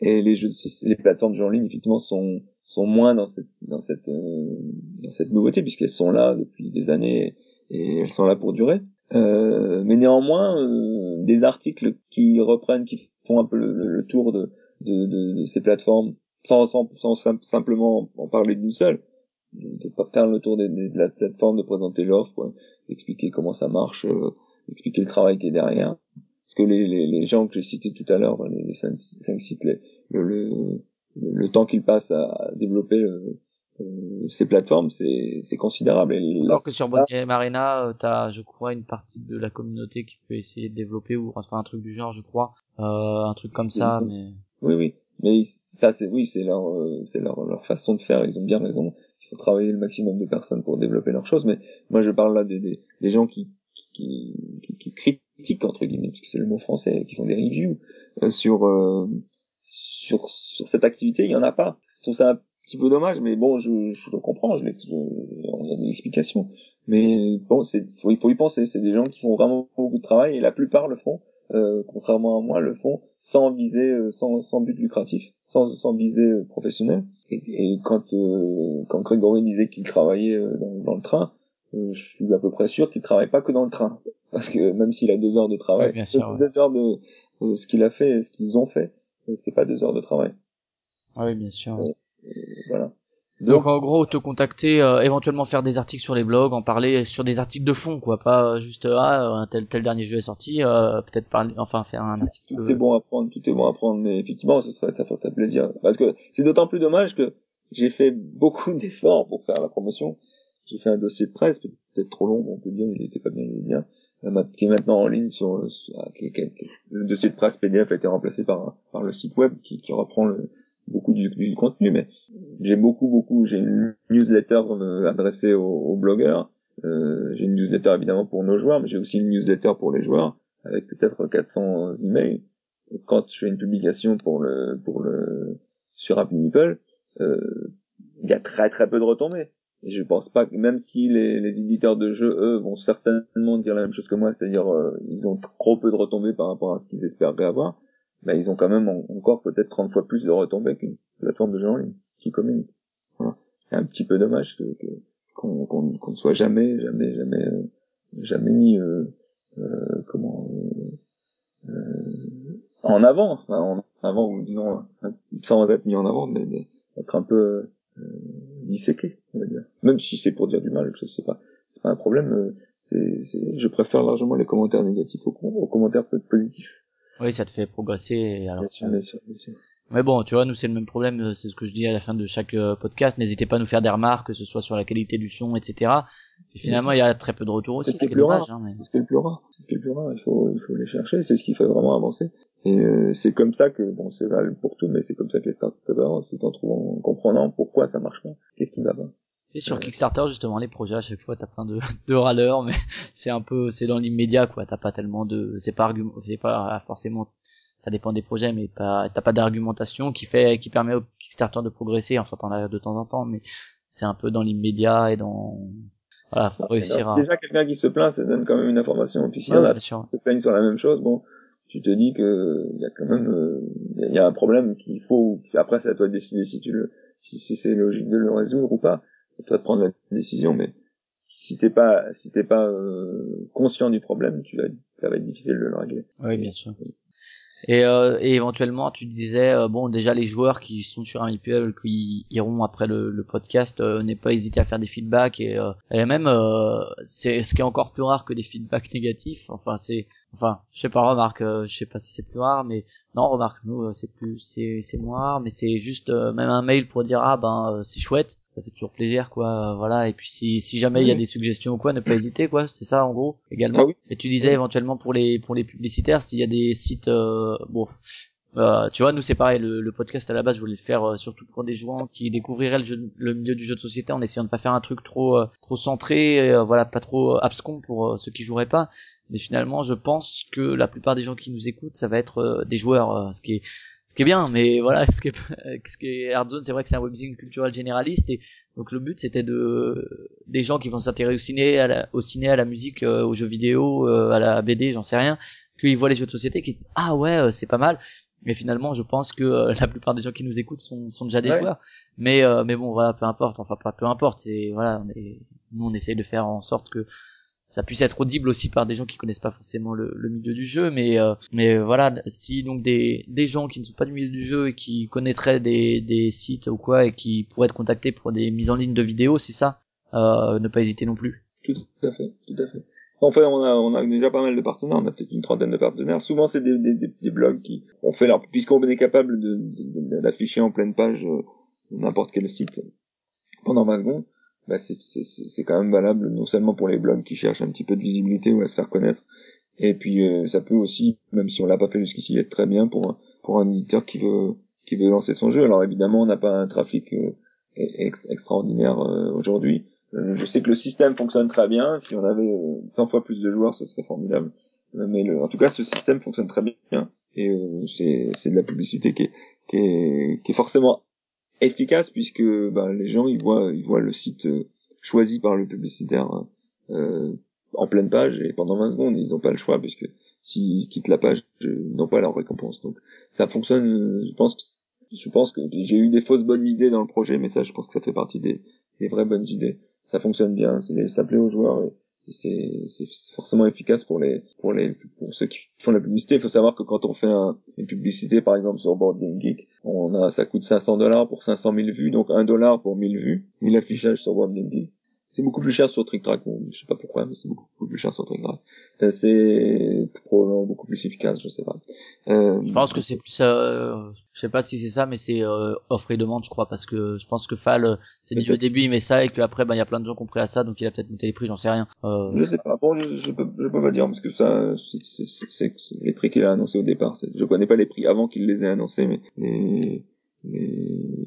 et les jeux les plateformes de jeux en ligne effectivement sont sont moins dans cette dans cette euh, dans cette nouveauté puisqu'elles sont là depuis des années et elles sont là pour durer euh, mais néanmoins euh, des articles qui reprennent qui font un peu le, tour de, de, de, ces plateformes sans, sans, sans simplement en parler d'une seule, de pas faire le tour des, de la plateforme, de présenter l'offre, d'expliquer comment ça marche, euh, expliquer le travail qui est derrière. Parce que les, les, les gens que j'ai cités tout à l'heure, les, les cinq, sites, le, le, le, temps qu'ils passent à développer euh, euh, ces plateformes, c'est, c'est considérable. Alors que sur Boardgame Arena, euh, t'as, je crois, une partie de la communauté qui peut essayer de développer ou enfin un truc du genre, je crois, euh, un truc comme ça, mais. Oui, oui, mais ça, c'est oui, c'est leur, c'est leur, leur façon de faire. Ils ont bien raison. Il faut travailler le maximum de personnes pour développer leurs choses. Mais moi, je parle là des, des, des gens qui, qui, qui, qui, critiquent entre guillemets, c'est le mot français, qui font des reviews sur sur sur cette activité. Il y en a pas. Je trouve ça petit peu dommage, mais bon, je, je le comprends, je, je, on a des explications. Mais bon, c'est, faut, il faut y penser. C'est des gens qui font vraiment beaucoup de travail et la plupart le font, euh, contrairement à moi, le font sans viser, euh, sans, sans but lucratif, sans, sans viser euh, professionnel. Et, et quand euh, quand Grégory disait qu'il travaillait dans, dans, le train, je suis à peu près sûr qu'il travaille pas que dans le train, parce que même s'il a deux heures de travail, bien sûr, deux heures de ce qu'il a fait, ce qu'ils ont fait, c'est pas deux heures de travail. Ah oui, bien sûr voilà. Donc, en gros, te contacter, euh, éventuellement faire des articles sur les blogs, en parler sur des articles de fond, quoi, pas juste ah tel tel dernier jeu est sorti, euh, peut-être parler, enfin faire un article. Tout est bon à prendre, tout est bon à prendre, mais effectivement, ce serait ça ferait plaisir, parce que c'est d'autant plus dommage que j'ai fait beaucoup d'efforts pour faire la promotion. J'ai fait un dossier de presse, peut-être trop long, on peut dire, il était pas bien, il est bien, qui est maintenant en ligne sur, le dossier de presse PDF a été remplacé par par le site web qui, qui reprend le beaucoup du, contenu, mais j'ai beaucoup, beaucoup, j'ai une newsletter euh, adressée aux, blogueurs, euh, j'ai une newsletter évidemment pour nos joueurs, mais j'ai aussi une newsletter pour les joueurs, avec peut-être 400 emails. Quand je fais une publication pour le, pour le, sur Happy Meeple, euh, il y a très très peu de retombées. Et je pense pas que même si les, les éditeurs de jeux, eux, vont certainement dire la même chose que moi, c'est-à-dire euh, ils ont trop peu de retombées par rapport à ce qu'ils espéraient avoir, bah, ils ont quand même encore peut-être 30 fois plus de retombées qu'une plateforme de jeux en ligne qui communique. Voilà. C'est un petit peu dommage que, qu'on, ne soit jamais, jamais, jamais, euh, jamais mis, euh, euh, comment, euh, en avant, enfin, en avant, ou disons, sans être mis en avant, mais, mais être un peu disséqué, on va dire. Même si c'est pour dire du mal, je sais pas, c'est pas un problème. C'est, c'est, je préfère largement les commentaires négatifs aux, aux commentaires positifs. Oui, ça te fait progresser. Alors, bien sûr, bien sûr, bien sûr. Mais bon, tu vois, nous c'est le même problème, euh, c'est ce que je dis à la fin de chaque euh, podcast. N'hésitez pas à nous faire des remarques, que ce soit sur la qualité du son, etc. Et finalement, il y a très peu de retours aussi. C'est ce qui est le plus rare. Hein, C'est ce qui est le plus rare. C'est ce qui est le plus rare. Il faut, il faut les chercher. C'est ce qui fait vraiment avancer. Et euh, c'est comme ça que, bon, c'est valable pour tout, mais c'est comme ça que les startups avancent. C'est en trouvant, en comprenant pourquoi ça marche pas, qu'est-ce qui va pas. C'est sur Kickstarter justement les projets à chaque fois t'as plein de, de râleurs mais c'est un peu c'est dans l'immédiat quoi t'as pas tellement de c'est pas argument c'est pas forcément ça dépend des projets, mais pas, t'as pas d'argumentation qui fait, qui permet au Kickstarter de progresser en sortant de temps en temps, mais c'est un peu dans l'immédiat et dans, voilà, faut réussir à... Déjà, quelqu'un qui se plaint, ça donne quand même une information. Et puis s'il y en a qui se plaignent sur la même chose, bon, tu te dis que il y a quand même, il euh, y a un problème qu'il faut, après c'est à toi de décider si tu le, si, c'est logique de le résoudre ou pas. C'est à toi de prendre la décision, mais si t'es pas, si t'es pas euh, conscient du problème, tu vas, ça va être difficile de le régler. Oui, bien sûr. Et, euh, et, éventuellement, tu disais, euh, bon, déjà les joueurs qui sont sur un IPL, qui iront après le, podcast, euh, pas hésiter à faire des feedbacks et, euh, et même, c'est ce qui est encore plus rare que des feedbacks négatifs. Enfin, c'est, enfin, je sais pas, remarque, je sais pas si c'est plus rare, mais non, remarque, nous, c'est plus, c'est, c'est moins rare, mais c'est juste même un mail pour dire ah ben c'est chouette ça fait toujours plaisir quoi voilà et puis si si jamais il y a des suggestions ou quoi ne pas hésiter quoi c'est ça en gros également. Ah et tu disais éventuellement pour les pour les publicitaires s'il y a des sites euh, bon euh, tu vois, nous c'est pareil, le, le, podcast à la base je voulais le faire euh, surtout pour des joueurs qui découvriraient le, jeu, le milieu du jeu de société en essayant de pas faire un truc trop euh, trop centré, voilà, pas trop abscon pour ceux qui joueraient pas. Mais finalement, je pense que la plupart des gens qui nous écoutent, ça va être des joueurs, ce qui est ce qui est bien mais voilà ce qui est ce qui est Hardzone c'est vrai que c'est un webzine culturel généraliste et donc le but c'était de des gens qui vont s'intéresser au ciné à la, au ciné à la musique euh, aux jeux vidéo euh, à la BD j'en sais rien qu'ils voient les jeux de société qui ah ouais euh, c'est pas mal. Mais finalement je pense que la plupart des gens qui nous écoutent sont, sont déjà des joueurs. Mais mais bon voilà peu importe enfin pas peu importe c'est voilà nous on essaye de faire en sorte que ça puisse être audible aussi par des gens qui connaissent pas forcément le, le milieu du jeu mais euh, mais voilà si donc des des gens qui ne sont pas du milieu du jeu et qui connaîtraient des des sites ou quoi et qui pourraient être contactés pour des mises en ligne de vidéos c'est ça euh, ne pas hésiter non plus tout à fait tout à fait Enfin, on a, on a déjà pas mal de partenaires, on a peut-être une trentaine de partenaires. Souvent, c'est des, des, des, blogs qui ont fait leur, puisqu'on est capable d'afficher en pleine page euh, n'importe quel site pendant 20 secondes, bah c'est quand même valable non seulement pour les blogs qui cherchent un petit peu de visibilité ou à se faire connaître, et puis euh, ça peut aussi, même si on l'a pas fait jusqu'ici, être très bien pour pour un éditeur qui veut qui veut lancer son jeu. Alors évidemment, on n'a pas un trafic euh, extraordinaire euh, aujourd'hui. Je sais que le système fonctionne très bien. Si on avait 100 fois plus de joueurs, ce serait formidable. Mais le, en tout cas, ce système fonctionne très bien. Et c'est c'est de la publicité qui est, qui est, qui est forcément efficace puisque ben, les gens ils voient ils voient le site euh, choisi par le publicitaire euh, en pleine page et pendant 20 secondes ils n'ont pas le choix puisque s'ils quittent la page ils n'ont pas leur récompense. Donc ça fonctionne euh, je pense que je pense que j'ai eu des fausses bonnes idées dans le projet mais ça je pense que ça fait partie des, des vraies bonnes idées. Ça fonctionne bien ça plaît aux joueurs c'est forcément efficace pour les pour les pour ceux qui font la publicité. Il faut savoir que quand on fait un, une publicité, par exemple sur Board Game Geek, on a ça coûte 500 dollars pour 500 000 vues, donc 1 dollar pour 1000 vues. 1000 affichages sur Board Game Geek. C'est beaucoup plus cher sur Trick Track. Bon, je sais pas pourquoi, mais c'est beaucoup, plus cher sur Trick Track. Euh, c'est probablement beaucoup plus efficace, je sais pas. Euh, je pense que c'est plus, euh, je sais pas si c'est ça, mais c'est euh, offre et demande, je crois, parce que je pense que Fall, euh, c'est au début il met ça et qu'après, ben il y a plein de gens qui ont pris à ça, donc il a peut-être monté les prix, j'en sais rien. Euh... Je sais pas. Bon, je, je, peux, je peux pas dire parce que ça, c'est les prix qu'il a annoncé au départ. Je connais pas les prix avant qu'il les ait annoncés, mais les, les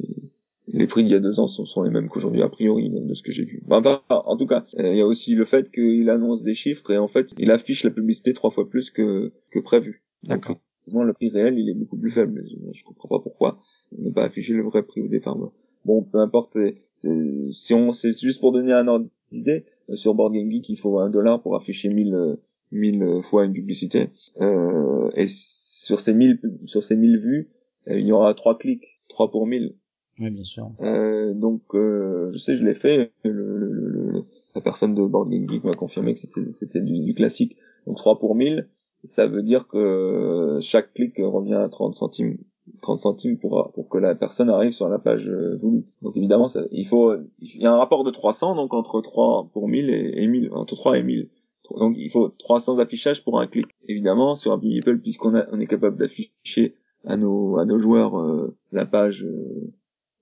les prix d'il y a deux ans sont, sont les mêmes qu'aujourd'hui a priori de ce que j'ai vu. Enfin, en tout cas, euh, il y a aussi le fait qu'il annonce des chiffres et en fait il affiche la publicité trois fois plus que, que prévu. D'accord. le prix réel il est beaucoup plus faible. Je, comprends pas pourquoi ne pas afficher le vrai prix au départ. Bon, peu importe. C'est, si on, c'est juste pour donner un ordre d'idée. Euh, sur Board Game Geek, il faut un dollar pour afficher 1000 1000 euh, fois une publicité. Euh, et sur ces 1000 sur ces 1000 vues, il y aura trois clics, 3 pour 1000. Oui, bien sûr. Euh, donc, euh, je sais, je l'ai fait. Le, le, le, la personne de Board Game Geek m'a confirmé que c'était, du, du, classique. Donc 3 pour 1000, ça veut dire que chaque clic revient à 30 centimes. 30 centimes pour, pour que la personne arrive sur la page euh, voulue. Donc évidemment, ça, il faut, il y a un rapport de 300, donc entre 3 pour 1000 et, et 1000, entre 3 et 1000. Donc il faut 300 affichages pour un clic. Évidemment, sur un People, puisqu'on on est capable d'afficher à nos, à nos joueurs euh, la page euh,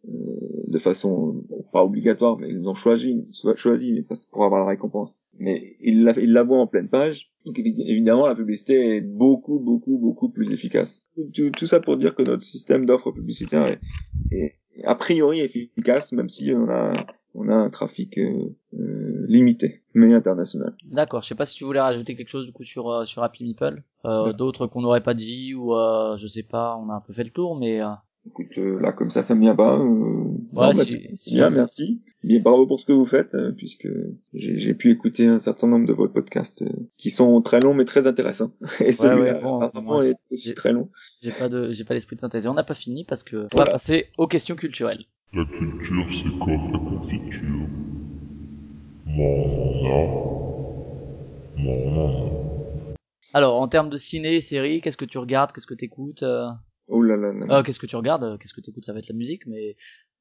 de façon pas obligatoire, mais ils ont choisi, choisi mais pour avoir la récompense. Mais ils la, ils la voient en pleine page. Donc évidemment, la publicité est beaucoup, beaucoup, beaucoup plus efficace. Tout, tout ça pour dire que notre système d'offres publicitaires est, est, a priori efficace, même si on a on a un trafic euh, euh, limité, mais international. D'accord. Je sais pas si tu voulais rajouter quelque chose du coup sur euh, sur Happy Meeple, euh, d'autres qu'on n'aurait pas dit ou je sais pas. On a un peu fait le tour, mais Écoute, euh, là comme ça, ça me vient pas. Euh... Ouais, bah, si, bien, merci. Bien, bravo pour ce que vous faites, euh, puisque j'ai pu écouter un certain nombre de vos podcasts euh, qui sont très longs mais très intéressants. Et celui-là, ouais, est aussi très long. J'ai pas de, j'ai pas l'esprit de synthèse. on n'a pas fini parce que on va passer aux questions culturelles. La culture, c'est comme la confiture? Moi, on Alors, en termes de ciné, séries, qu'est-ce que tu regardes, qu'est-ce que t'écoutes euh? Oh là là. là. Ah, qu'est-ce que tu regardes euh, Qu'est-ce que tu écoutes Ça va être la musique, mais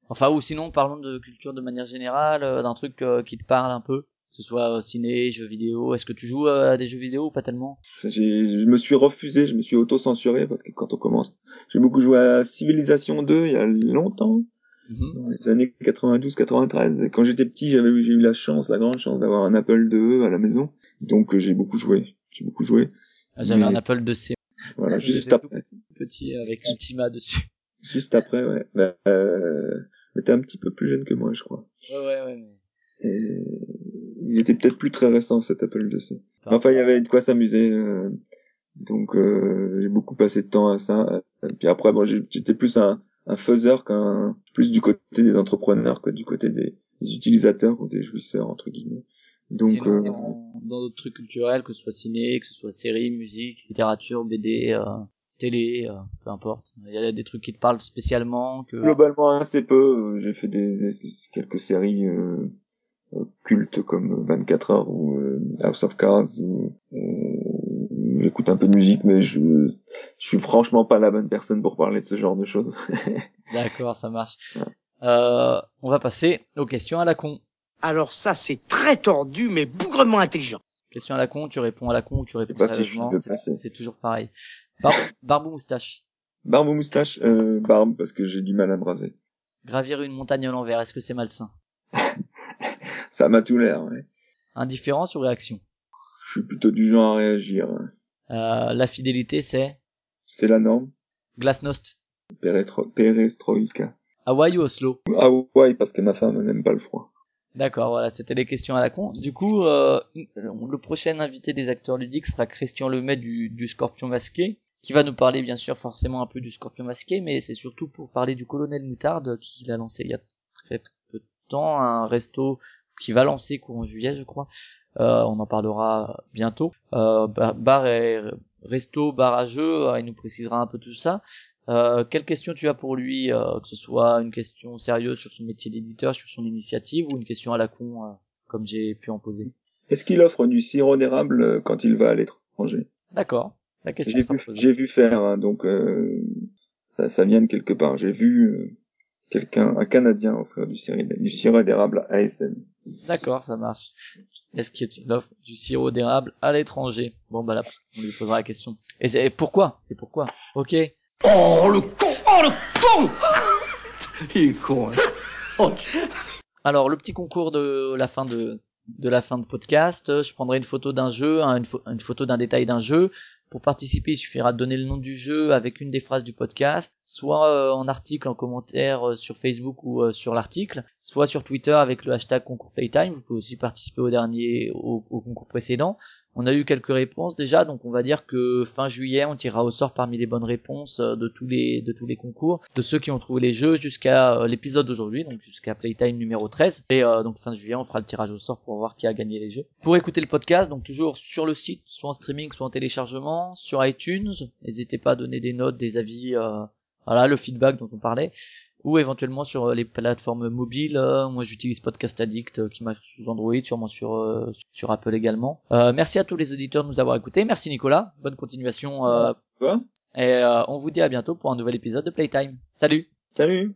enfin ou sinon parlons de culture de manière générale, euh, d'un truc euh, qui te parle un peu, que ce soit ciné, jeux vidéo. Est-ce que tu joues à des jeux vidéo ou pas tellement? Je me suis refusé, je me suis auto-censuré parce que quand on commence, j'ai beaucoup joué à Civilization 2 il y a longtemps. Mhm. Dans les années 92-93. Quand j'étais petit, j'avais j'ai eu la chance, la grande chance d'avoir un Apple II à la maison. Donc j'ai beaucoup joué. J'ai beaucoup joué. Ah, j'avais un Apple IIc voilà, juste après. Petit avec Ultima dessus. Juste après, ouais. Bah, euh, mais t'es un petit peu plus jeune que moi, je crois. Ouais, ouais, ouais. Mais... Et... Il était peut-être plus très récent cet Apple IIc. Enfin, il y avait de quoi s'amuser. Euh... Donc, euh... j'ai beaucoup passé de temps à ça. Et puis après, bon, j'étais plus un, un faiseur qu'un plus du côté des entrepreneurs que du côté des, des utilisateurs ou des jouisseurs entre guillemets. Donc euh... dans d'autres trucs culturels, que ce soit ciné, que ce soit série, musique, littérature, BD, euh, télé, euh, peu importe. Il y a des trucs qui te parlent spécialement. Que... Globalement assez peu. J'ai fait des, des, quelques séries. Euh, cultes comme 24 heures ou House of Cards ou j'écoute un peu de musique, mais je, je suis franchement pas la bonne personne pour parler de ce genre de choses. D'accord, ça marche. Euh, on va passer aux questions à la con. Alors ça, c'est très tordu, mais bougrement intelligent. Question à la con, tu réponds à la con ou tu réponds si sérieusement. peux c'est- passer. c'est toujours pareil. Barbe, barbe ou moustache? Barbe ou moustache euh, Barbe, parce que j'ai du mal à me raser. Gravir une montagne à l'envers, est-ce que c'est malsain? Ça m'a tout l'air, ouais. Indifférence ou réaction? Je suis plutôt du genre à réagir. euh, La fidélité, c'est? C'est la norme. Glasnost? Perestroïka. Hawaï ou Oslo? Ouais, parce que ma femme n'aime pas le froid. D'accord, voilà, c'était les questions à la con. Du coup, euh, le prochain invité des acteurs ludiques sera Christian Lemay du, du Scorpion Masqué, qui va nous parler bien sûr forcément un peu du Scorpion Masqué, mais c'est surtout pour parler du Colonel Moutarde qu'il a lancé il y a très peu de temps, un resto qui va lancer courant juillet, je crois. Euh, on en parlera bientôt. Euh, bar, et resto, bar euh, il nous précisera un peu tout ça. Euh, quelle question tu as pour lui, euh, que ce soit une question sérieuse sur son métier d'éditeur, sur son initiative, ou une question à la con, euh, comme j'ai pu en poser? Est-ce qu'il offre du sirop d'érable euh, quand il va à l'étranger? D'accord. La question J'ai vu, j'ai vu faire, hein, donc euh, ça, ça vient de quelque part. J'ai vu quelqu'un, un Canadien offrir du sirop, d'érable à ASM. D'accord, ça marche. Est-ce qu'il offre du sirop d'érable à l'étranger? Bon, bah là, on lui posera la question. Et, et pourquoi? Et pourquoi? Ok. Oh, le con Oh, le con Il est con, hein. Oh, Alors, le petit concours de la fin de de la fin de podcast, euh, je prendrai une photo d'un jeu, hein, une, pho- une photo d'un détail d'un jeu. Pour participer, il suffira de donner le nom du jeu avec une des phrases du podcast, soit euh, en article, en commentaire euh, sur Facebook ou euh, sur l'article, soit sur Twitter avec le hashtag concours Playtime. Vous pouvez aussi participer au dernier, au, au concours précédent. On a eu quelques réponses déjà, donc on va dire que fin juillet, on tirera au sort parmi les bonnes réponses euh, de tous les de tous les concours, de ceux qui ont trouvé les jeux jusqu'à euh, l'épisode d'aujourd'hui, donc jusqu'à Playtime numéro 13. Et euh, donc fin juillet, on fera le tirage au sort pour voir qui a gagné les jeux. Pour écouter le podcast, donc toujours sur le site, soit en streaming, soit en téléchargement, sur iTunes. N'hésitez pas à donner des notes, des avis, euh, voilà, le feedback dont on parlait ou éventuellement sur euh, les plateformes mobiles. euh, moi, j'utilise Podcast Addict euh, qui marche sous Android, sûrement sur sur Apple également. Euh, merci à tous les auditeurs de nous avoir écoutés. Merci Nicolas. Bonne continuation. euh, va et euh, on vous dit à bientôt pour un nouvel épisode de Playtime. Salut. Salut